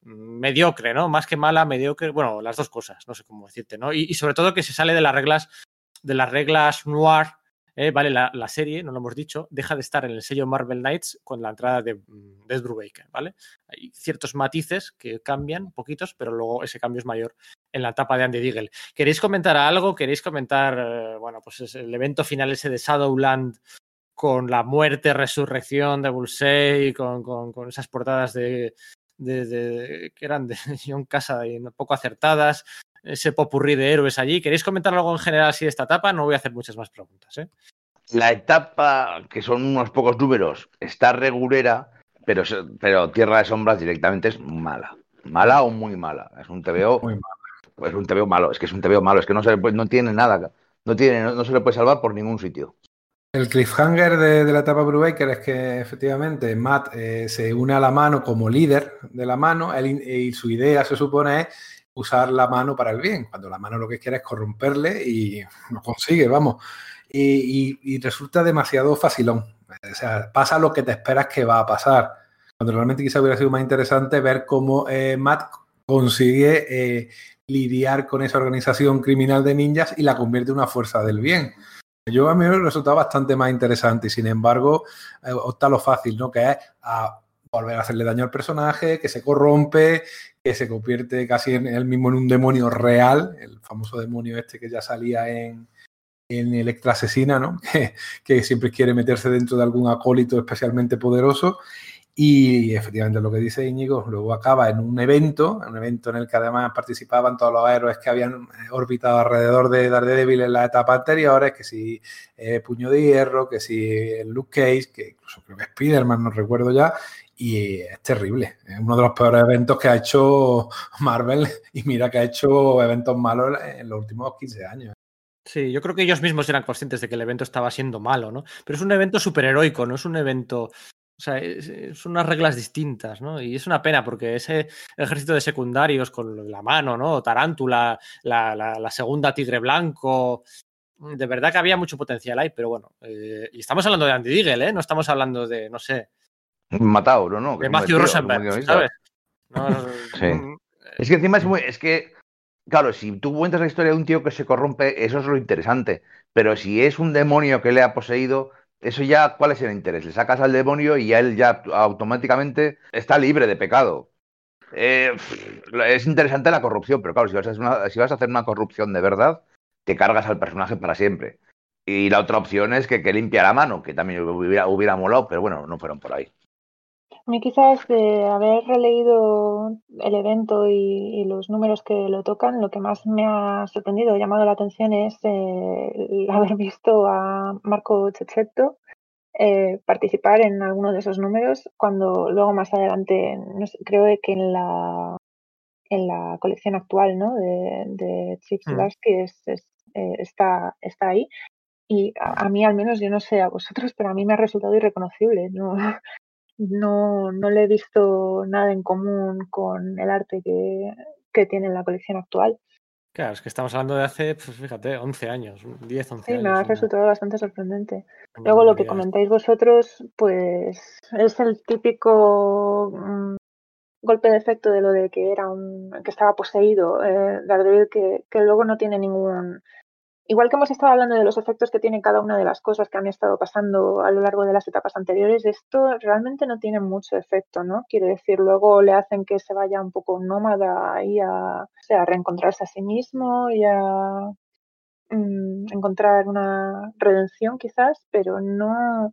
mediocre, ¿no? Más que mala, mediocre, bueno, las dos cosas, no sé cómo decirte, ¿no? Y, y sobre todo que se sale de las reglas, de las reglas noir, eh, vale, la, la, serie, no lo hemos dicho, deja de estar en el sello Marvel Knights con la entrada de Death Brubaker, ¿vale? Hay ciertos matices que cambian, poquitos, pero luego ese cambio es mayor en la etapa de Andy Deagle. ¿Queréis comentar algo? ¿Queréis comentar, eh, bueno, pues el evento final ese de Shadowland con la muerte, resurrección de Bullseye, con, con, con esas portadas de, de, de, que eran de *laughs* John Casa y poco acertadas, ese popurrí de héroes allí. ¿Queréis comentar algo en general así de esta etapa? No voy a hacer muchas más preguntas. ¿eh? La etapa, que son unos pocos números, está regulera, pero, pero Tierra de Sombras directamente es mala. Mala o muy mala. Es un TVO. Muy Es un TVO malo. Es que es un TVO malo. Es que no, se le puede, no tiene nada. No, tiene, no, no se le puede salvar por ningún sitio. El cliffhanger de, de, la etapa Brubaker es que efectivamente Matt eh, se une a la mano como líder de la mano él, y su idea se supone es usar la mano para el bien, cuando la mano lo que quiere es corromperle y *laughs* lo consigue, vamos. Y, resulta demasiado facilón. O sea, pasa lo que te esperas que va a pasar. Cuando realmente quizá hubiera sido más interesante ver cómo eh, Matt consigue eh, lidiar con esa organización criminal de ninjas y la convierte en una fuerza del bien. Yo a mí me resultado bastante más interesante y sin embargo eh, opta lo fácil, ¿no? Que es a volver a hacerle daño al personaje, que se corrompe, que se convierte casi en él mismo en un demonio real, el famoso demonio este que ya salía en, en Electra Asesina, ¿no? *laughs* Que, que siempre quiere meterse dentro de algún acólito especialmente poderoso. Y efectivamente lo que dice Íñigo, luego acaba en un evento, un evento en el que además participaban todos los héroes que habían eh, orbitado alrededor de Daredevil en la etapa anteriores, que si eh, Puño de Hierro, que si Luke Cage, que incluso creo que Spider-Man, no recuerdo ya, y es terrible. Es uno de los peores eventos que ha hecho Marvel *laughs* y mira que ha hecho eventos malos en los últimos 15 años. Sí, yo creo que ellos mismos eran conscientes de que el evento estaba siendo malo, ¿no? Pero es un evento superheroico, no es un evento o sea, son unas reglas distintas, ¿no? Y es una pena porque ese ejército de secundarios con la mano, ¿no? Tarántula, la, la, la segunda tigre blanco. De verdad que había mucho potencial ahí, pero bueno. Eh, y estamos hablando de Andy Deagle, ¿eh? No estamos hablando de, no sé. Matauro, ¿no? De Matthew Rosenberg, ¿sabes? No, sí. Es que encima es muy. Es que, claro, si tú cuentas la historia de un tío que se corrompe, eso es lo interesante. Pero si es un demonio que le ha poseído, eso ya, ¿cuál es el interés? Le sacas al demonio y ya él ya automáticamente está libre de pecado. Eh, es interesante la corrupción, pero claro, si vas, a hacer una, si vas a hacer una corrupción de verdad, te cargas al personaje para siempre. Y la otra opción es que, que limpia la mano, que también hubiera, hubiera molado, pero bueno, no fueron por ahí. A mí quizás de haber releído el evento y, y, los números que lo tocan, lo que más me ha sorprendido, llamado la atención es eh, el haber visto a Marco Cecchetto eh, participar en alguno de esos números, cuando luego más adelante, no sé, creo que en la en la colección actual ¿no? de, de Chip Zdarsky mm. es, es, eh, está, está ahí. Y a, a, mí, al menos, yo no sé a vosotros, pero a mí me ha resultado irreconocible. No, no, no le he visto nada en común con el arte que, que tiene en la colección actual. Claro, es que estamos hablando de hace, pues fíjate, 11 años, 10, 11 años. Sí, me ha resultado bastante sorprendente. Luego lo que comentáis vosotros, pues es el típico mm, golpe de efecto de lo de que era un que estaba poseído eh, Daredevil que, que luego no tiene ningún igual que hemos estado hablando de los efectos que tiene cada una de las cosas que han estado pasando a lo largo de las etapas anteriores, esto realmente no tiene mucho efecto, ¿no? Quiere decir, luego le hacen que se vaya un poco nómada y a reencontrarse a sí mismo y a mm, encontrar una redención quizás, pero no...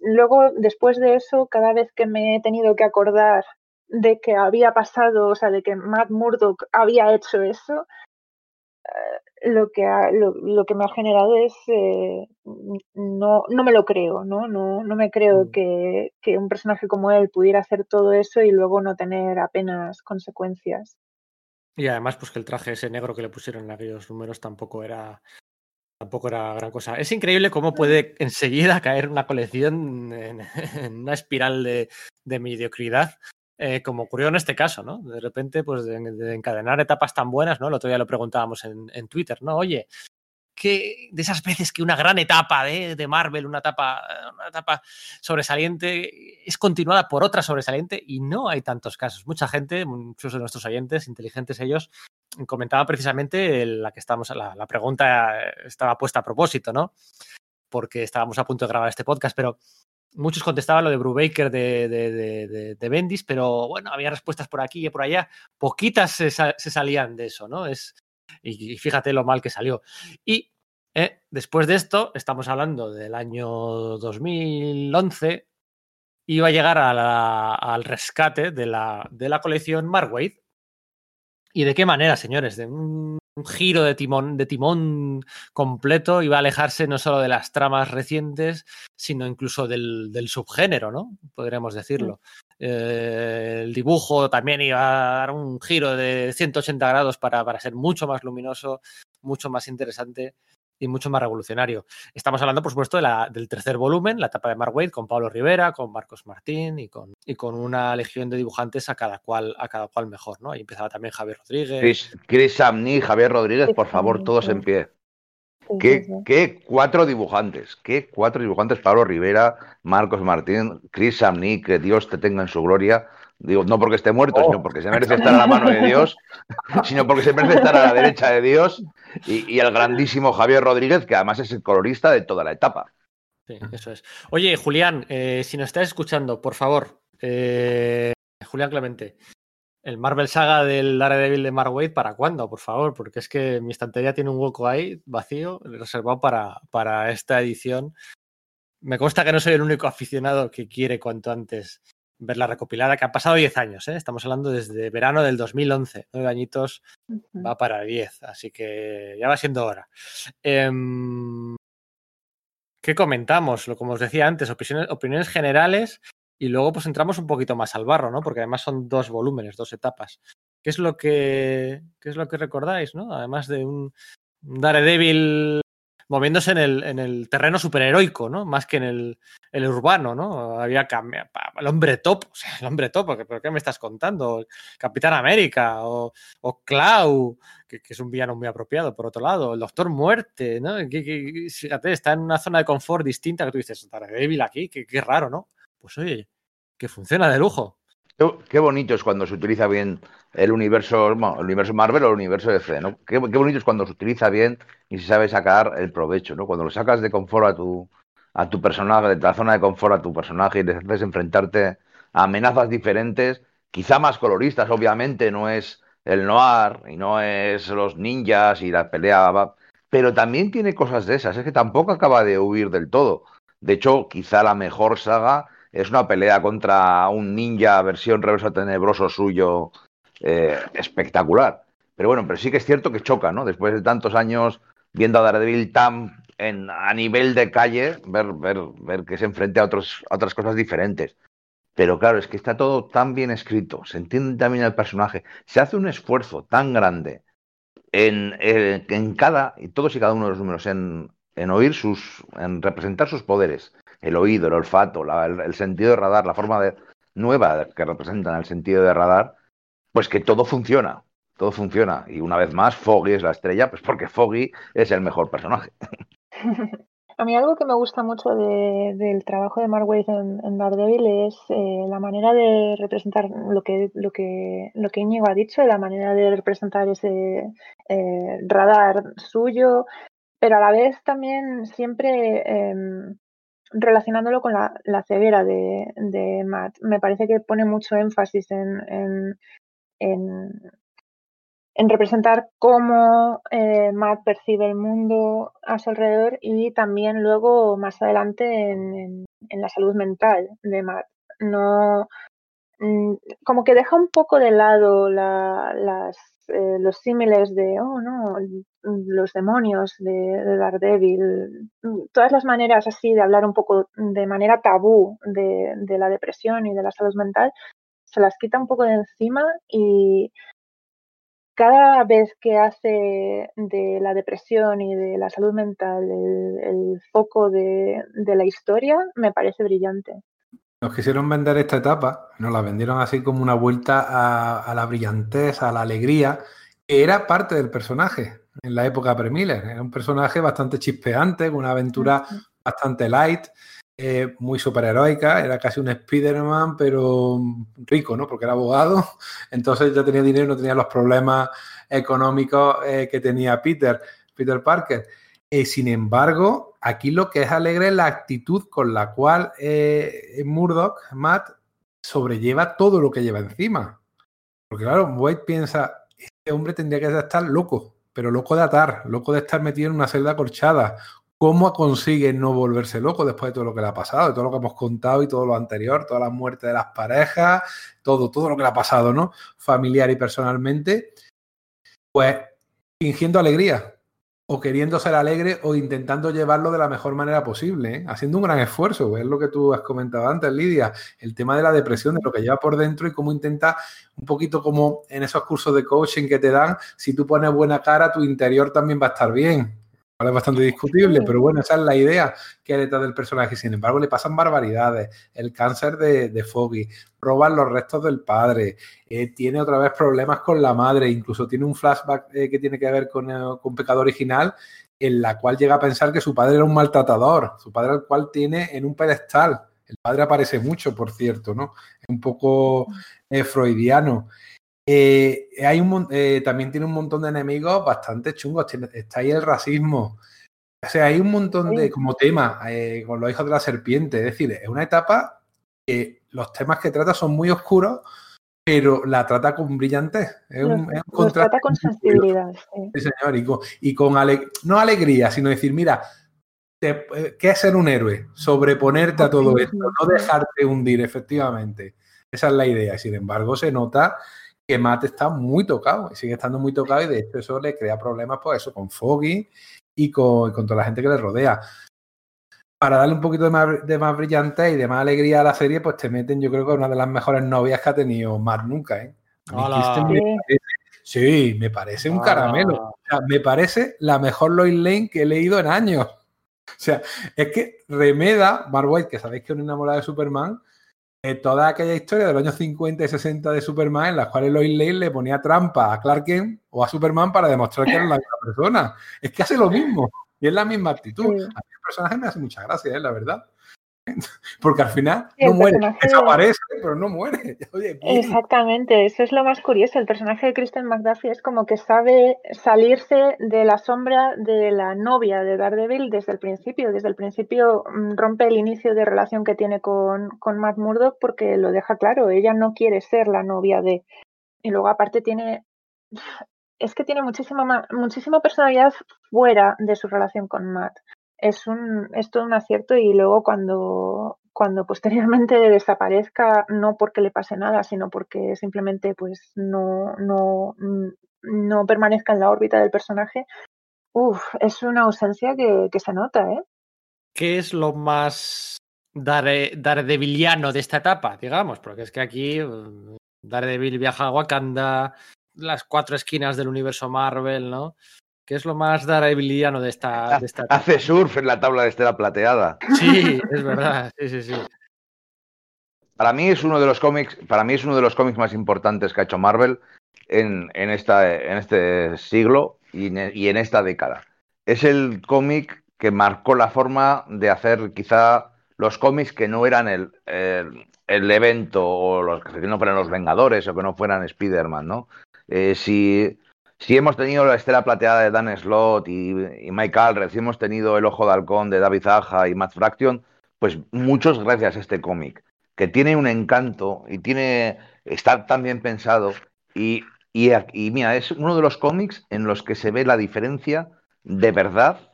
Luego, después de eso, cada vez que me he tenido que acordar de que había pasado, o sea, de que Matt Murdock había hecho eso, lo que, lo, que me ha generado es eh, no, no me lo creo, ¿no? No, no me creo mm. que, que, un personaje como él pudiera hacer todo eso y luego no tener apenas consecuencias. Y además, pues que el traje ese negro que le pusieron en aquellos números tampoco era tampoco era gran cosa. Es increíble cómo puede enseguida caer una colección en, *laughs* una espiral de, de mediocridad eh, como ocurrió en este caso, ¿no? De repente, pues de, encadenar etapas tan buenas, ¿no? El otro día lo preguntábamos en, en Twitter, ¿no? Oye, que de esas veces que una gran etapa de, de, Marvel, una etapa, una etapa sobresaliente, es continuada por otra sobresaliente y no hay tantos casos. Mucha gente, muchos de nuestros oyentes, inteligentes ellos, comentaba precisamente la que estamos, la, la pregunta estaba puesta a propósito, ¿no? Porque estábamos a punto de grabar este podcast, pero muchos contestaban lo de Brubaker de, de, de, Bendis, pero bueno, había respuestas por aquí y por allá. Poquitas se, salían de eso, ¿no? Es, y, fíjate lo mal que salió. Y eh, después de esto, estamos hablando del año 2011, iba a llegar al rescate de la, de la colección Marwade. ¿Y de qué manera, señores? De un giro de timón, de timón completo, iba a alejarse no solo de las tramas recientes, sino incluso del, del subgénero, ¿no? Podríamos decirlo. Eh, el dibujo también iba a dar un giro de 180 grados para, para ser mucho más luminoso, mucho más interesante y mucho más revolucionario. Estamos hablando, por supuesto, de la, del tercer volumen, la etapa de Mark Wade, con Pablo Rivera, con Marcos Martín y con, y con una legión de dibujantes a cada cual, a cada cual mejor, ¿no? Ahí empezaba también Javier Rodríguez. Chris, Chris Samney, Javier Rodríguez, por favor, todos en pie. ¿Qué, ¿Qué, cuatro dibujantes? ¿Qué cuatro dibujantes? Pablo Rivera, Marcos Martín, Chris Samney, que Dios te tenga en su gloria. Digo, no porque esté muerto, oh. sino porque se merece *laughs* estar a la mano de Dios, *laughs* sino porque se merece estar a la derecha de Dios. Y, y, el grandísimo Javier Rodríguez, que además es el colorista de toda la etapa. Sí, eso es. Oye, Julián, eh, si nos estás escuchando, por favor, eh, Julián Clemente, el Marvel Saga del Daredevil de Mark Waid, ¿para cuándo? Por favor, porque es que mi estantería tiene un hueco ahí vacío, reservado para, para esta edición. Me consta que no soy el único aficionado que quiere cuanto antes ver la recopilada, que ha pasado 10 años, ¿eh? estamos hablando desde verano del 2011, nueve añitos, uh -huh. va para 10, así que ya va siendo hora. Eh, ¿Qué comentamos? Lo como os decía antes, opiniones, opiniones, generales y luego pues entramos un poquito más al barro, ¿no? Porque además son dos volúmenes, dos etapas. ¿Qué es lo que, qué es lo que recordáis, ¿no? Además de un Daredevil moviéndose en el, en el terreno superheroico, ¿no? Más que en el, el urbano, ¿no? Había el hombre top, o sea, el hombre top, ¿por qué me estás contando? Capitán América o, o Clau, que, es un villano muy apropiado, por otro lado, el Doctor Muerte, ¿no? Fíjate, está en una zona de confort distinta que tú dices, Daredevil aquí, qué raro, ¿no? Pues oye, que funciona de lujo. Qué bonito es cuando se utiliza bien el universo, bueno, el universo Marvel o el universo DC, ¿no? Qué, bonito es cuando se utiliza bien y se sabe sacar el provecho, ¿no? Cuando lo sacas de confort a tu, a tu personaje, de la zona de confort a tu personaje y le haces enfrentarte a amenazas diferentes, quizá más coloristas, obviamente, no es el noir y no es los ninjas y la pelea, pero también tiene cosas de esas, es que tampoco acaba de huir del todo. De hecho, quizá la mejor saga es una pelea contra un ninja versión reverso tenebroso suyo eh, espectacular. Pero bueno, pero sí que es cierto que choca, ¿no? Después de tantos años viendo a Daredevil tan en, a nivel de calle, ver, ver, ver que se enfrenta a, otros, a otras cosas diferentes. Pero claro, es que está todo tan bien escrito, se entiende también el personaje, se hace un esfuerzo tan grande en, en, en cada, y todos y cada uno de los números, en, en oír sus, en representar sus poderes, el oído, el olfato, el, sentido de radar, la forma de, nueva que representan el sentido de radar, pues que todo funciona. todo funciona. Y una vez más, Foggy es la estrella, pues porque Foggy es el mejor personaje. *laughs* A mí algo que me gusta mucho del trabajo de Mark en, Daredevil es eh, la manera de representar lo que, lo, que, lo que Íñigo ha dicho, la manera de representar ese eh, radar suyo, pero a la vez también siempre em, relacionándolo con la, ceguera de, Matt. Me parece que pone mucho énfasis en, en representar cómo eh, Matt percibe el mundo a su alrededor y también luego más adelante en, la salud mental de Matt. No, como que deja un poco de lado las, eh, los símiles de, oh no, los demonios de, de, Daredevil, todas las maneras así de hablar un poco de manera tabú de la depresión y de la salud mental, se las quita un poco de encima y cada vez que hace de la depresión y de la salud mental el, foco de, la historia, me parece brillante. Nos quisieron vender esta etapa, nos la vendieron así como una vuelta a, la brillantez, a la alegría, que era parte del personaje en la época pre-Miller. Era un personaje bastante chispeante, con una aventura bastante light, eh, muy superheroica, era casi un Spider-Man, pero rico, ¿no? Porque era abogado, *laughs* entonces ya tenía dinero y no tenía los problemas económicos eh, que tenía Peter, Peter Parker. Eh, sin embargo, aquí lo que es alegre es la actitud con la cual Murdoch, Matt, sobrelleva todo lo que lleva encima. Porque claro, Wade piensa, este hombre tendría que estar loco, pero loco de atar, loco de estar metido en una celda acolchada, ¿Cómo consigue no volverse loco después de todo lo que le ha pasado, de todo lo que hemos contado y todo lo anterior, toda la muerte de las parejas, todo, todo lo que le ha pasado, ¿no? Familiar y personalmente, pues fingiendo alegría, o queriendo ser alegre, o intentando llevarlo de la mejor manera posible, ¿eh? haciendo un gran esfuerzo. Es lo que tú has comentado antes, Lidia, el tema de la depresión, de lo que lleva por dentro y cómo intenta, un poquito como en esos cursos de coaching que te dan, si tú pones buena cara, tu interior también va a estar bien es bastante discutible, pero bueno, esa es la idea que hay detrás del personaje. Sin embargo, le pasan barbaridades. El cáncer de, Foggy, roban los restos del padre, eh, tiene otra vez problemas con la madre, incluso tiene un flashback eh, que tiene que ver con, eh, con Pecado Original, en la cual llega a pensar que su padre era un maltratador, su padre al cual tiene en un pedestal. El padre aparece mucho, por cierto, ¿no? Es un poco freudiano. Eh, hay un, eh, también tiene un montón de enemigos bastante chungos. está ahí el racismo. O sea, hay un montón de como tema eh, con los hijos de la serpiente. Es decir, es una etapa que los temas que trata son muy oscuros, pero la trata con brillantez. Es un, trata con sensibilidad. Sí, señor. Y con, no alegría, sino decir, mira, ¿qué es ser un héroe? Sobreponerte a todo esto, no dejarte hundir, efectivamente. Esa es la idea. Sin embargo, se nota que Matt está muy tocado y sigue estando muy tocado y de hecho eso le crea problemas por pues eso con Foggy y con, toda la gente que le rodea. Para darle un poquito de más, de más brillante y de más alegría a la serie, pues te meten yo creo que una de las mejores novias que ha tenido Matt nunca. ¿eh? sí, me parece un caramelo. me parece la mejor Lois Lane que he leído en años. *laughs* O sea, es que remeda Mark White, que sabéis que es una enamorada de Superman, toda aquella historia de los años 50 y 60 de Superman en las cuales Lois Lane le ponía trampa a Clark Kent o a Superman para demostrar que era la misma persona. Es que hace lo mismo y es la misma actitud. A mí el personaje me hace mucha gracia, ¿eh? la verdad. *laughs* Porque al final no muere, desaparece, pero no muere. *laughs* Exactamente, eso es lo más curioso. El personaje de Kristen McDuffie es como que sabe salirse de la sombra de la novia de Daredevil desde el principio. Desde el principio mm, rompe el inicio de relación que tiene con, con Matt Murdock porque lo deja claro, ella no quiere ser la novia de... Y luego aparte tiene... Es que tiene muchísima, muchísima personalidad fuera de su relación con Matt es, un, es todo un acierto y luego cuando, cuando posteriormente *laughs* desaparezca, no porque le pase nada, sino porque simplemente pues no, no, no permanezca en la órbita del personaje, uf, es una ausencia que, se nota, ¿eh? ¿Qué es lo más daredeviliano de esta etapa, digamos? Porque es que aquí mm, Daredevil viaja a Wakanda, las cuatro esquinas del universo Marvel, ¿no? ¿Qué es lo más darabiliano de esta, de esta Hace surf en la tabla de estela plateada. Sí, es verdad. Sí, sí, sí. Para mí es uno de los cómics, para mí es uno de los cómics más importantes que ha hecho Marvel en, esta, en este siglo y en, esta década. Es el cómic que marcó la forma de hacer quizá los cómics que no eran el, el, evento o los que no fueran los Vengadores o que no fueran Spider-Man, ¿no? Eh, si, si, hemos tenido la estela plateada de Dan Slott y, Mike Alred, si hemos tenido El Ojo de Halcón de David Aja y Matt Fraction, pues muchos gracias a este cómic, que tiene un encanto y tiene está tan bien pensado y, y, y mira, es uno de los cómics en los que se ve la diferencia de verdad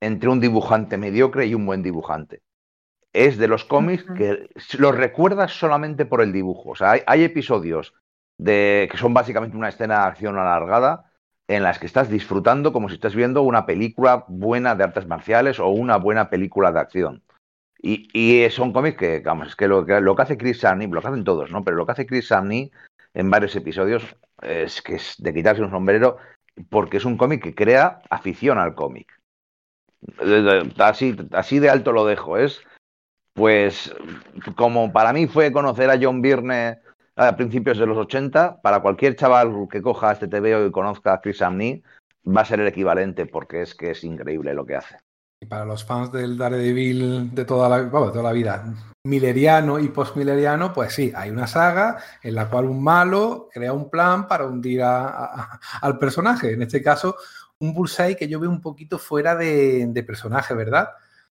entre un dibujante mediocre y un buen dibujante es de los cómics que los recuerdas solamente por el dibujo. O sea, hay, episodios que son básicamente una escena de acción alargada en las que estás disfrutando como si estás viendo una película buena de artes marciales o una buena película de acción. Y, y son cómics que, vamos, es que lo, que lo que hace Chris Samney, lo que hacen todos, ¿no? Pero lo que hace Chris Samney en varios episodios es que es de quitarse un sombrero porque es un cómic que crea afición al cómic. Así, así de alto lo dejo. Es pues como para mí fue conocer a John Byrne a principios de los 80, para cualquier chaval que coja este TVO y conozca a Chris Amney, va a ser el equivalente porque es que es increíble lo que hace. Y para los fans del Daredevil de toda la, vida, mileriano y postmileriano, pues sí, hay una saga en la cual un malo crea un plan para hundir al personaje. En este caso, un Bullseye que yo veo un poquito fuera de personaje, ¿verdad?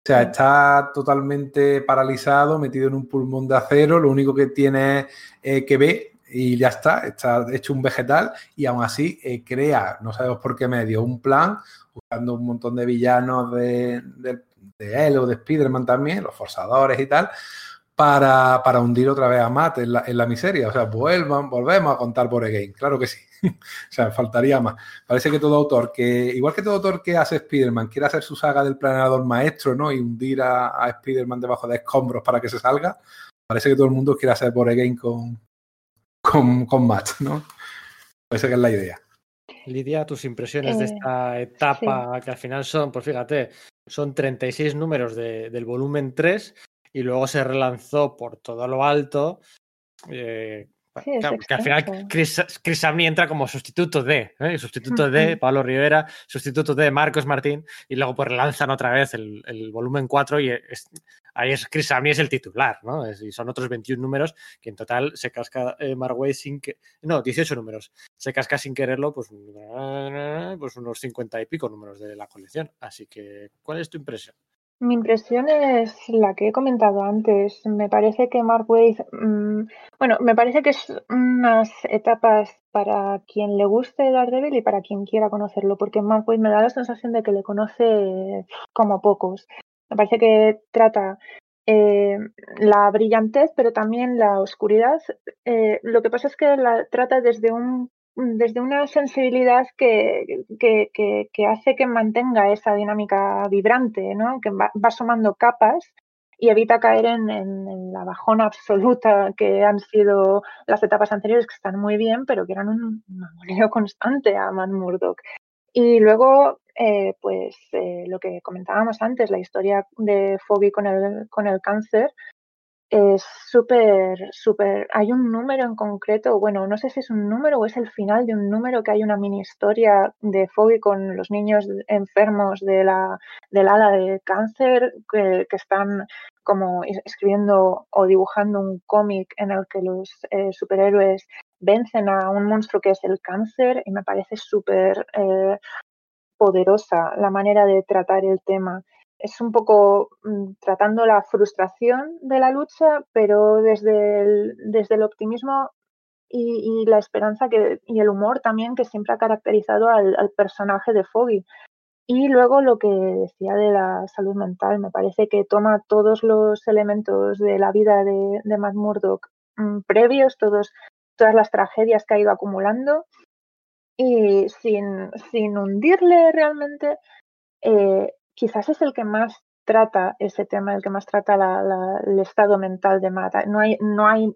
O sea, está totalmente paralizado, metido en un pulmón de acero, lo único que tiene eh, que ver y ya está, está hecho un vegetal y aún así eh, crea, no sabemos por qué medio, un plan, usando un montón de villanos de, de, de él o de Spider-Man también, los forzadores y tal, para, para, hundir otra vez a Matt en la, en la, miseria. O sea, vuelvan, volvemos a contar por again, claro que sí. *laughs* o sea, faltaría más. Parece que todo autor que, igual que todo autor que hace Spider-Man, quiere hacer su saga del planeador maestro, ¿no? Y hundir a, a Spider-Man debajo de escombros para que se salga. Parece que todo el mundo quiere hacer por again con, con, con Matt, ¿no? Parece que es la idea. Lidia, tus impresiones de eh, esta etapa, que al final son, pues fíjate, son 36 números de, del volumen 3 y luego se relanzó por todo lo alto. Eh, que, al final Chris, Chris entra como sustituto de, ¿eh? sustituto de Pablo Rivera, sustituto de Marcos Martín, y luego pues relanzan otra vez el, el volumen 4 y ahí es Chris Samney es el titular, ¿no? y son otros 21 números que en total se casca eh, Marway sin que... No, 18 números. Se casca sin quererlo pues, pues unos 50 y pico números de la colección. Así que, ¿cuál es tu impresión? Mi impresión es la que he comentado antes. Me parece que Mark Waid, mm, bueno, me parece que es unas etapas para quien le guste Daredevil y para quien quiera conocerlo, porque Mark Waid me da la sensación de que le conoce como pocos. Me parece que trata eh, la brillantez, pero también la oscuridad. Eh, lo que pasa es que la trata desde un desde una sensibilidad que, que, que, hace que mantenga esa dinámica vibrante, ¿no? que va, va sumando capas y evita caer en, en, la bajona absoluta que han sido las etapas anteriores, que están muy bien, pero que eran un mamoreo constante a Man Murdock. Y luego, eh, pues eh, lo que comentábamos antes, la historia de Foggy con el, con el cáncer, es súper, súper. Hay un número en concreto, bueno, no sé si es un número o es el final de un número que hay una mini historia de Foggy con los niños enfermos de la, del ala de cáncer que, están como escribiendo o dibujando un cómic en el que los eh, superhéroes vencen a un monstruo que es el cáncer y me parece súper eh, poderosa la manera de tratar el tema es un poco mm, tratando la frustración de la lucha, pero desde el, desde el optimismo y, la esperanza y el humor también que siempre ha caracterizado al, personaje de Foggy. Y luego lo que decía de la salud mental, me parece que toma todos los elementos de la vida de, de Matt Murdock mm, previos, todos, todas las tragedias que ha ido acumulando y sin, sin hundirle realmente, eh, quizás es el que más trata ese tema, el que más trata el estado mental de Mata. No hay, no hay,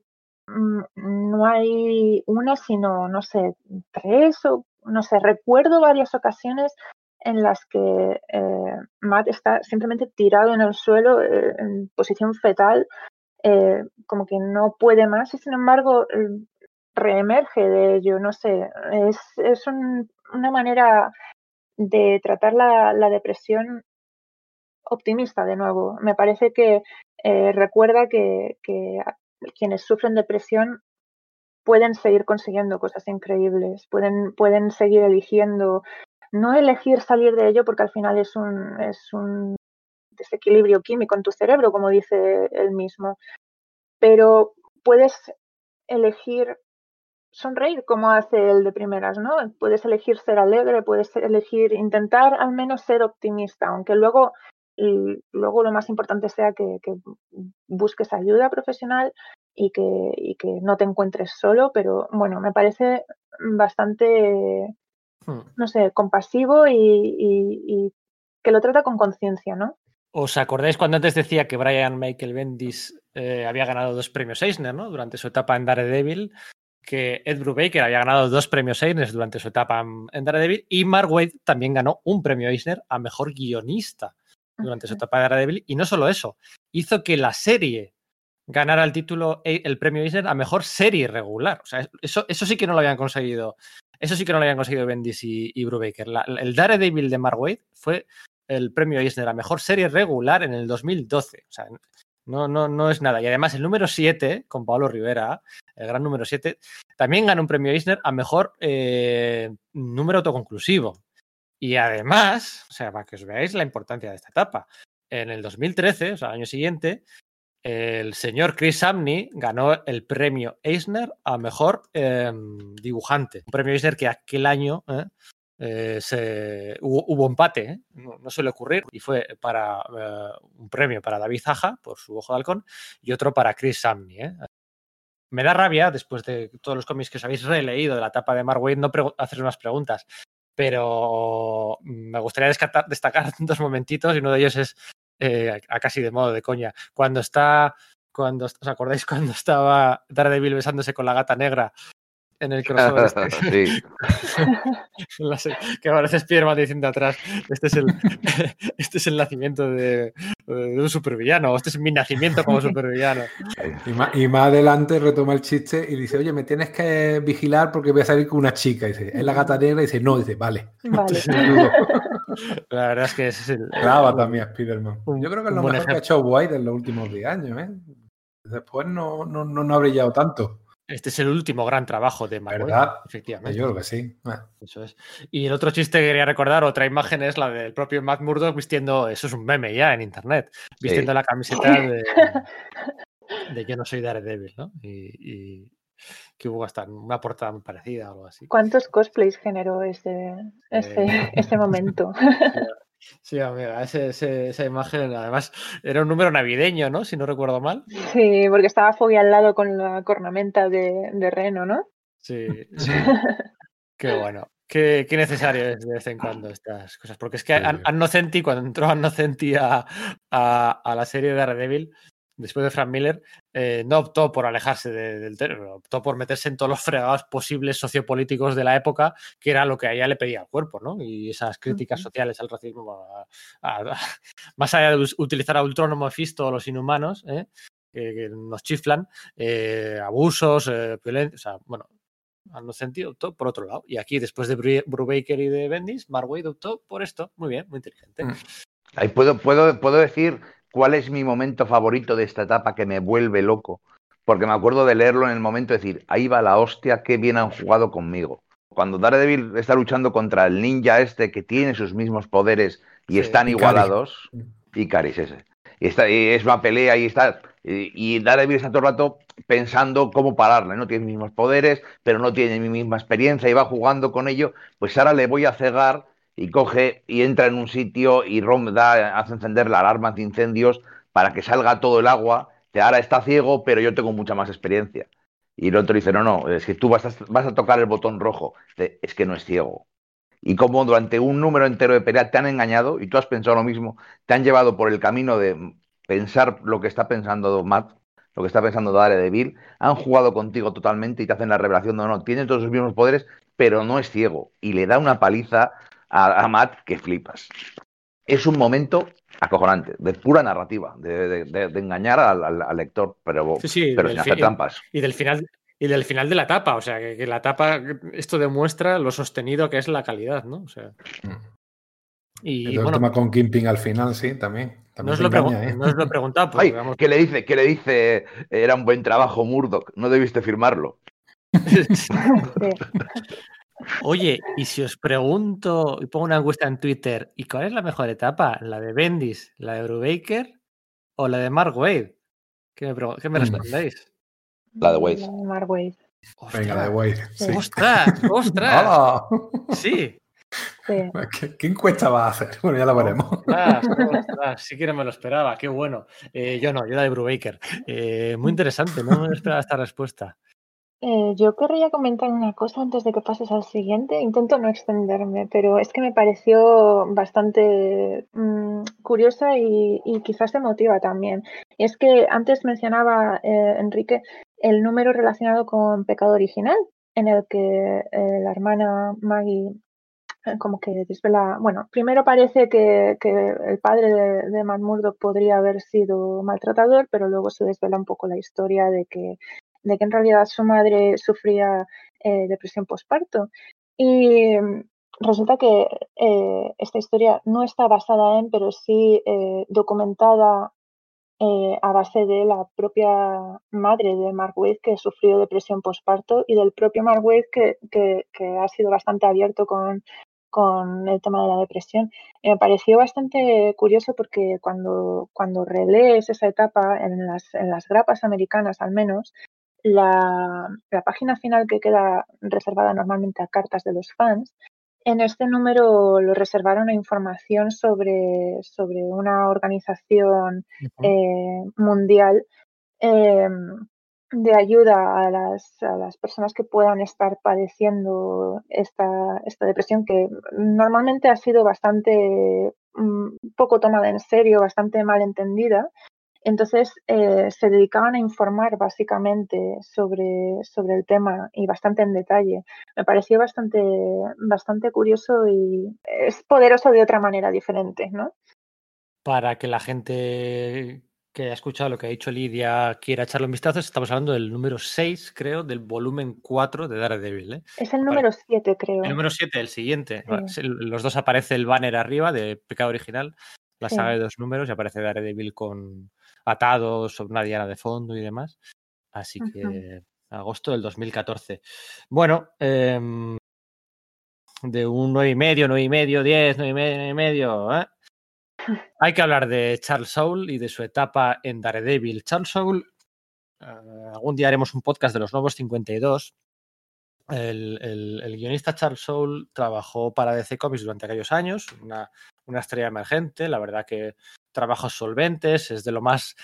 mm, no hay una, sino, no sé, tres o, no sé, recuerdo varias ocasiones en las que eh, Matt está simplemente tirado en el suelo eh, en posición fetal, eh, como que no puede más y sin embargo reemerge de ello, no sé, es, es una manera de tratar la, depresión optimista de nuevo. Me parece que eh, recuerda que, quienes sufren depresión pueden seguir consiguiendo cosas increíbles, pueden, pueden seguir eligiendo, no elegir salir de ello porque al final es un, es un desequilibrio químico en tu cerebro, como dice él mismo, pero puedes elegir sonreír como hace el de primeras, ¿no? Puedes elegir ser alegre, puedes elegir intentar al menos ser optimista, aunque luego, luego lo más importante sea que, busques ayuda profesional y que, que, no te encuentres solo, pero bueno, me parece bastante, hmm. no sé, compasivo y, que lo trata con conciencia, ¿no? ¿Os acordáis cuando antes decía que Brian Michael Bendis eh, había ganado dos premios Eisner, ¿no? Durante su etapa en Daredevil que Ed Brubaker había ganado dos premios Eisner durante su etapa en Daredevil y Mark Waid también ganó un premio Eisner a mejor guionista durante su etapa de Daredevil. Y no solo eso, hizo que la serie ganara el título, e, el premio Eisner a mejor serie regular. O sea, eso, eso sí que no lo habían conseguido. Eso sí que no lo habían conseguido Bendis y, Brubaker. el Daredevil de Mark Waid fue el premio Eisner a mejor serie regular en el 2012. O sea, no, no, no es nada. Y además el número 7, con Pablo Rivera, el gran número 7, también ganó un premio Eisner a mejor eh, número autoconclusivo. Y además, o sea, para que os veáis la importancia de esta etapa, en el 2013, o sea, el año siguiente, el señor Chris Samney ganó el premio Eisner a mejor em, dibujante. Un premio Eisner que aquel año ¿eh? Eh, se, hubo, empate, ¿eh? no, suele ocurrir, y fue para un premio para David Zaja por su Ojo de Halcón y otro para Chris Samney. Me da rabia, después de todos los cómics que os habéis releído de la etapa de Mark Waid, no hacer unas preguntas, pero me gustaría destacar *laughs* dos momentitos y uno de ellos es a casi de modo de coña. Cuando está cuando os acordáis cuando estaba Daredevil besándose con la gata negra en el crossover. Este. *laughs* sí. *laughs* que aparece Spiderman diciendo atrás, este es el, *laughs* este es el nacimiento de, un supervillano, este es mi nacimiento como supervillano. Y más, adelante retoma el chiste y dice, oye, me tienes que vigilar porque voy a salir con una chica. dice, es la gata negra y dice, no, dice, vale. la verdad es que ese es el... Graba también a Spiderman. Yo creo que es lo mejor que ha hecho White en los últimos 10 años, ¿eh? Después no, no, no ha brillado tanto. Este es el último gran trabajo de Marvel. ¿Verdad? Efectivamente. Yo creo que sí. Eso es. Y el otro chiste que quería recordar, otra imagen, es la del propio Matt Murdock vistiendo, eso es un meme ya en internet, vistiendo la camiseta de, *laughs* de, Yo no soy Daredevil, ¿no? Y, que hubo hasta una portada muy parecida o algo así. ¿Cuántos cosplays generó ese, ese, ese momento? *laughs* Sí, amiga, esa imagen además era un número navideño, ¿no? Si no recuerdo mal. Sí, porque estaba Foggy al lado con la cornamenta de, Reno, ¿no? Sí, *laughs* sí. Qué bueno. Qué, necesario es de vez en cuando estas cosas. Porque es que Annocenti, cuando entró Annocenti a, a, a la serie de Daredevil, después de Frank Miller, eh, no optó por alejarse del terror, optó por meterse en todos los *laughs* fregados posibles sociopolíticos de la época, que era lo que a ella le pedía al cuerpo, ¿no? Y esas críticas sociales al racismo, *laughs* más allá de utilizar a Ultron o Mephisto o los inhumanos, ¿eh? que, nos chiflan, eh, abusos, violencia, o sea, bueno, no sentido optó por otro lado. Y aquí, después de Brubaker y de Bendis, Mark Wade optó por esto. Muy bien, muy inteligente. Mm. Ahí puedo, puedo, puedo decir cuál es mi momento favorito de esta etapa que me vuelve loco. Porque me acuerdo de leerlo en el momento de decir, ahí va la hostia, qué bien han jugado conmigo. Cuando Daredevil está luchando contra el ninja este que tiene sus mismos poderes y están igualados, y Caris ese. Y, está, y es una pelea y está. Y, Daredevil está todo el rato pensando cómo pararle, ¿no? Tiene mis mismos poderes, pero no tiene mi misma experiencia y va jugando con ello. Pues ahora le voy a cegar y coge y entra en un sitio y Rom da, hace encender la alarma de incendios para que salga todo el agua. Que ahora está ciego, pero yo tengo mucha más experiencia. Y el otro dice, no, no, es que tú vas a, vas a tocar el botón rojo. Es que no es ciego. Y como durante un número entero de pelea te han engañado y tú has pensado lo mismo, te han llevado por el camino de pensar lo que está pensando Matt, lo que está pensando Daredevil, han jugado contigo totalmente y te hacen la revelación, no, no, tiene todos los mismos poderes, pero no es ciego. Y le da una paliza a, Matt que flipas. Es un momento acojonante, de pura narrativa, de, engañar al, lector, pero, pero sin hacer trampas. Y del final, y del final de la etapa. O sea, que, que la etapa, esto demuestra lo sostenido que es la calidad, ¿no? O sea. Y, Y el bueno, tema con Kimping al final, sí, también. no también os, engaña, ¿eh? no os lo he preguntado, Ay, vamos, ¿qué le dice? ¿Qué le dice? Era un buen trabajo, Murdoch. No debiste firmarlo. *laughs* Oye, y si os pregunto y pongo una encuesta en Twitter, ¿y cuál es la mejor etapa? ¿La de Bendis, la de Brubaker o la de Mark Wade? ¿Qué me, qué me respondéis? La de Wade. La de Mark Wade. Venga, la de Wade. Sí. ¡Ostras! ¡Ostras! ¡Hala! Sí. Sí. ¿Qué, qué encuesta va a hacer? Bueno, ya la veremos. Ostras, ostras, sí que no me lo esperaba, qué bueno. Eh, yo no, yo la de Brubaker. Eh, muy interesante, no me esperaba esta respuesta. Eh, yo querría comentar una cosa antes de que pases al siguiente. Intento no extenderme, pero es que me pareció bastante mm, curiosa y, quizás emotiva también. Es que antes mencionaba eh, Enrique el número relacionado con Pecado Original, en el que eh, la hermana Maggie como que desvela, bueno, primero parece que, el padre de, de podría haber sido maltratador, pero luego se desvela un poco la historia de que, de que en realidad su madre sufría eh, depresión postparto. Y mm, resulta que eh, esta historia no está basada en, pero sí eh, documentada eh, a base de la propia madre de Mark Waid que sufrió depresión postparto y del propio Mark Waid que, que, que ha sido bastante abierto con, con el tema de la depresión. Me pareció bastante curioso porque cuando, cuando relees esa etapa en las, en las grapas americanas al menos, la, la página final que queda reservada normalmente a cartas de los fans, en este número lo reservaron a información sobre, sobre una organización eh, mundial eh, de ayuda a las, a las personas que puedan estar padeciendo esta, esta depresión que normalmente ha sido bastante mm, poco tomada en serio, bastante mal entendida. Entonces eh, se dedicaban a informar básicamente sobre, sobre el tema y bastante en detalle. Me pareció bastante, bastante curioso y es poderoso de otra manera diferente, ¿no? Para que la gente que haya escuchado lo que ha dicho Lidia quiera echarle un vistazo, estamos hablando del número 6, creo, del volumen 4 de Daredevil. ¿eh? Es el número 7, creo. El número 7, el siguiente. Sí. Los dos aparece el banner arriba de Pecado Original, la Sí. saga de dos números, y aparece Daredevil con atado sobre una diana de fondo y demás. Así que agosto del 2014. Bueno, em, de un 9 y medio, 9 y medio, 10, 9 y medio, 9 y medio. ¿eh? *laughs* Hay que hablar de Charles Soule y de su etapa en Daredevil. Charles Soule, eh, algún día haremos un podcast de los nuevos 52. El, guionista Charles Soule trabajó para DC Comics durante aquellos años, una, estrella emergente, la verdad que trabajos solventes, es de lo más,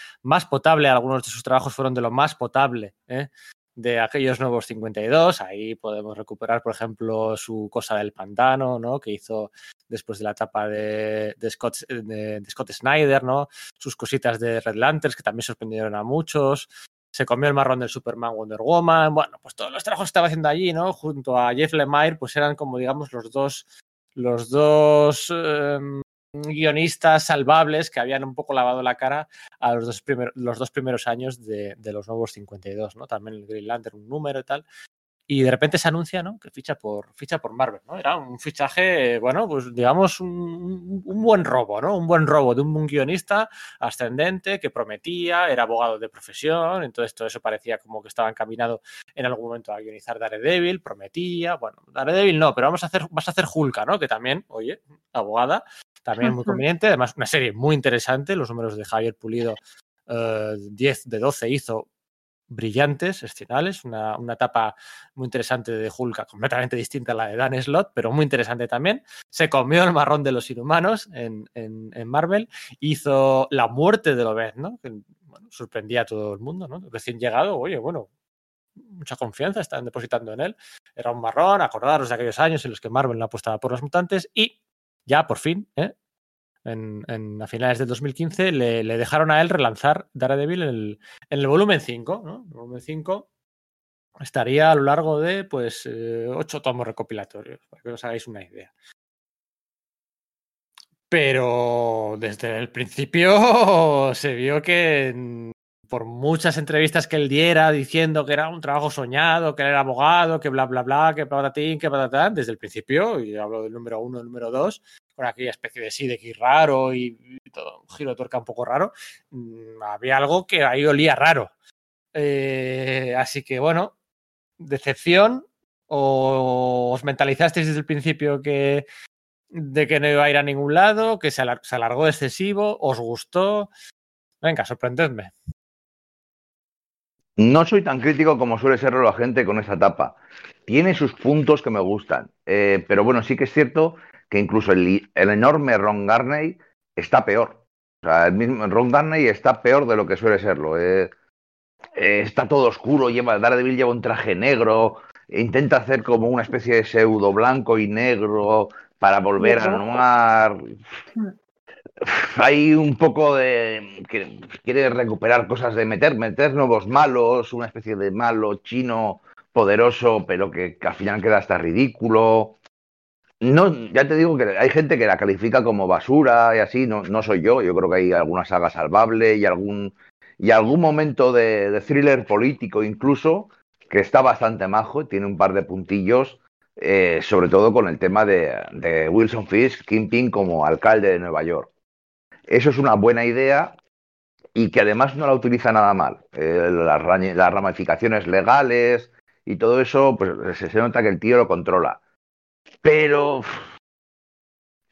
potable, algunos de sus trabajos fueron de lo más potable ¿eh? de aquellos nuevos 52, ahí podemos recuperar, por ejemplo, su Cosa del Pantano, ¿no? que hizo después de la etapa de, Scott, de Scott Snyder, ¿no? sus cositas de Red Lanterns, que también sorprendieron a muchos, se comió el marrón del Superman Wonder Woman. Bueno, pues todos los trabajos que estaba haciendo allí, ¿no? Junto a Jeff Lemire, pues eran como, digamos, los dos, los dos eh, guionistas salvables que habían un poco lavado la cara a los dos, primer, los dos primeros años de, de, los nuevos 52, ¿no? También el Green Lantern, un número y tal. Y de repente se anuncia, ¿no? Que ficha por, ficha por Marvel, ¿no? Era un fichaje, bueno, pues digamos un, un buen robo, ¿no? Un buen robo de un guionista ascendente que prometía, era abogado de profesión, entonces todo eso parecía como que estaba encaminado en algún momento a guionizar Daredevil, prometía, bueno, Daredevil no, pero vamos a hacer, vas a hacer Hulka, ¿no? Que también, oye, abogada, también muy *laughs* conveniente, además una serie muy interesante, los números de Javier Pulido, eh, 10 de 12 hizo brillantes, excepcionales, una, una, etapa muy interesante de Hulk, completamente distinta a la de Dan Slott, pero muy interesante también. Se comió el marrón de los inhumanos en, en, en Marvel, hizo la muerte de Lobez, ¿no? Que sorprendía a todo el mundo, ¿no? Recién llegado, oye, bueno, mucha confianza están depositando en él. Era un marrón, acordaros de aquellos años en los que Marvel no apostaba por los mutantes y ya por fin, ¿eh? En, en, a finales del 2015 le, dejaron a él relanzar Daredevil en el, en el volumen 5. ¿no? El volumen 5 estaría a lo largo de pues eh, ocho tomos recopilatorios, para que os hagáis una idea. Pero desde el principio *laughs* se vio que por muchas entrevistas que él diera diciendo que era un trabajo soñado, que él era abogado, que bla, bla, bla, que patatín, que patatán, desde el principio, y hablo del número uno, el número dos, con aquella especie de sí de que raro y, todo, un giro de tuerca un poco raro, mm, había algo que ahí olía raro. Eh, así que bueno, decepción, o os mentalizasteis desde el principio que de que no iba a ir a ningún lado, que se, alargó excesivo, os gustó. Venga, sorprendedme. No soy tan crítico como suele serlo la gente con esa etapa. Tiene sus puntos que me gustan, eh, pero bueno, sí que es cierto que incluso el, enorme Ron Garney está peor. O sea, el mismo Ron Garney está peor de lo que suele serlo. Eh, eh, está todo oscuro, lleva, Daredevil lleva un traje negro, intenta hacer como una especie de pseudo blanco y negro para volver a noir. Hay un poco de que quiere recuperar cosas de meter, meter nuevos malos, una especie de malo chino poderoso, pero que, al final queda hasta ridículo. No, ya te digo que hay gente que la califica como basura y así, no, no soy yo. Yo creo que hay alguna saga salvable y algún, y algún momento de thriller político incluso que está bastante majo, tiene un par de puntillos, eh, sobre todo con el tema de, Wilson Fisk, Kingpin como alcalde de Nueva York. Eso es una buena idea y que además no la utiliza nada mal. Eh, las, ramificaciones legales y todo eso, pues se, nota que el tío lo controla. Pero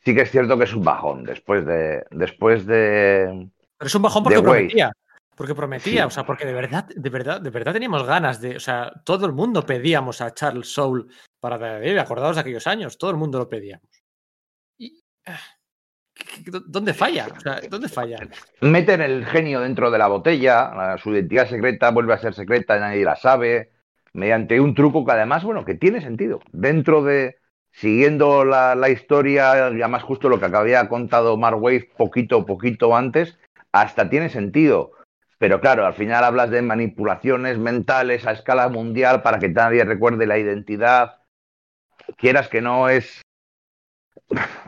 sí que es cierto que es un bajón después de. Después de. Pero es un bajón porque prometía. Porque prometía, o sea, porque de verdad, de verdad, de verdad teníamos ganas de, o sea, todo el mundo pedíamos a Charles Soule para Daredevil, acordados de aquellos años, todo el mundo lo pedíamos. Ah, ¿Dónde falla? O sea, ¿dónde falla? Meten el genio dentro de la botella, su identidad secreta vuelve a ser secreta, nadie la sabe, mediante un truco que además, bueno, que tiene sentido. Dentro de, siguiendo la, la historia, ya más justo lo que había contado Mark Wave poquito, poquito antes, hasta tiene sentido pero claro, al final hablas de manipulaciones mentales a escala mundial para que nadie recuerde la identidad. Quieras que no es...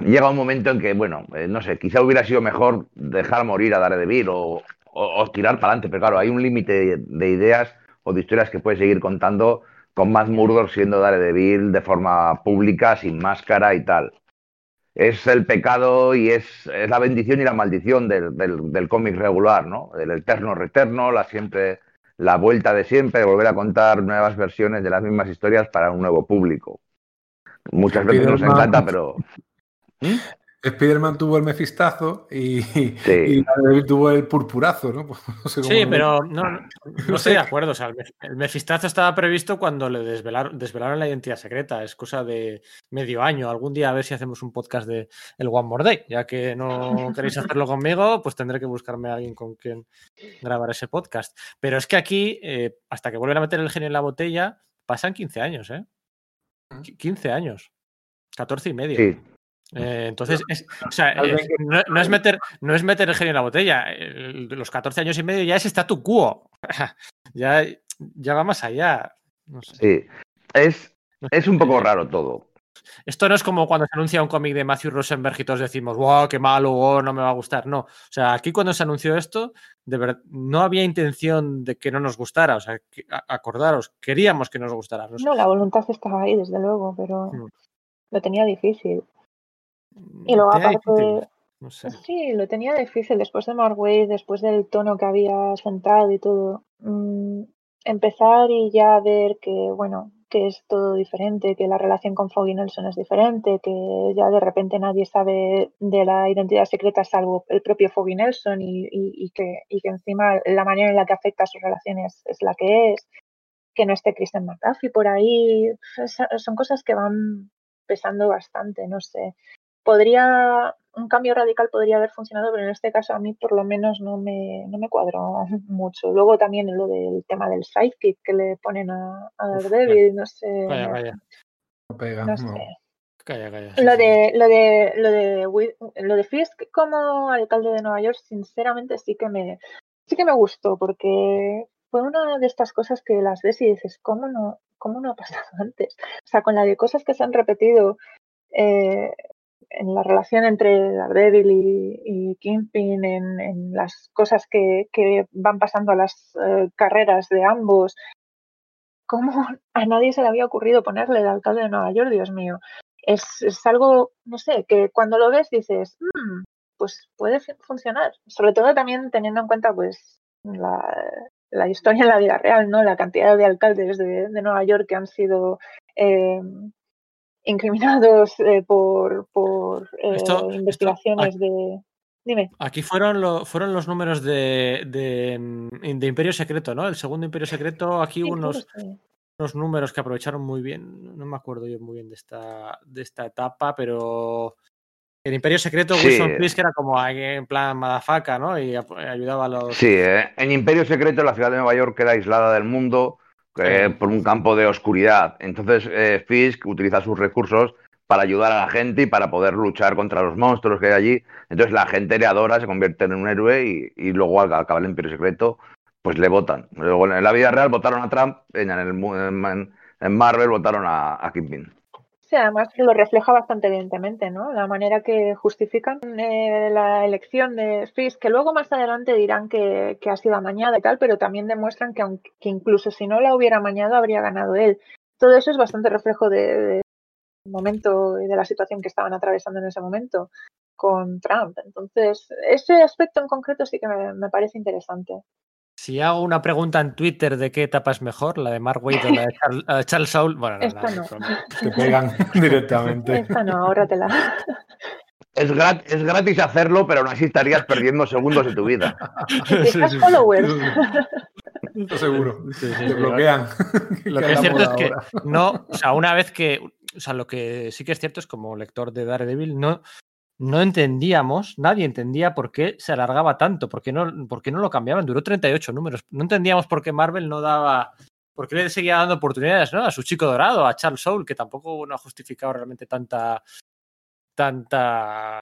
Llega un momento en que, bueno, eh, no sé, quizá hubiera sido mejor dejar morir a Daredevil o, o, tirar para adelante, pero claro, hay un límite de ideas o de historias que puedes seguir contando con Matt Murdock siendo Daredevil de forma pública, sin máscara y tal es el pecado y es, la bendición y la maldición del, cómic regular, ¿no? El eterno reterno, la siempre, la vuelta de siempre, volver a contar nuevas versiones de las mismas historias para un nuevo público. Muchas veces nos encanta, pero. ¿Mm? Spider-Man tuvo el mefistazo y, tuvo el purpurazo, ¿no? *laughs* sí, pero no, no, *laughs* estoy de acuerdo. O sea, el mefistazo estaba previsto cuando le desvelaron, desvelaron la identidad secreta. Es cosa de medio año. Algún día a ver si hacemos un podcast de el One More Day. Ya que no *laughs* queréis hacerlo conmigo, pues tendré que buscarme a alguien con quien grabar ese podcast. Pero es que aquí, eh, hasta que vuelven a meter el genio en la botella, pasan 15 años, ¿eh? 15 años. 14 y medio. Sí. Eh, entonces, o sea, no, es meter, no es meter el genio en la botella. los 14 años y medio ya es statu quo. *laughs* ya, ya va más allá. Sí, es, es un poco raro todo. Esto no es como cuando se anuncia un cómic de Matthew Rosenberg y todos decimos, wow, qué malo, wow, no me va a gustar. No, o sea, aquí cuando se anunció esto, de verdad, no había intención de que no nos gustara. O sea, acordaros, queríamos que nos gustara. No, la voluntad estaba ahí, desde luego, pero mm. lo tenía difícil. Y luego aparte... Sí, lo tenía difícil después de Marway, después del tono que había centrado y todo. Mm, empezar y ya ver que, bueno, que es todo diferente, que la relación con Foggy Nelson es diferente, que ya de repente nadie sabe de la identidad secreta salvo el propio Foggy Nelson y, que, y que encima la manera en la que afecta a sus relaciones es la que es, que no esté Kristen McAfee por ahí, son cosas que van pesando bastante, no sé podría, un cambio radical podría haber funcionado, pero en este caso a mí por lo menos no me, no me cuadró *laughs* mucho. Luego también lo del tema del sidekick que le ponen a, a Daredevil, no sé. Calla, calla. No pega, no sé. Calla, calla. Lo de, lo de, lo de, lo de Fisk como alcalde de Nueva York, sinceramente sí que me, sí que me gustó, porque fue una de estas cosas que las ves y dices, ¿cómo no, cómo no ha pasado *laughs* antes? O sea, con la de cosas que se han repetido eh, en la relación entre Daredevil y, y Kingpin, en, en, las cosas que, que, van pasando a las uh, carreras de ambos. ¿Cómo a nadie se le había ocurrido ponerle el alcalde de Nueva York, Dios mío? Es, es algo, no sé, que cuando lo ves dices, mmm, pues puede funcionar. Sobre todo también teniendo en cuenta, pues, la, la, historia en la vida real, ¿no? La cantidad de alcaldes de, de Nueva York que han sido eh, incriminados *laughs* eh, por, por eh, esto, investigaciones esto, de. Dime. Aquí fueron, lo, fueron los números de, de, de, Imperio Secreto, ¿no? El segundo Imperio Secreto, aquí sí, unos, sí. unos números que aprovecharon muy bien. No me acuerdo yo muy bien de esta, de esta etapa, pero el Imperio Secreto, Sí. Wilson Fisk era como en plan madafaca, ¿no? Y ayudaba a los. Sí, ¿eh? en Imperio Secreto la ciudad de Nueva York queda aislada del mundo eh, por un campo de oscuridad. Entonces eh, Fisk utiliza sus recursos para ayudar a la gente y para poder luchar contra los monstruos que hay allí. Entonces la gente le adora, se convierte en un héroe y, y luego al acabar el Imperio Secreto, pues le votan. Luego en la vida real votaron a Trump, en, el, en, en Marvel votaron a, a Kingpin. Sí, además lo refleja bastante evidentemente, ¿no? La manera que justifican eh, la elección de Fisk, que luego más adelante dirán que, ha sido amañada y tal, pero también demuestran que, aunque, que incluso si no la hubiera amañado, habría ganado él. Todo eso es bastante reflejo de, momento y de la situación que estaban atravesando en ese momento con Trump. Entonces, ese aspecto en concreto sí que me parece interesante. Si hago una pregunta en Twitter de qué etapa es mejor, la de Mark Waid o la de Charles, Charles Soule, bueno, no, Esta no. *laughs* Te pegan *laughs* directamente. Esta no, ahórratela. Es, grat- es gratis hacerlo, pero aún así estarías *laughs* perdiendo segundos de tu vida. Quizás followers. Esto seguro. Sí, sí, Te sí. bloquean. Lo que es cierto es que no, o sea, una vez que, o sea, lo que sí que es cierto es como lector de Daredevil, no, no entendíamos, nadie entendía por qué se alargaba tanto, por qué no, por qué no lo cambiaban, duró 38 números, no entendíamos por qué Marvel no daba, por qué le seguía dando oportunidades, ¿no? A su chico dorado, a Charles Soule, que tampoco no ha justificado realmente tanta, tanta,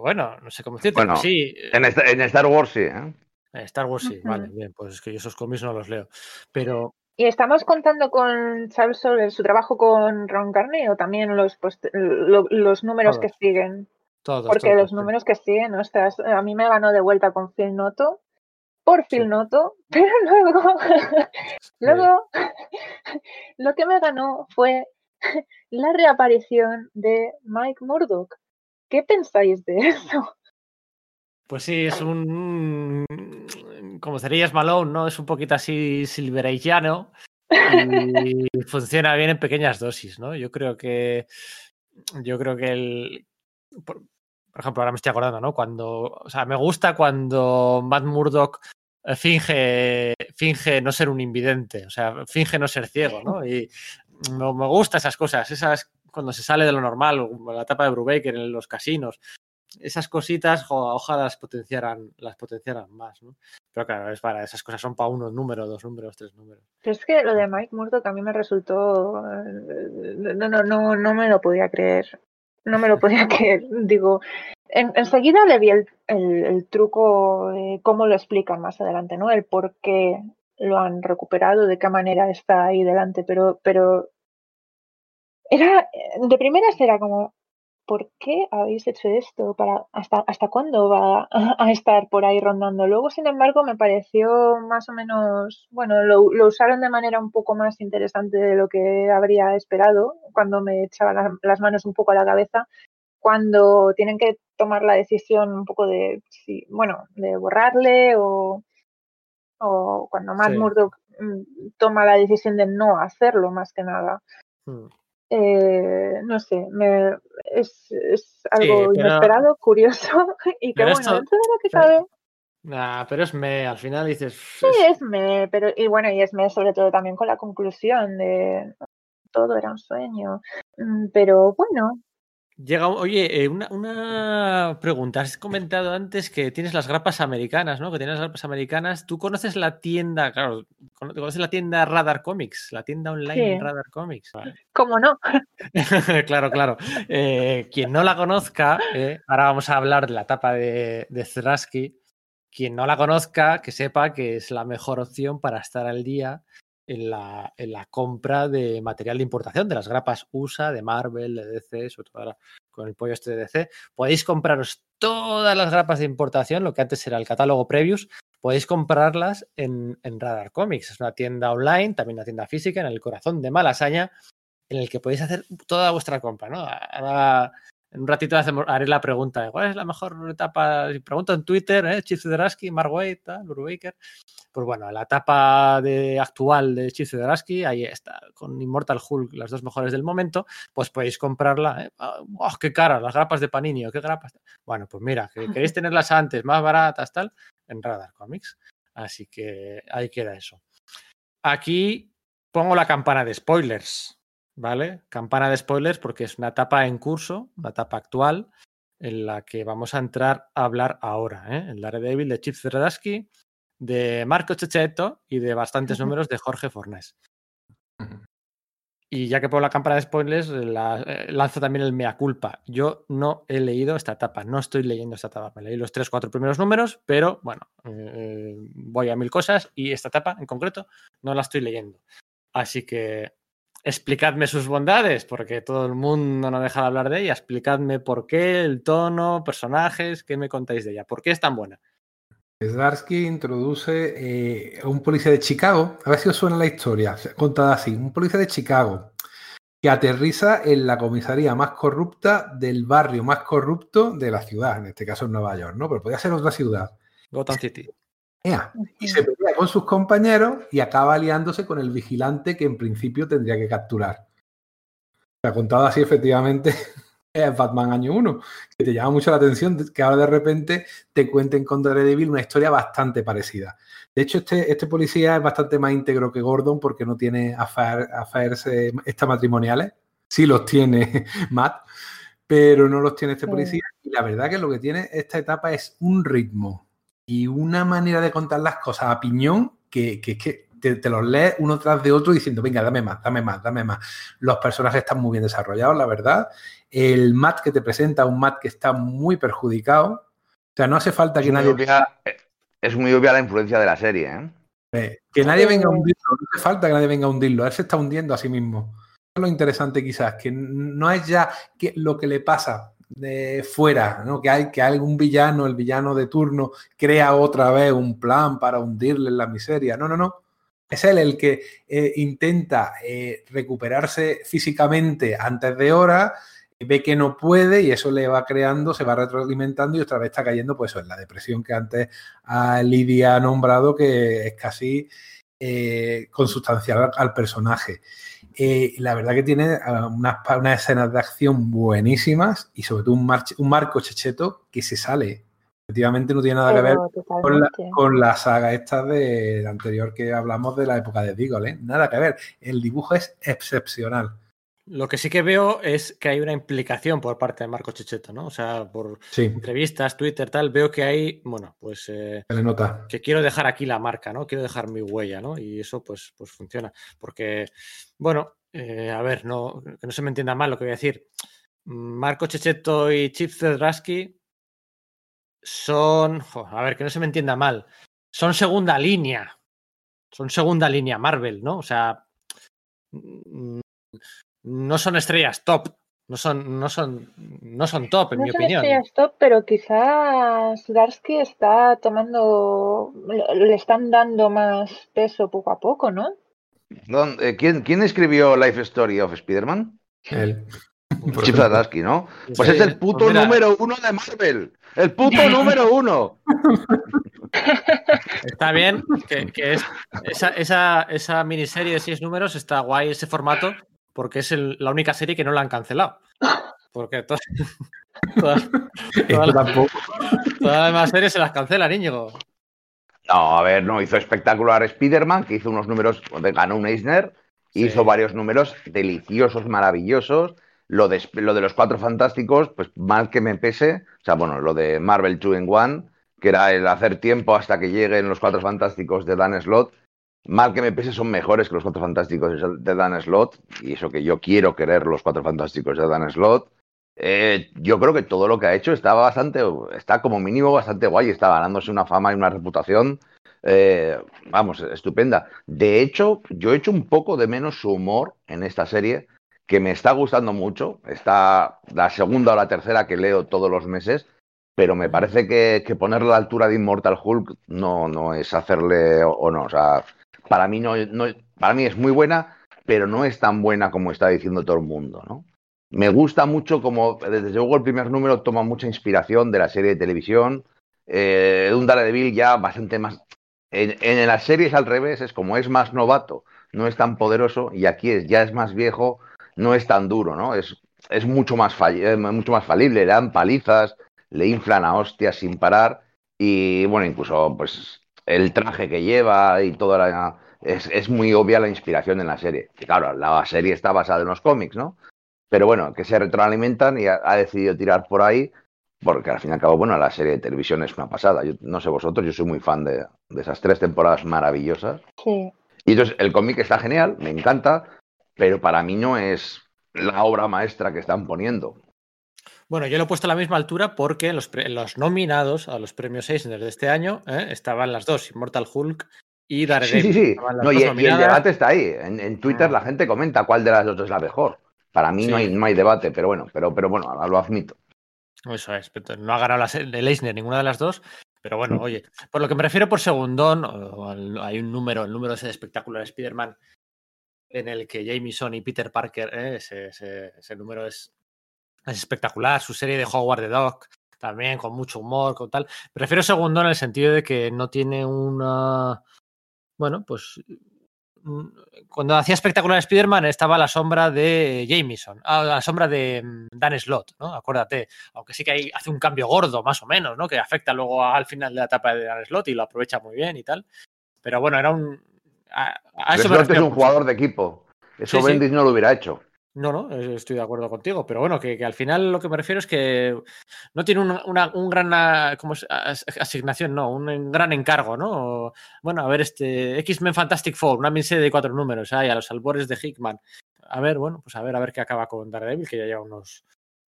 bueno, no sé cómo decirte, Bueno, pero sí, En, esta- en Star Wars sí, ¿eh? en Star Wars sí, vale, bien, pues es que yo esos cómics no los leo, pero ¿Y estamos contando con Charles Soule su trabajo con Ron Carney o también los, los números que siguen? Todos, Porque todos, los sí. números que siguen, ostras, a mí me ganó de vuelta con Phil Noto, por Phil Sí. Noto, *laughs* pero luego, *laughs* luego lo que me ganó fue la reaparición de Mike Murdock. ¿Qué pensáis de eso? Pues sí, es un. Como serías Malone, ¿no? Es un poquito así silverillano y *laughs* funciona bien en pequeñas dosis, ¿no? Yo creo que. Yo creo que el. Por, por ejemplo, ahora me estoy acordando, ¿no? Cuando. O sea, me gusta cuando Matt Murdock eh, finge, finge no ser un invidente, o sea, finge no ser ciego, ¿no? Y me, me gusta esas cosas, esas cuando se sale de lo normal, la etapa de Brubaker en los casinos, esas cositas, ojalá las potenciaran, más, ¿no? Pero claro, es para esas cosas son para uno número, dos números, tres números. Es que lo de Mike Murdock a mí me resultó. eh, No, no, no, no me lo podía creer. No me lo podía *laughs* creer. Digo, en, enseguida le vi el, el, truco cómo lo explican más adelante, ¿no? El por qué lo han recuperado, de qué manera está ahí delante, pero, pero era, de primeras era como, ¿por qué habéis hecho esto? Para, hasta, ¿Hasta cuándo va a, a estar por ahí rondando? Luego, sin embargo, me pareció más o menos, bueno, lo, lo usaron de manera un poco más interesante de lo que habría esperado cuando me echaba las, las manos un poco a la cabeza, cuando tienen que tomar la decisión un poco de, si, bueno, de borrarle o, o cuando Matt Sí. Murdock mm, toma la decisión de no hacerlo más que nada. Hmm. Eh, no sé, me, es, es algo pero- inesperado, curioso *laughs* y que bueno, esto- dentro de lo que pero- cabe, Nah, pero es me, al final dices. sí es- es me, pero y bueno, y es me sobre todo también con la conclusión de todo era un sueño. Mm, Pero bueno, Llega, oye, eh, una, una pregunta. Has comentado antes que tienes las grapas americanas, ¿no? Que tienes las grapas americanas. ¿Tú conoces la tienda, claro, cono- conoces la tienda Radar Comics, la tienda online Sí. Radar Comics? Vale. ¿cómo no? *laughs* claro, claro. Eh, quien no la conozca, eh, ahora vamos a hablar de la etapa de, de Zdrasky. Quien no la conozca, que sepa que es la mejor opción para estar al día en la, en la compra de material de importación, de las grapas USA, de Marvel, de DC, sobre todo ahora con el pollo este de DC, podéis compraros todas las grapas de importación, lo que antes era el catálogo Previous, podéis comprarlas en, en Radar Comics. Es una tienda online, también una tienda física, en el corazón de Malasaña, en el que podéis hacer toda vuestra compra, ¿no? Ahora, en un ratito hacemos, haré la pregunta de cuál es la mejor etapa. Si pregunto en Twitter, ¿eh? Chief Zdarsky, Mark Waid, Brubaker. Pues bueno, la etapa de, actual de Chief ahí está, con Immortal Hulk, las dos mejores del momento, pues podéis comprarla. ¿eh? ¡Oh, qué cara! Las grapas de Panini, qué grapas. Bueno, pues mira, que *laughs* queréis tenerlas antes, más baratas, tal, en Radar Comics. Así que ahí queda eso. Aquí pongo la campana de spoilers. ¿Vale? Campana de spoilers porque es una etapa en curso, una etapa actual, en la que vamos a entrar a hablar ahora, ¿eh? El Daredevil de Chip Zdarsky, de Marco Checheto y de bastantes números de Jorge Fornés. Y ya que pongo la campana de spoilers, la, eh, lanzo también el mea culpa. Yo no he leído esta etapa, no estoy leyendo esta etapa. Me leí los tres, cuatro primeros números, pero bueno, eh, voy a mil cosas y esta etapa en concreto no la estoy leyendo. Así que explicadme sus bondades, porque todo el mundo no deja de hablar de ella. Explicadme por qué, el tono, personajes, qué me contáis de ella, por qué es tan buena. Zdarsky introduce eh, a un policía de Chicago, a ver si os suena la historia, contada así, un policía de Chicago que aterriza en la comisaría más corrupta del barrio más corrupto de la ciudad, en este caso en Nueva York, ¿no? Pero podría ser otra ciudad. Gotham City. Y se pelea con sus compañeros y acaba aliándose con el vigilante que en principio tendría que capturar. Se ha contado así, efectivamente, *laughs* es Batman Año 1, que te llama mucho la atención que ahora de repente te cuenten con Daredevil una historia bastante parecida. De hecho, este, este policía es bastante más íntegro que Gordon porque no tiene affairs extramatrimoniales. Sí los tiene *laughs* Matt, pero no los tiene este policía. Y la verdad que lo que tiene esta etapa es un ritmo y una manera de contar las cosas a piñón que, que, que te, los lees uno tras de otro diciendo, venga, dame más, dame más, dame más. Los personajes están muy bien desarrollados, la verdad. El mat que te presenta, un mat que está muy perjudicado. O sea, no hace falta que nadie... Eh, es muy obvia la influencia de la serie, ¿eh? eh que nadie venga a hundirlo, no hace falta que nadie venga a hundirlo, él se está hundiendo a sí mismo. Lo interesante quizás, que no es ya que lo que le pasa de fuera, ¿no? que, hay, que algún villano, el villano de turno, crea otra vez un plan para hundirle en la miseria. No, no, no. Es él el que eh, intenta eh, recuperarse físicamente antes de hora, ve que no puede y eso le va creando, se va retroalimentando y otra vez está cayendo pues en la depresión que antes a Lidia ha nombrado, que es casi eh, consustancial al personaje. Eh, la verdad que tiene ah, unas, escenas de acción buenísimas y sobre todo un, un marco checheto que se sale. Efectivamente no tiene nada que ver con la, saga esta de, anterior que hablamos de la época de Deagle, ¿eh? Nada que ver. El dibujo es excepcional. Lo que sí que veo es que hay una implicación por parte de Marco Checheto, ¿no? O sea, por entrevistas, Twitter, tal, veo que hay, bueno, pues... Eh, le nota. Que quiero dejar aquí la marca, ¿no? Quiero dejar mi huella, ¿no? Y eso, pues, pues funciona. Porque, bueno, eh, a ver, no, que no se me entienda mal lo que voy a decir. Marco Checheto y Chip Zedrasky son, a ver, que no se me entienda mal, son segunda línea. Son segunda línea Marvel, ¿no? O sea, no son estrellas top. No son, no son, no son top, en mi opinión. No son estrellas top, pero quizás Darsky está tomando, le están dando más peso poco a poco, ¿no? Eh, ¿Quién, ¿Quién escribió Life Story of Spider-Man? Él. Chip Zdarsky, ¿no? Pues es el puto pues número uno de Marvel. El puto número uno. Está bien que, es, esa, esa, esa, miniserie de seis números está guay ese formato porque es la única serie que no la han cancelado. *laughs* Porque *laughs* todas, todas, las demás series se las cancelan, niño. No, a ver, no, hizo espectacular Spider-Man, que hizo unos números, ganó un Eisner, hizo varios números deliciosos, maravillosos. Lo de, lo de los cuatro fantásticos, pues mal que me pese, o sea, bueno, lo de Marvel 2 in 1, que era el hacer tiempo hasta que lleguen los cuatro fantásticos de Dan Slott, Mal que me pese, son mejores que los Cuatro Fantásticos de Dan Slot. Y eso que yo quiero querer los Cuatro Fantásticos de Dan Slot. Eh, yo creo que todo lo que ha hecho está bastante, está como mínimo bastante guay. Está ganándose una fama y una reputación, eh, vamos, estupenda. De hecho, yo he hecho un poco de menos su humor en esta serie, que me está gustando mucho. Está la segunda o la tercera que leo todos los meses, pero me parece que, que ponerle a la altura de Immortal Hulk no, no es hacerle o, no. O sea, para mí no, no, para mí es muy buena, pero no es tan buena como está diciendo todo el mundo, ¿no? Me gusta mucho como, desde luego el primer número toma mucha inspiración de la serie de televisión, eh, un Daredevil ya bastante más... En, las series al revés, es como es más novato, no es tan poderoso, y aquí es, ya es más viejo, no es tan duro, ¿no? Es, es mucho, más fall, mucho más falible, le dan palizas, le inflan a hostias sin parar, y bueno, incluso pues el traje que lleva y toda la... Es, es muy obvia la inspiración en la serie. Y claro, la serie está basada en los cómics, ¿no? Pero bueno, que se retroalimentan y ha, ha, decidido tirar por ahí, porque al fin y al cabo, bueno, la serie de televisión es una pasada. Yo no sé vosotros, yo soy muy fan de, de esas tres temporadas maravillosas. Sí. Y entonces el cómic está genial, me encanta, pero para mí no es la obra maestra que están poniendo. Bueno, yo lo he puesto a la misma altura porque los, los nominados a los premios Eisner de este año ¿eh? estaban las dos, Immortal Hulk y Daredevil. Sí, sí, sí. No, y, y, el debate está ahí. En, en Twitter ah. la gente comenta cuál de las dos es la mejor. Para mí sí. no, hay, no hay debate, pero bueno, pero, pero bueno, lo admito. Eso es, no ha ganado la, el Eisner ninguna de las dos, pero bueno, oye, por lo que me refiero por segundón, hay un número, el número ese de espectacular Spider-Man en el que Jameson y Peter Parker, ¿eh? ese, ese, ese, número es, es, espectacular, su serie de Howard the Dog también con mucho humor, con tal. Prefiero segundón en el sentido de que no tiene una, bueno, pues cuando hacía espectacular Spider-Man estaba a la sombra de Jameson, a la sombra de mm, Dan Slott, ¿no? Acuérdate, aunque sí que hay, hace un cambio gordo, más o menos, ¿no? Que afecta luego al final de la etapa de Dan Slott y lo aprovecha muy bien y tal. Pero bueno, era un. A, a eso Slott es un jugador de equipo. Eso sí, Bendis sí. no lo hubiera hecho. No, no, estoy de acuerdo contigo, pero bueno, que, que, al final lo que me refiero es que no tiene una, una un gran como asignación, no, un gran encargo, ¿no? Bueno, a ver, este X-Men Fantastic Four, una miniserie de cuatro números, ahí a los albores de Hickman. A ver, bueno, pues a ver, a ver qué acaba con Daredevil, que ya lleva unos,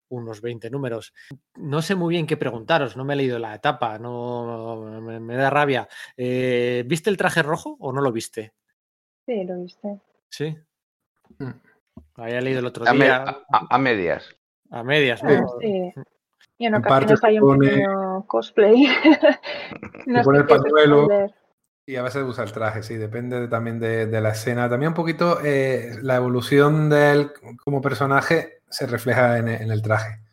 unos 20 números. No sé muy bien qué preguntaros, no me he leído la etapa, no me, me da rabia. Eh, ¿Viste el traje rojo o no lo viste? Sí, lo viste. Sí. Mm. Había leído el otro a día. Me, a, a, medias. A medias, ¿no? Ah, sí. Y en ocasiones hay un pone... pequeño cosplay. *laughs* no pone el pañuelo y a veces usa el traje, sí, depende de, también de, de, la escena. También un poquito eh, la evolución de él como personaje se refleja en, en el traje.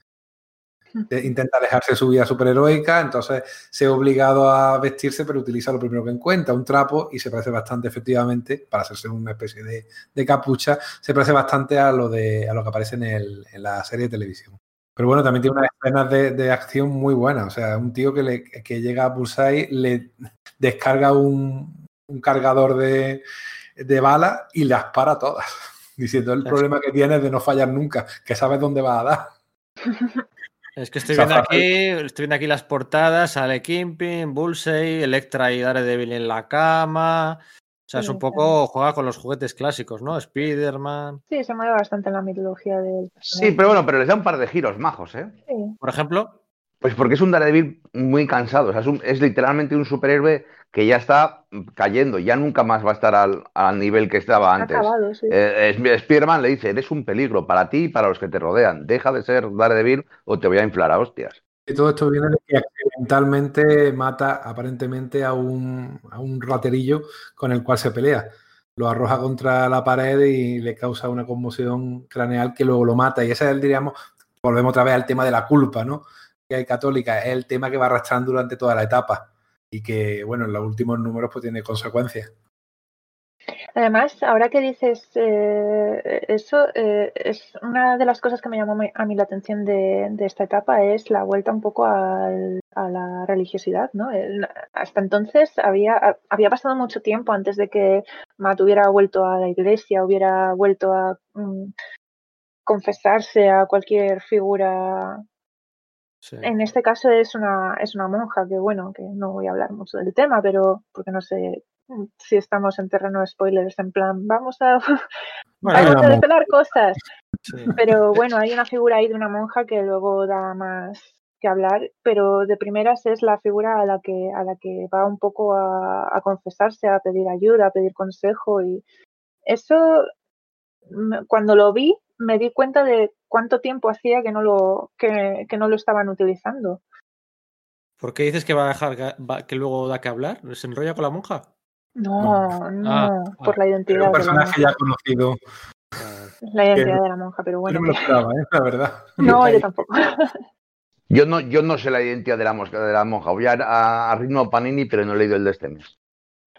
Intenta dejarse su vida superheroica, entonces se ha obligado a vestirse, pero utiliza lo primero que encuentra, un trapo, y se parece bastante efectivamente, para hacerse una especie de, de capucha, se parece bastante a lo, de, a lo que aparece en, el, en la serie de televisión. Pero bueno, también tiene unas escenas de, de, acción muy buenas. O sea, un tío que, le, que llega a Bullseye le descarga un, un cargador de, de balas y las para todas. *laughs* Diciendo el problema que tienes de no fallar nunca, que sabes dónde va a dar. *laughs* Es que estoy viendo aquí, estoy viendo aquí las portadas, sale Kimping, Bullseye, Electra y Daredevil en la cama. O sea, es un poco juega con los juguetes clásicos, ¿no? Spider-Man. Sí, se mueve bastante en la mitología del. Sí, pero bueno, pero les da un par de giros majos, ¿eh? Sí. Por ejemplo. Pues porque es un Daredevil muy cansado. O sea, es, un, es, literalmente un superhéroe que ya está cayendo, ya nunca más va a estar al, al nivel que estaba antes. Acabado, sí. eh, Spider-Man le dice, eres un peligro para ti y para los que te rodean. Deja de ser Daredevil o te voy a inflar a hostias. Y todo esto viene de que accidentalmente mata aparentemente a un, a un raterillo con el cual se pelea. Lo arroja contra la pared y le causa una conmoción craneal que luego lo mata. Y ese es el, diríamos, volvemos otra vez al tema de la culpa, ¿no? Hay católica, es el tema que va arrastrando durante toda la etapa y que, bueno, en los últimos números pues tiene consecuencias. Además, ahora que dices eh, eso, eh, es una de las cosas que me llamó a mí la atención de, esta etapa es la vuelta un poco a la religiosidad, ¿no? Hasta entonces había, había pasado mucho tiempo antes de que Matt hubiera vuelto a la iglesia, hubiera vuelto a um, confesarse a cualquier figura Sí. En este caso es una, es una monja que, bueno, que no voy a hablar mucho del tema, pero porque no sé si estamos en terreno de spoilers, en plan, vamos a, *laughs* bueno, vamos a desvelar cosas. Sí. Pero bueno, hay una figura ahí de una monja que luego da más que hablar, pero de primeras es la figura a la que, a la que va un poco a, a confesarse, a pedir ayuda, a pedir consejo y eso, cuando lo vi, me di cuenta de cuánto tiempo hacía que no lo, que, que no lo estaban utilizando. ¿Por qué dices que va a dejar que, va- que luego da que hablar? ¿Se enrolla con la monja? No, no, Ah, por la Era identidad, un de la, personaje ya conocido. Ah, la identidad de la monja, pero Yo bueno. no me lo esperaba, ¿eh? la verdad. No, yo tampoco. Yo no, yo no sé la identidad de la, mosca, de la monja. Voy a, a- a ritmo Panini, pero no he leído el de este mes.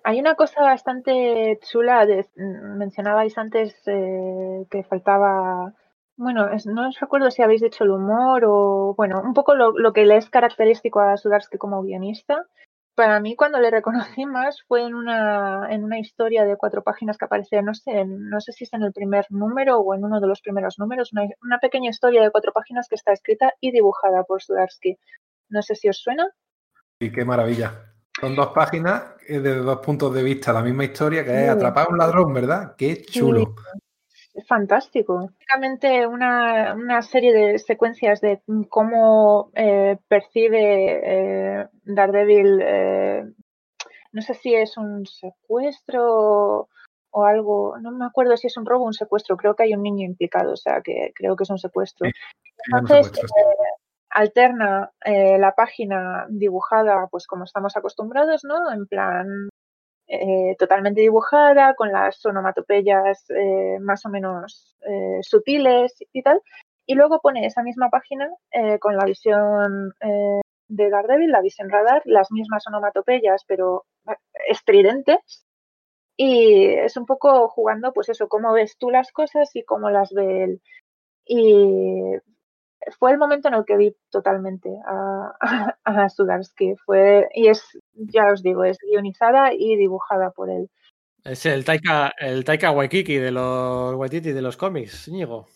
Hay una cosa bastante chula, de- mm, mencionabais antes eh, que faltaba, bueno, es- no os recuerdo si habéis dicho el humor o, bueno, un poco lo, que le es característico a Sudarsky como guionista. Para mí, cuando le reconocí más fue en una, en una historia de cuatro páginas que aparece, no sé, no sé si es en el primer número o en uno de los primeros números, una, una pequeña historia de cuatro páginas que está escrita y dibujada por Sudarsky. No sé si os suena. Sí, qué maravilla. Son dos páginas eh, desde dos puntos de vista, la misma historia que es atrapar a un ladrón, ¿verdad? Qué chulo. Es fantástico. Básicamente una, una serie de secuencias de cómo eh, percibe eh, Daredevil, eh, no sé si es un secuestro o algo, no me acuerdo si es un robo o un secuestro, creo que hay un niño implicado, o sea que creo que es un secuestro. Sí, Entonces, secuestro, sí. Alterna eh, la página dibujada, pues como estamos acostumbrados, ¿no? En plan eh, totalmente dibujada, con las onomatopeyas eh, más o menos sutiles y tal. Y luego pone esa misma página con la visión de Daredevil, la visión radar, las mismas onomatopeyas, pero estridentes. Y es un poco jugando, pues eso, cómo ves tú las cosas y cómo las ve él. Y fue el momento en el que vi totalmente a, *laughs* a, a Sudarsky. Fue, y es, ya os digo, es guionizada y dibujada por él. Es el Taika, el Taika Waikiki de los Waititi de los cómics, Íñigo.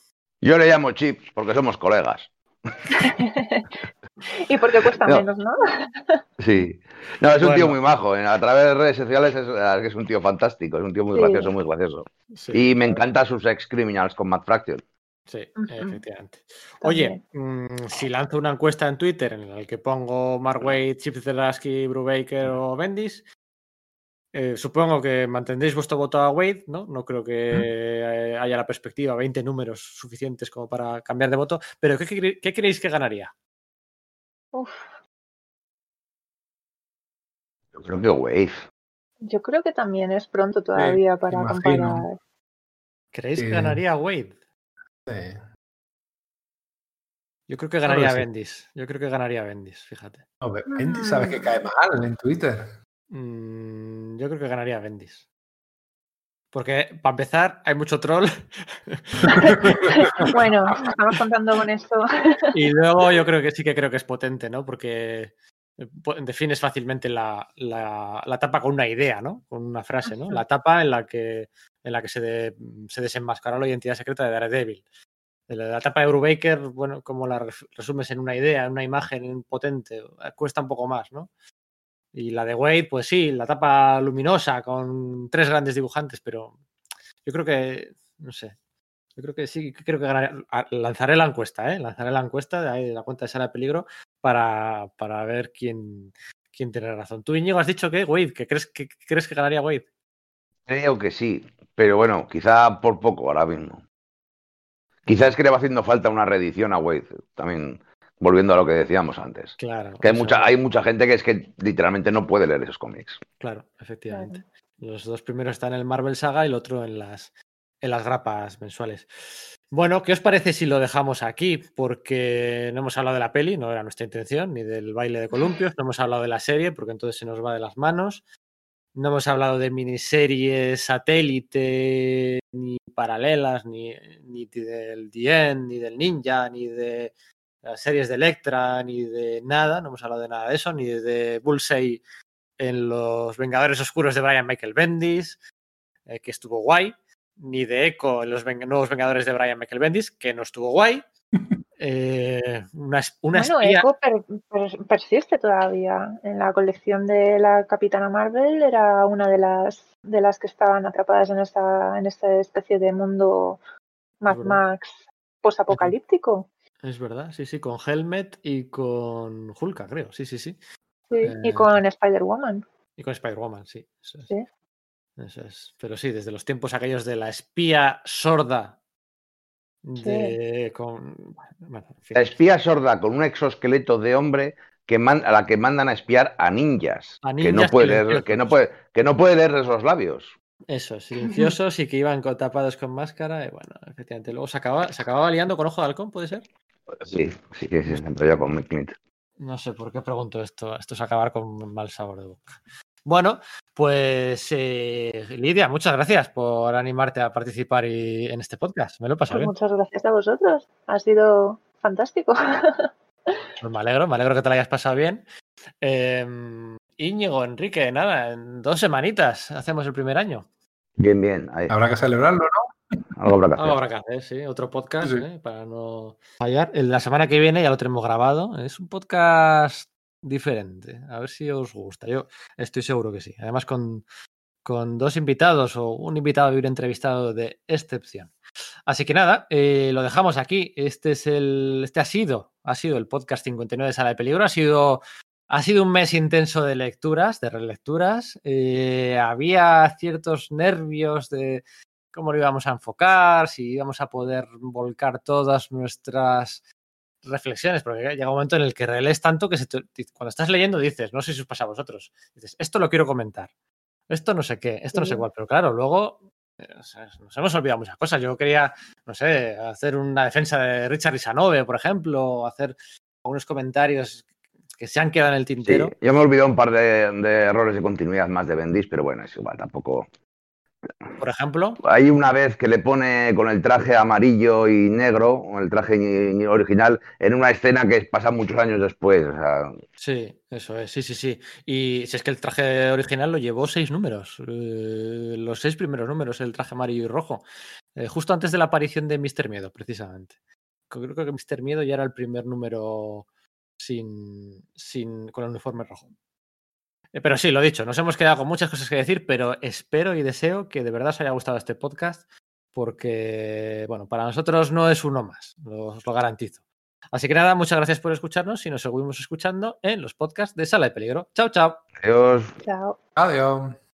Yo le llamo Chips porque somos colegas. *laughs* y porque cuesta No. menos, ¿no? *laughs* Sí. No, es un tío muy majo. ¿eh? A través de redes sociales es, es un tío fantástico. Es un tío muy Sí. gracioso, muy gracioso. Sí, Y me encanta sus ex criminals con Matt Fraction. Sí, efectivamente. Oye, mm, si lanzo una encuesta en Twitter en la que pongo Mark Waid, Chip Zdarsky, Brubaker o Bendis, eh, supongo que mantendréis vuestro voto a Wade, ¿no? No creo que eh, haya la perspectiva, 20 números suficientes como para cambiar de voto, pero ¿qué, qué creéis que ganaría? Uf, Yo creo que Wave. yo creo que también es pronto todavía para comparar. ¿Creéis que Sí. ganaría Wade? Yo creo que ganaría sí. Bendis. Yo creo que ganaría Bendis, fíjate. No, Bendy sabes que cae mal en Twitter. Mm, yo creo que ganaría Bendis. Porque, para empezar, hay mucho troll. *laughs* bueno, *laughs* estamos contando con esto. Y luego yo creo que sí que creo que es potente, ¿no? Porque eh, defines fácilmente la, la, la tapa con una idea, ¿no? Con una frase, ¿no? La tapa en la que, en la que se, de- se desenmascaró la identidad secreta de Daredevil. De La, la tapa de Brubaker, bueno, como la res- resumes en una idea, en una imagen potente, eh, cuesta un poco más, ¿no? Y la de Wade, pues sí, la tapa luminosa con tres grandes dibujantes, pero yo creo que, no sé, yo creo que sí, creo que ganaré. Lanzaré la encuesta, ¿eh? Lanzaré la encuesta de, ahí, de la cuenta de Sala de Peligro para, para ver quién, quién tiene razón. Tú, Íñigo, has dicho que Wade, que crees que, crees que ganaría Wade. Creo que sí. Pero bueno, quizá por poco ahora mismo. Quizá es que le va haciendo falta una reedición a Wade. También volviendo a lo que decíamos antes. Claro. Que hay mucha, hay mucha gente que es que literalmente no puede leer esos cómics. Claro, efectivamente. Los dos primeros están en el Marvel Saga y el otro en las, en las grapas mensuales. Bueno, ¿qué os parece si lo dejamos aquí? Porque no hemos hablado de la peli, no era nuestra intención, ni del baile de columpios, no hemos hablado de la serie, porque entonces se nos va de las manos. No hemos hablado de miniseries satélite, ni paralelas, ni, ni del Dien, ni del Ninja, ni de las series de Electra, ni de nada. No hemos hablado de nada de eso, ni de Bullseye en los Vengadores Oscuros de Brian Michael Bendis, eh, que estuvo guay, ni de Echo en los nuevos Vengadores de Brian Michael Bendis, que no estuvo guay. *laughs* Eh, una, una bueno, espía. Echo per- per- persiste todavía. En la colección de la Capitana Marvel era una de las de las que estaban atrapadas en esta, en esta especie de mundo Mad. Max posapocalíptico. Es verdad, sí, sí, con Helmet y con Hulka, creo. Sí, sí, sí. Sí, Eh, y con Spider-Woman. Y con Spider-Woman, sí. Eso es. Sí. Eso es. Pero sí, desde los tiempos aquellos de la espía sorda De, con, bueno, en fin. La espía sorda con un exoesqueleto de hombre que man- a la que mandan a espiar a ninjas, A que, no puede leer, que, no puede, que no puede leerles los labios. Eso, silenciosos y que iban con- tapados con máscara. Y bueno, efectivamente. Luego se acababa, se acababa liando con ojo de halcón, ¿puede ser? Sí, sí que se enrolla con Mick Clint. No sé por qué pregunto esto. Esto es acabar con mal sabor de boca. Bueno, pues eh, Lidia, muchas gracias por animarte a participar y- en este podcast. Me lo he pasado Pues bien. muchas gracias a vosotros. Ha sido fantástico. *laughs* Pues me alegro, me alegro que te lo hayas pasado bien. Eh, Íñigo, Enrique, nada, en dos semanitas hacemos el primer año. Bien, bien. ahí, Habrá que celebrarlo, ¿no? algo habrá que hacer. Algo habrá que hacer, sí, otro podcast Sí. ¿eh? para no fallar. La semana que viene ya lo tenemos grabado. Es un podcast diferente. A ver si os gusta. Yo estoy seguro que sí. Además, con, con dos invitados o un invitado y un entrevistado de excepción. Así que nada, eh, lo dejamos aquí. Este es el. Este ha sido, ha sido el podcast 59 de Sala de Peligro. Ha sido. Ha sido un mes intenso de lecturas, de relecturas. Eh, había ciertos nervios de cómo lo íbamos a enfocar, si íbamos a poder volcar todas nuestras reflexiones, porque llega un momento en el que relees tanto que se te- cuando estás leyendo dices, no sé si os pasa a vosotros, dices, esto lo quiero comentar, esto no sé qué, esto no sé cuál, pero claro, luego eh, o sea, nos hemos olvidado muchas cosas. Yo quería, no sé, hacer una defensa de Richard Risanove, por ejemplo, o hacer algunos comentarios que se han quedado en el Sí, tintero. yo me olvidé un par de, de errores de continuidad más de Bendis, pero bueno, es igual, tampoco. Por ejemplo, Hay una vez que le pone con el traje amarillo y negro, o el traje original, en una escena que pasa muchos años después. O sea, Sí, eso es, sí, sí, sí. Y si es que el traje original lo llevó seis números, eh, los seis primeros números, el traje amarillo y rojo, eh, justo antes de la aparición de Mr. Miedo, precisamente. Creo que Mr. Miedo ya era el primer número sin, sin, con el uniforme rojo. Eh, Pero sí, lo dicho, nos hemos quedado con muchas cosas que decir, pero espero y deseo que de verdad os haya gustado este podcast, porque, bueno, para nosotros no es uno más, lo- os lo garantizo. Así que nada, muchas gracias por escucharnos y nos seguimos escuchando en los podcasts de Sala de Peligro. Chao, chao. adiós. Chao. Adiós.